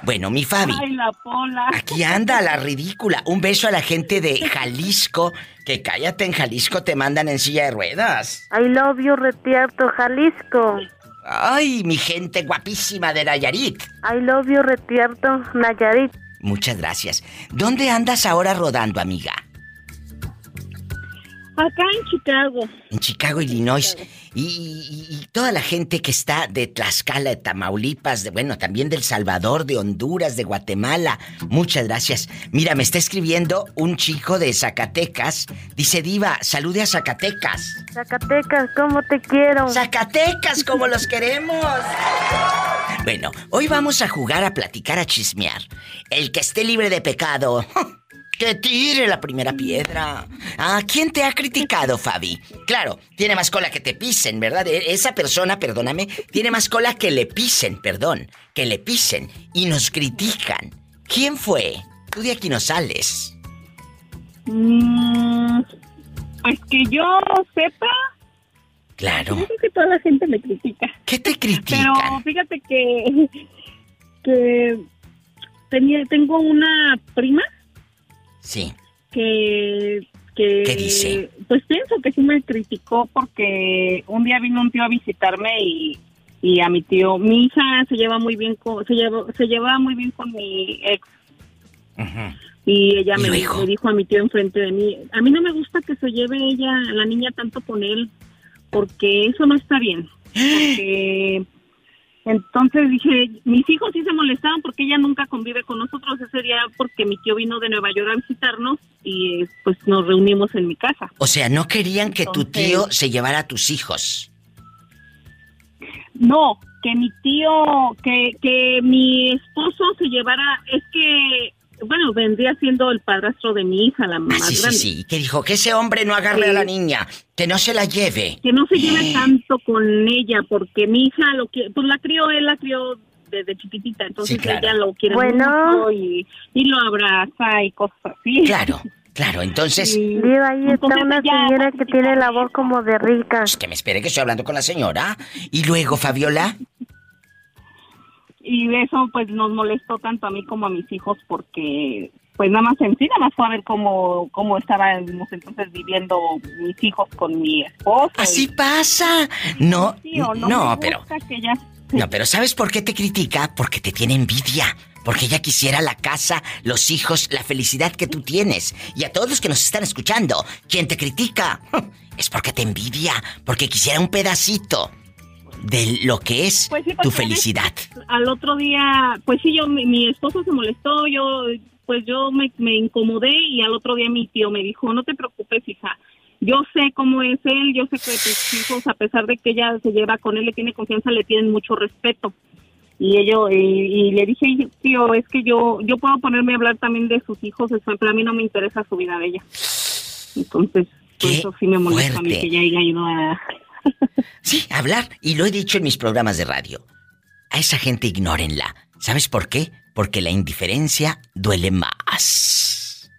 Speaker 2: Bueno, mi Fabi,
Speaker 18: Ay, la pola.
Speaker 2: aquí anda la ridícula. Un beso a la gente de Jalisco, que cállate en Jalisco te mandan en silla de ruedas.
Speaker 11: I love you, Reteato, Jalisco.
Speaker 2: Ay, mi gente guapísima de Nayarit.
Speaker 11: I love you, Reteato, Nayarit.
Speaker 2: Muchas gracias. ¿Dónde andas ahora rodando, amiga?
Speaker 18: Acá en Chicago.
Speaker 2: En Chicago, Illinois. Y, y- y toda la gente que está de Tlaxcala, de Tamaulipas, de bueno, también del Salvador, de Honduras, de Guatemala. Muchas gracias. Mira, me está escribiendo un chico de Zacatecas. Dice Diva, salude a Zacatecas.
Speaker 11: Zacatecas, ¿cómo te quiero?
Speaker 2: Zacatecas, como los queremos. Bueno, hoy vamos a jugar a platicar, a chismear. El que esté libre de pecado, que tire la primera piedra. Ah, ¿quién te ha criticado, Fabi? Claro, tiene más cola que te pisen, ¿verdad? E- Esa persona, perdóname, tiene más cola que le pisen, perdón, que le pisen y nos critican. ¿Quién fue? Tú de aquí no sales.
Speaker 18: Mm, pues que yo sepa,
Speaker 2: Claro.
Speaker 18: yo creo que toda la gente me critica.
Speaker 2: ¿Qué te critican?
Speaker 18: Pero fíjate que, que tenía, tengo una prima
Speaker 2: Sí.
Speaker 18: que, que
Speaker 2: ¿Qué dice?
Speaker 18: pues pienso que sí me criticó porque un día vino un tío a visitarme y, y a mi tío mi hija se lleva muy bien con se lleva se lleva muy bien con mi ex y ella
Speaker 2: ¿Y
Speaker 18: me,
Speaker 2: luego?
Speaker 18: me dijo a mi tío enfrente de mí a mí no me gusta que se lleve ella la niña tanto con él porque eso no está bien porque entonces dije, mis hijos sí se molestaban porque ella nunca convive con nosotros ese día porque mi tío vino de Nueva York a visitarnos y pues nos reunimos en mi casa.
Speaker 2: O sea, no querían que tu tío se llevara a tus hijos.
Speaker 18: No, que mi tío, que, que mi esposo se llevara, es que, bueno, vendría siendo el padrastro de mi hija, la más
Speaker 2: Ah, sí, sí,
Speaker 18: grande.
Speaker 2: sí. Que dijo que ese hombre no agarre a la
Speaker 18: Sí.
Speaker 2: niña, que no se la lleve.
Speaker 18: Que no se lleve tanto con ella porque mi hija lo que, pues la crió, él la crió desde chiquitita, entonces
Speaker 2: Sí, claro.
Speaker 18: ella lo quiere
Speaker 11: Bueno.
Speaker 18: mucho y, y lo abraza y cosas así.
Speaker 2: Claro, claro. Entonces,
Speaker 11: Diva, ahí está una señora que tiene la voz como de rica.
Speaker 2: pues, que me espere que estoy hablando con la señora. Y luego, Fabiola,
Speaker 18: y eso pues nos molestó tanto a mí como a mis hijos porque pues nada más en sí, nada más fue a ver cómo, cómo estábamos entonces viviendo mis hijos con mi esposo.
Speaker 2: así pasa. No,
Speaker 18: Sí,
Speaker 2: no,
Speaker 18: no,
Speaker 2: pero... No, pero ¿sabes por qué te critica? Porque te tiene envidia. Porque ella quisiera la casa, los hijos, la felicidad que tú tienes. Y a todos los que nos están escuchando, quien te critica es porque te envidia, porque quisiera un pedacito de lo que es
Speaker 18: Pues sí,
Speaker 2: tu felicidad.
Speaker 18: al otro día, pues sí, yo, mi, mi esposo se molestó, yo, pues yo me, me incomodé y al otro día mi tío me dijo, no te preocupes, hija, yo sé cómo es él, yo sé que tus hijos, a pesar de que ella se lleva con él, le tiene confianza, le tienen mucho respeto. Y ello, y, y le dije, tío, es que yo, yo puedo ponerme a hablar también de sus hijos, pero a mí no me interesa su vida de ella. Entonces, Por
Speaker 2: Qué
Speaker 18: eso sí me molesta a mí que ya haya ido a...
Speaker 2: Sí, hablar. Y lo he dicho en mis programas de radio. A esa gente ignórenla. ¿Sabes por qué? Porque la indiferencia duele más.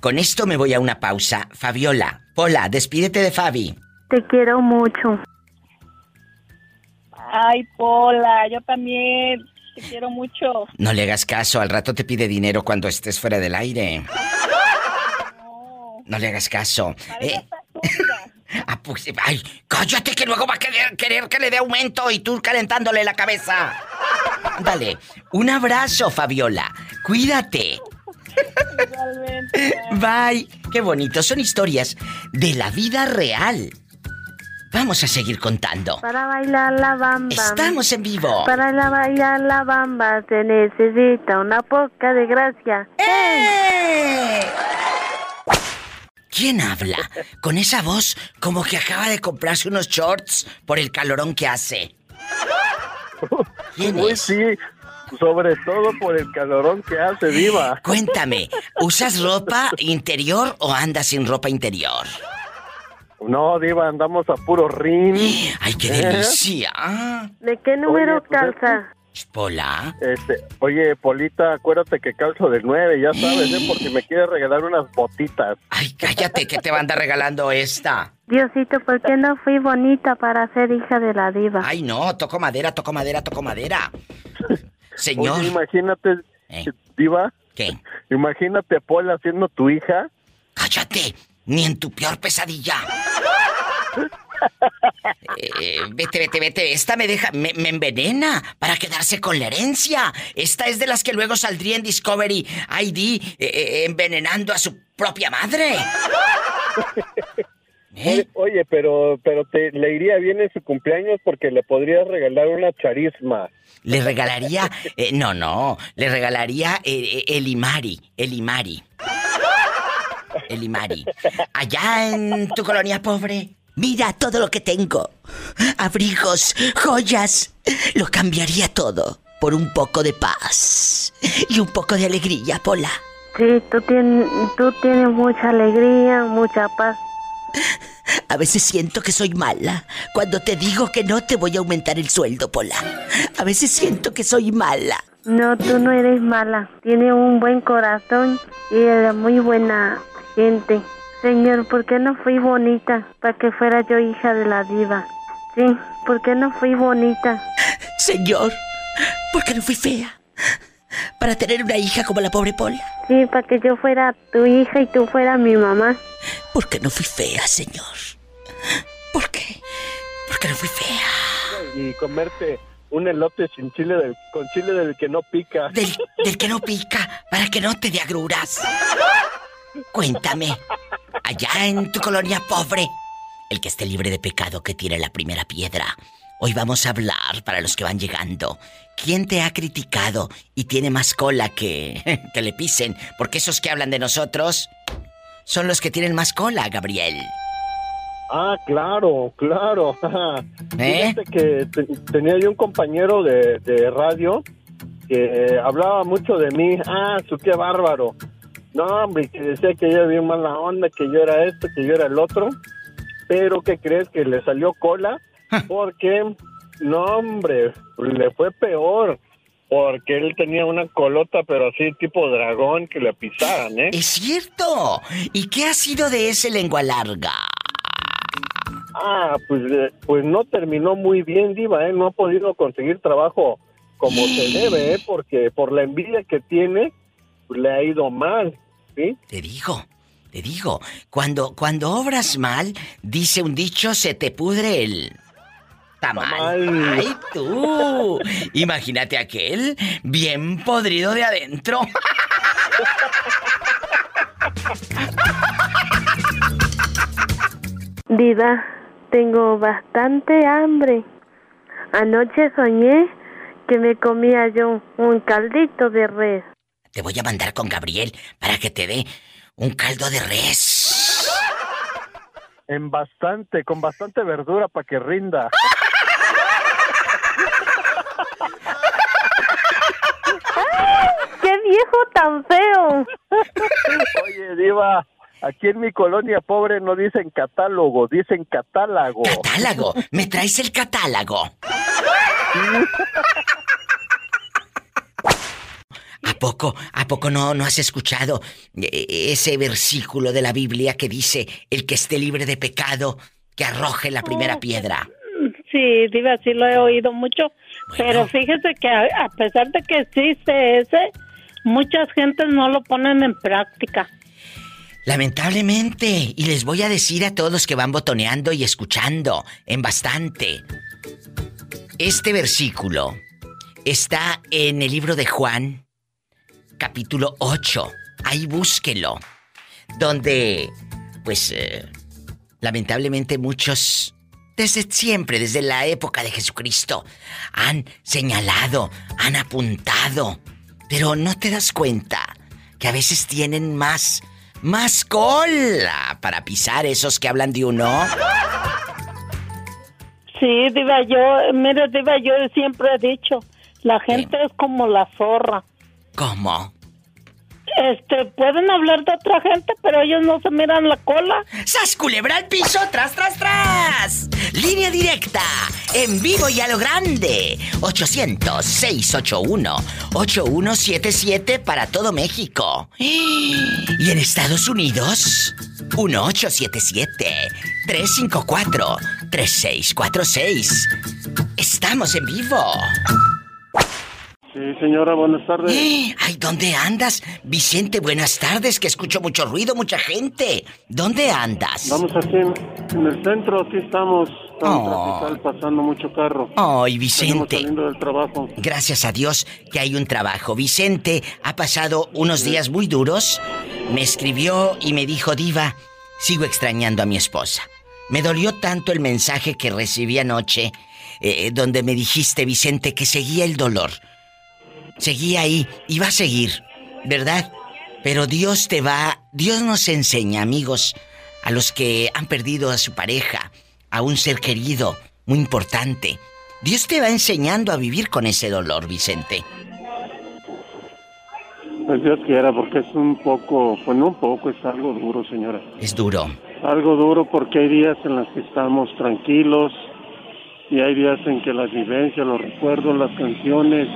Speaker 2: Con esto me voy a una pausa. Fabiola, Pola, despídete de Fabi.
Speaker 11: Te quiero mucho.
Speaker 18: Ay, Pola, yo también te quiero mucho.
Speaker 2: No le hagas caso, al rato te pide dinero cuando estés fuera del aire. No le hagas caso. Eh, ah, pues, ay, cállate que luego va a querer, querer que le dé aumento y tú calentándole la cabeza. Dale, un abrazo, Fabiola. Cuídate. Bye. Qué bonito, son historias de la vida real. Vamos a seguir contando.
Speaker 11: Para bailar la bamba.
Speaker 2: Estamos en vivo.
Speaker 11: Para la bailar la bamba se necesita una poca de gracia.
Speaker 2: ¡Eh! ¿Quién habla? Con esa voz como que acaba de comprarse unos shorts por el calorón que hace. ¿Quién
Speaker 8: Uy,
Speaker 2: es?
Speaker 8: sí, sobre todo por el calorón que hace, Diva.
Speaker 2: Cuéntame, ¿usas ropa interior o andas sin ropa interior?
Speaker 8: No, Diva, andamos a puro rin.
Speaker 2: ¡Ay, qué
Speaker 8: ¿Eh?
Speaker 2: delicia!
Speaker 11: ¿De qué número
Speaker 8: Oye, pues,
Speaker 11: calza?
Speaker 2: Pola.
Speaker 8: Este, oye, Polita, acuérdate que calzo del 9, ya sabes, ¿eh? Por si me quieres regalar unas botitas.
Speaker 2: Ay, cállate, que te va a andar regalando esta.
Speaker 11: Diosito, ¿por qué no fui bonita para ser hija de la diva?
Speaker 2: Ay, no, toco madera, toco madera, toco madera. Señor.
Speaker 8: Oye, imagínate, Diva.
Speaker 2: ¿Qué?
Speaker 8: Imagínate a Pola siendo tu hija.
Speaker 2: Cállate, ni en tu peor pesadilla. Eh, vete, vete, vete. Esta me deja, me, me envenena para quedarse con la herencia. Esta es de las que luego saldría en Discovery ID eh, eh, envenenando a su propia madre.
Speaker 8: Oye, oye, pero, pero te, le iría bien en su cumpleaños porque le podrías regalar una charisma.
Speaker 2: Le regalaría, eh, no, no, le regalaría eh, el Imari, el Imari. El Imari. Allá en tu colonia pobre. Mira todo lo que tengo. Abrigos, joyas. Lo cambiaría todo por un poco de paz y un poco de alegría, Pola.
Speaker 11: Sí, tú tienes, tú tienes mucha alegría, mucha paz.
Speaker 2: A veces siento que soy mala cuando te digo que no te voy a aumentar el sueldo, Pola. A veces siento que soy mala.
Speaker 11: No, tú no eres mala. Tienes un buen corazón y eres muy buena gente. Señor, ¿por qué no fui bonita para que fuera yo hija de la diva? Sí, ¿por qué no fui bonita?
Speaker 2: Señor, ¿por qué no fui fea? Para tener una hija como la pobre Pola.
Speaker 11: Sí, para que yo fuera tu hija y tú fueras mi mamá.
Speaker 2: ¿Por qué no fui fea, señor? ¿Por qué? ¿Por qué no fui fea?
Speaker 8: Y comerte un elote sin chile del, con chile del que no pica.
Speaker 2: Del, del que no pica, para que no te dé agruras. Cuéntame, allá en tu colonia pobre, el que esté libre de pecado que tire la primera piedra. Hoy vamos a hablar, para los que van llegando, ¿quién te ha criticado y tiene más cola que, que le pisen? Porque esos que hablan de nosotros son los que tienen más cola, Gabriel.
Speaker 8: Ah, claro, claro.
Speaker 2: ¿Eh?
Speaker 8: Fíjate que te- tenía yo un compañero de, de radio que hablaba mucho de mí. Ah, su qué bárbaro. No, hombre, que decía que yo bien mala onda, que yo era esto, que yo era el otro. Pero ¿qué crees? Que le salió cola porque, no, hombre, le fue peor. Porque él tenía una colota, pero así tipo dragón, que le pisaran, ¿eh?
Speaker 2: Es cierto. ¿Y qué ha sido de ese lengua larga?
Speaker 8: Ah, pues, eh, pues no terminó muy bien, Diva, ¿eh? No ha podido conseguir trabajo como se debe, ¿eh? Porque por la envidia que tiene, le ha ido mal, ¿sí?
Speaker 2: Te digo, te digo, cuando, cuando obras mal, dice un dicho, se te pudre el tamal. ¡Ay, tú! Imagínate aquel bien podrido de adentro.
Speaker 11: Diva, tengo bastante hambre. Anoche soñé que me comía yo un caldito de res.
Speaker 2: Te voy a mandar con Gabriel para que te dé un caldo de res.
Speaker 8: En bastante, con bastante verdura para que rinda.
Speaker 11: ¡Qué viejo tan feo!
Speaker 8: Oye, Diva,
Speaker 25: Aquí en mi colonia pobre no dicen catálogo, dicen catálogo.
Speaker 2: Catálogo. ¿Me traes el catálogo? ¿A poco, a poco no, no has escuchado eh, ese versículo de la Biblia que dice, el que esté libre de pecado, que arroje la primera piedra?
Speaker 11: Sí, Diva, sí lo he oído mucho, pero fíjese que a, a pesar de que existe ese, muchas gentes no lo ponen en práctica.
Speaker 2: Lamentablemente, y les voy a decir a todos los que van botoneando y escuchando en bastante, este versículo está en el libro de Juan, capítulo 8. Ahí búsquelo. Donde, pues, eh, lamentablemente muchos, desde siempre, desde la época de Jesucristo, han señalado, han apuntado. Pero no te das cuenta que a veces tienen más, más cola para pisar esos que hablan de uno.
Speaker 11: Sí, Diva, yo, mire, Diva, yo siempre he dicho, la gente es como la zorra.
Speaker 2: ¿Cómo?
Speaker 11: Este, pueden hablar de otra gente, pero ellos no se miran la cola.
Speaker 2: ¡Sas culebra al piso! ¡Tras, tras, tras! Línea directa, en vivo y a lo grande. 800-681-8177 para todo México. Y en Estados Unidos, 1877-354-3646. Estamos en vivo.
Speaker 26: Sí, señora, buenas tardes.
Speaker 2: Ay, ¿dónde andas? Vicente, buenas tardes, que escucho mucho ruido, mucha gente. ¿Dónde andas?
Speaker 26: Vamos aquí en, en el centro, aquí estamos. Estamos
Speaker 2: Oh.
Speaker 26: trafical, pasando mucho carro.
Speaker 2: Ay, Vicente.
Speaker 26: saliendo del trabajo.
Speaker 2: Gracias a Dios que hay un trabajo. Vicente ha pasado unos días muy duros. Me escribió y me dijo, Diva, sigo extrañando a mi esposa. Me dolió tanto el mensaje que recibí anoche, eh, donde me dijiste, Vicente, que seguía el dolor. Seguía ahí y va a seguir, ¿verdad? Pero Dios te va, Dios nos enseña, amigos, a los que han perdido a su pareja, a un ser querido, muy importante. Dios te va enseñando a vivir con ese dolor, Vicente.
Speaker 26: Pues Dios quiera, porque es un poco, pues no un poco, es algo duro, señora.
Speaker 2: Es duro.
Speaker 26: Algo duro porque hay días en los que estamos tranquilos y hay días en que las vivencias, los recuerdos, las canciones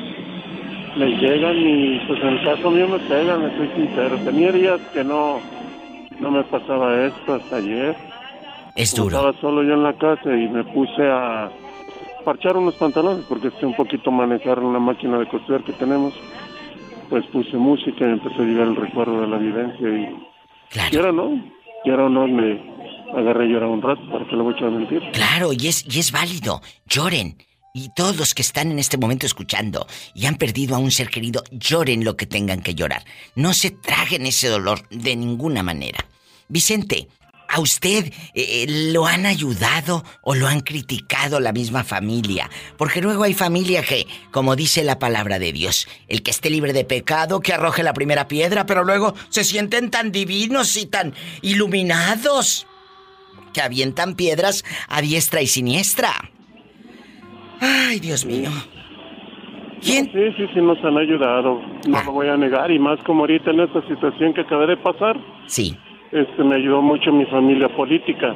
Speaker 26: les llegan y pues en el caso mío me pegan, me soy sincero. Tenía días que no, no me pasaba esto hasta ayer.
Speaker 2: Es duro.
Speaker 26: Estaba solo yo en la casa y me puse a parchar unos pantalones porque sé un poquito manejar una máquina de coser que tenemos. Pues puse música y me empezó a llegar el recuerdo de la vivencia y... Y ahora no, no me agarré a llorar un rato, para que le voy a mentir.
Speaker 2: Claro, y es, y es válido. Lloren. Y todos los que están en este momento escuchando y han perdido a un ser querido, lloren lo que tengan que llorar. No se traguen ese dolor de ninguna manera. Vicente, ¿a usted eh, lo han ayudado o lo han criticado la misma familia? Porque luego hay familia que, como dice la palabra de Dios, el que esté libre de pecado, que arroje la primera piedra, pero luego se sienten tan divinos y tan iluminados que avientan piedras a diestra y siniestra. Ay, Dios mío.
Speaker 26: ¿Quién? sí, sí, sí, nos han ayudado. No lo voy a negar. Y más como ahorita en esta situación que acabé de pasar.
Speaker 2: Sí.
Speaker 26: Este, me ayudó mucho mi familia política.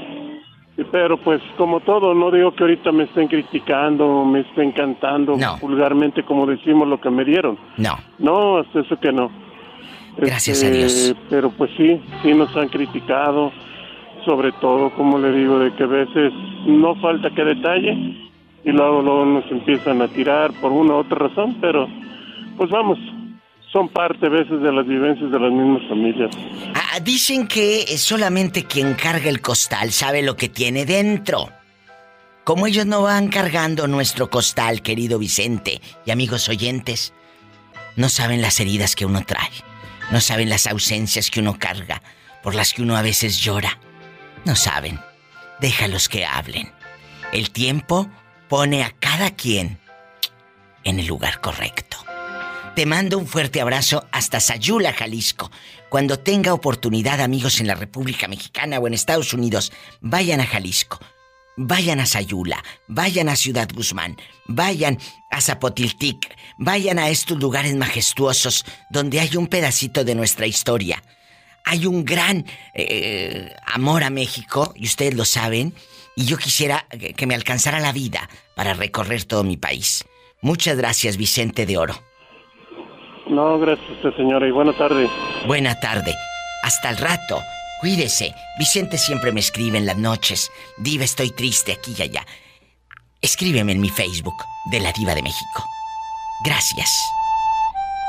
Speaker 26: Pero pues como todo, no digo que ahorita me estén criticando, me estén cantando vulgarmente como decimos lo que me dieron.
Speaker 2: No.
Speaker 26: No, hasta eso que no.
Speaker 2: Gracias a
Speaker 26: Este,
Speaker 2: Dios.
Speaker 26: Pero pues sí, sí nos han criticado, sobre todo, como le digo, de que a veces no falta que detalle y luego, luego nos empiezan a tirar por una u otra razón, pero pues vamos, son parte a veces de las vivencias de las mismas familias.
Speaker 2: Ah, dicen que solamente quien carga el costal sabe lo que tiene dentro. Como ellos no van cargando nuestro costal, querido Vicente y amigos oyentes, no saben las heridas que uno trae, no saben las ausencias que uno carga, por las que uno a veces llora. No saben. Déjalos que hablen. El tiempo pone a cada quien en el lugar correcto. Te mando un fuerte abrazo hasta Sayula, Jalisco. Cuando tenga oportunidad, amigos en la República Mexicana o en Estados Unidos, vayan a Jalisco. Vayan a Sayula, vayan a Ciudad Guzmán, vayan a Zapotiltic, vayan a estos lugares majestuosos donde hay un pedacito de nuestra historia. hay un gran eh, amor a México, y ustedes lo saben, y yo quisiera que, me alcanzara la vida para recorrer todo mi país. Muchas gracias, Vicente de Oro.
Speaker 26: No, gracias a usted, señora, y buena tarde.
Speaker 2: Buena tarde. Hasta el rato. Cuídese. Vicente siempre me escribe en las noches. Diva, estoy triste aquí y allá. Escríbeme en mi Facebook de la Diva de México. Gracias.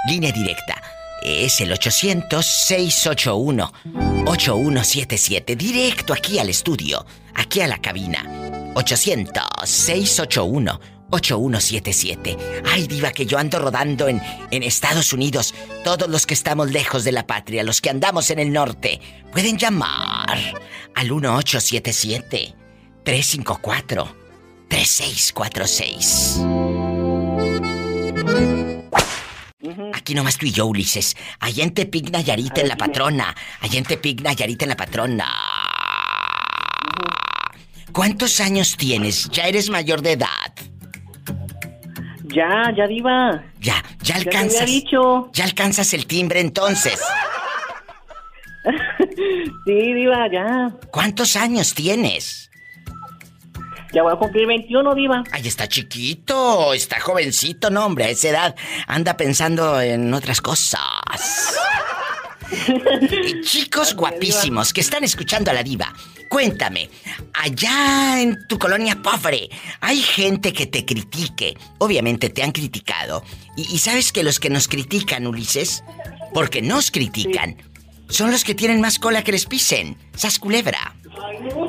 Speaker 2: Línea directa. Es el 800-681-8177. Directo aquí al estudio. Aquí a la cabina. 800-681-8177. Ay, diva, que yo ando rodando en, Estados Unidos. Todos los que estamos lejos de la patria, los que andamos en el norte, pueden llamar al 1877 354 3646. Aquí nomás tú y yo, Ulises. Allá en Tepic, Nayarit, en la patrona. Allá en Tepic, Nayarit, en la patrona. ¿Cuántos años tienes? Ya eres mayor de edad.
Speaker 9: Ya, ya diva.
Speaker 2: Ya, ya
Speaker 9: Ya
Speaker 2: alcanzas.
Speaker 9: había dicho.
Speaker 2: Ya alcanzas el timbre entonces.
Speaker 9: Sí, diva, ya.
Speaker 2: ¿Cuántos años tienes?
Speaker 9: Ya voy a cumplir 21, diva.
Speaker 2: Ay, está chiquito, está jovencito, no, hombre, a esa edad anda pensando en otras cosas. Y Chicos guapísimos que están escuchando a la diva, cuéntame, allá en tu colonia pobre, ¿hay gente que te critique? Obviamente te han criticado. Y, y sabes que los que nos critican, Ulises, porque nos critican, son los que tienen más cola que les pisen. Sas culebra.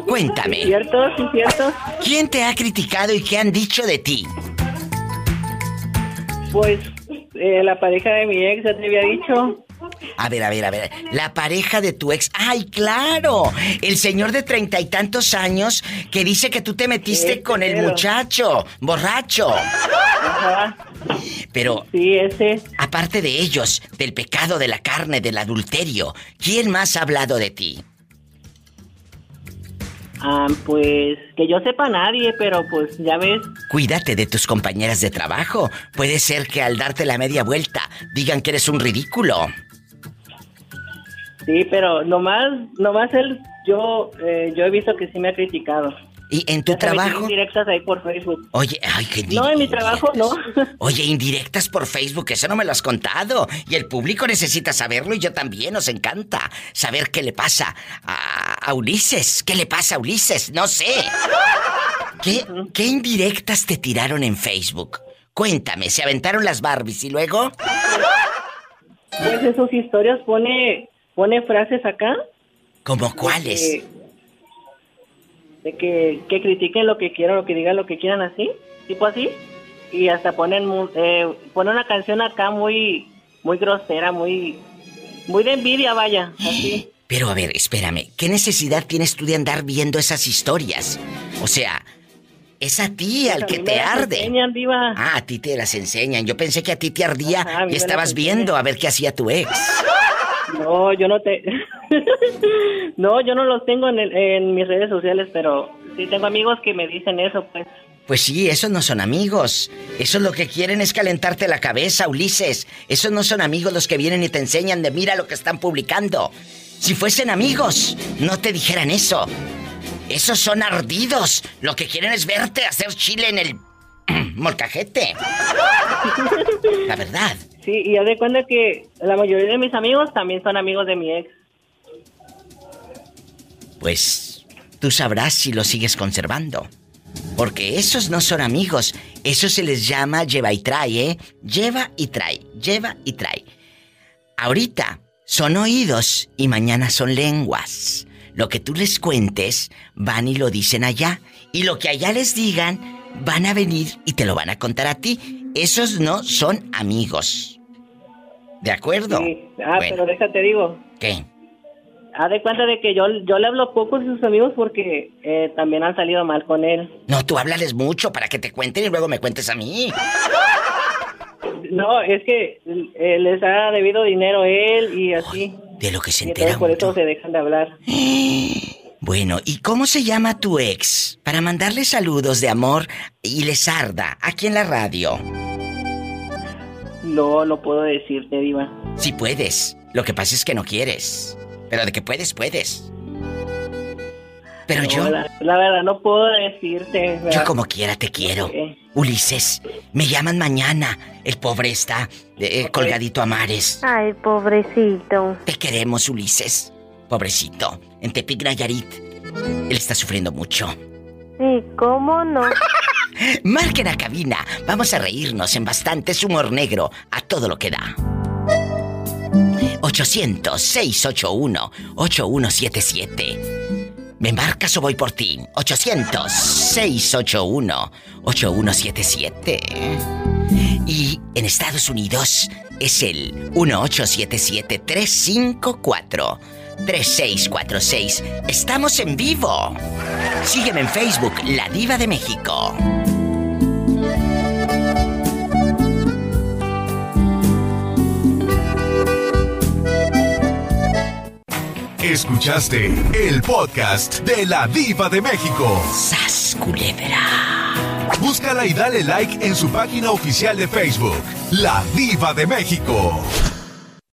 Speaker 2: Cuéntame.
Speaker 9: ¿Cierto? Sí, cierto.
Speaker 2: ¿Quién te ha criticado y qué han dicho de ti?
Speaker 9: Pues eh, la pareja de mi ex ya te había dicho.
Speaker 2: A ver, a ver, a ver. La pareja de tu ex. ¡Ay, claro! El señor de treinta y tantos años que dice que tú te metiste
Speaker 9: Ese
Speaker 2: con el muchacho, borracho.
Speaker 9: Ajá.
Speaker 2: Pero.
Speaker 9: Sí, ese.
Speaker 2: Aparte de ellos, del pecado de la carne, del adulterio, ¿quién más ha hablado de ti?
Speaker 9: Ah, pues que yo sepa nadie, pero pues ya ves.
Speaker 2: Cuídate de tus compañeras de trabajo. Puede ser que al darte la media vuelta digan que eres un ridículo.
Speaker 9: Sí, pero nomás, nomás él, yo, eh, yo he visto que sí me ha criticado.
Speaker 2: ¿Y en tu trabajo?
Speaker 9: Directas ahí por Facebook.
Speaker 2: Oye, ay, qué
Speaker 9: No, en mi trabajo no.
Speaker 2: Oye, indirectas por Facebook, eso no me lo has contado. Y el público necesita saberlo y yo también, nos encanta saber qué le pasa a, a Ulises. ¿Qué le pasa a Ulises? No sé. ¿Qué, ¿Qué indirectas te tiraron en Facebook? Cuéntame, ¿se aventaron las Barbies y luego?
Speaker 9: Pues en sus historias pone, pone frases acá.
Speaker 2: ¿Cómo cuáles?
Speaker 9: De, de que, que critiquen lo que quieran, lo que digan, lo que quieran así, tipo así. Y hasta ponen, eh, pone una canción acá muy, muy grosera, muy, muy de envidia, vaya, así.
Speaker 2: Pero a ver, espérame, ¿qué necesidad tienes tú de andar viendo esas historias? O sea, es a ti al
Speaker 9: Pues a
Speaker 2: que te arde.
Speaker 9: enseñan, diva.
Speaker 2: Ah, a ti te las enseñan. Yo pensé que a ti te ardía
Speaker 9: Ajá,
Speaker 2: y estabas viendo a ver qué hacía tu ex.
Speaker 9: No, yo no te... no, yo no los tengo en, el- en mis redes sociales, pero sí tengo amigos que me dicen eso, pues.
Speaker 2: Pues sí, esos no son amigos. Esos lo que quieren es calentarte la cabeza, Ulises. Esos no son amigos los que vienen y te enseñan de mira lo que están publicando. Si fuesen amigos, no te dijeran eso. Esos son ardidos. Lo que quieren es verte hacer chile en el molcajete. La verdad.
Speaker 9: Sí, y haz de cuenta que la mayoría de mis amigos también son amigos de mi ex.
Speaker 2: Pues tú sabrás si lo sigues conservando. Porque esos no son amigos. Eso se les llama lleva y trae, ¿eh? Lleva y trae, lleva y trae. Ahorita son oídos y mañana son lenguas. Lo que tú les cuentes, van y lo dicen allá. Y lo que allá les digan, van a venir y te lo van a contar a ti. Esos no son amigos. ¿De acuerdo?
Speaker 9: Sí. Ah,
Speaker 2: Bueno.
Speaker 9: pero déjate digo.
Speaker 2: ¿Qué?
Speaker 9: Haz de cuenta de que yo, yo le hablo poco a sus amigos porque eh, también han salido mal con él.
Speaker 2: No, tú háblales mucho para que te cuenten y luego me cuentes a mí.
Speaker 9: No, es que eh, les ha debido dinero él y así.
Speaker 2: De lo que se
Speaker 9: Y
Speaker 2: entera
Speaker 9: entonces por eso se dejan de hablar.
Speaker 2: Bueno, ¿y cómo se llama tu ex? Para mandarle saludos de amor y les arda aquí en la radio.
Speaker 9: No, no puedo decirte, Diva.
Speaker 2: Si puedes. Lo que pasa es que no quieres. Pero de que puedes, puedes. Pero
Speaker 27: No,
Speaker 2: yo,
Speaker 27: La, la verdad, no puedo decirte.
Speaker 2: yo
Speaker 27: ¿verdad?
Speaker 2: como quiera te quiero. Ulises, me llaman mañana. El pobre está eh, colgadito a mares.
Speaker 11: Ay, pobrecito.
Speaker 2: Te queremos, Ulises. Pobrecito. En Tepic, Nayarit. Él está sufriendo mucho.
Speaker 11: Sí, ¿cómo no?
Speaker 2: Marquen a cabina. Vamos a reírnos en bastantes humor negro. A todo lo que da. 800-681-8177. ¿Me embarcas o voy por ti? 800-681-8177. Y en Estados Unidos es el 1877-354-3646. Estamos en vivo. Sígueme en Facebook, La Diva de México.
Speaker 28: Escuchaste el podcast de la Diva de México.
Speaker 2: ¡Sas, culebra!
Speaker 28: Búscala y dale like en su página oficial de Facebook, La Diva de México.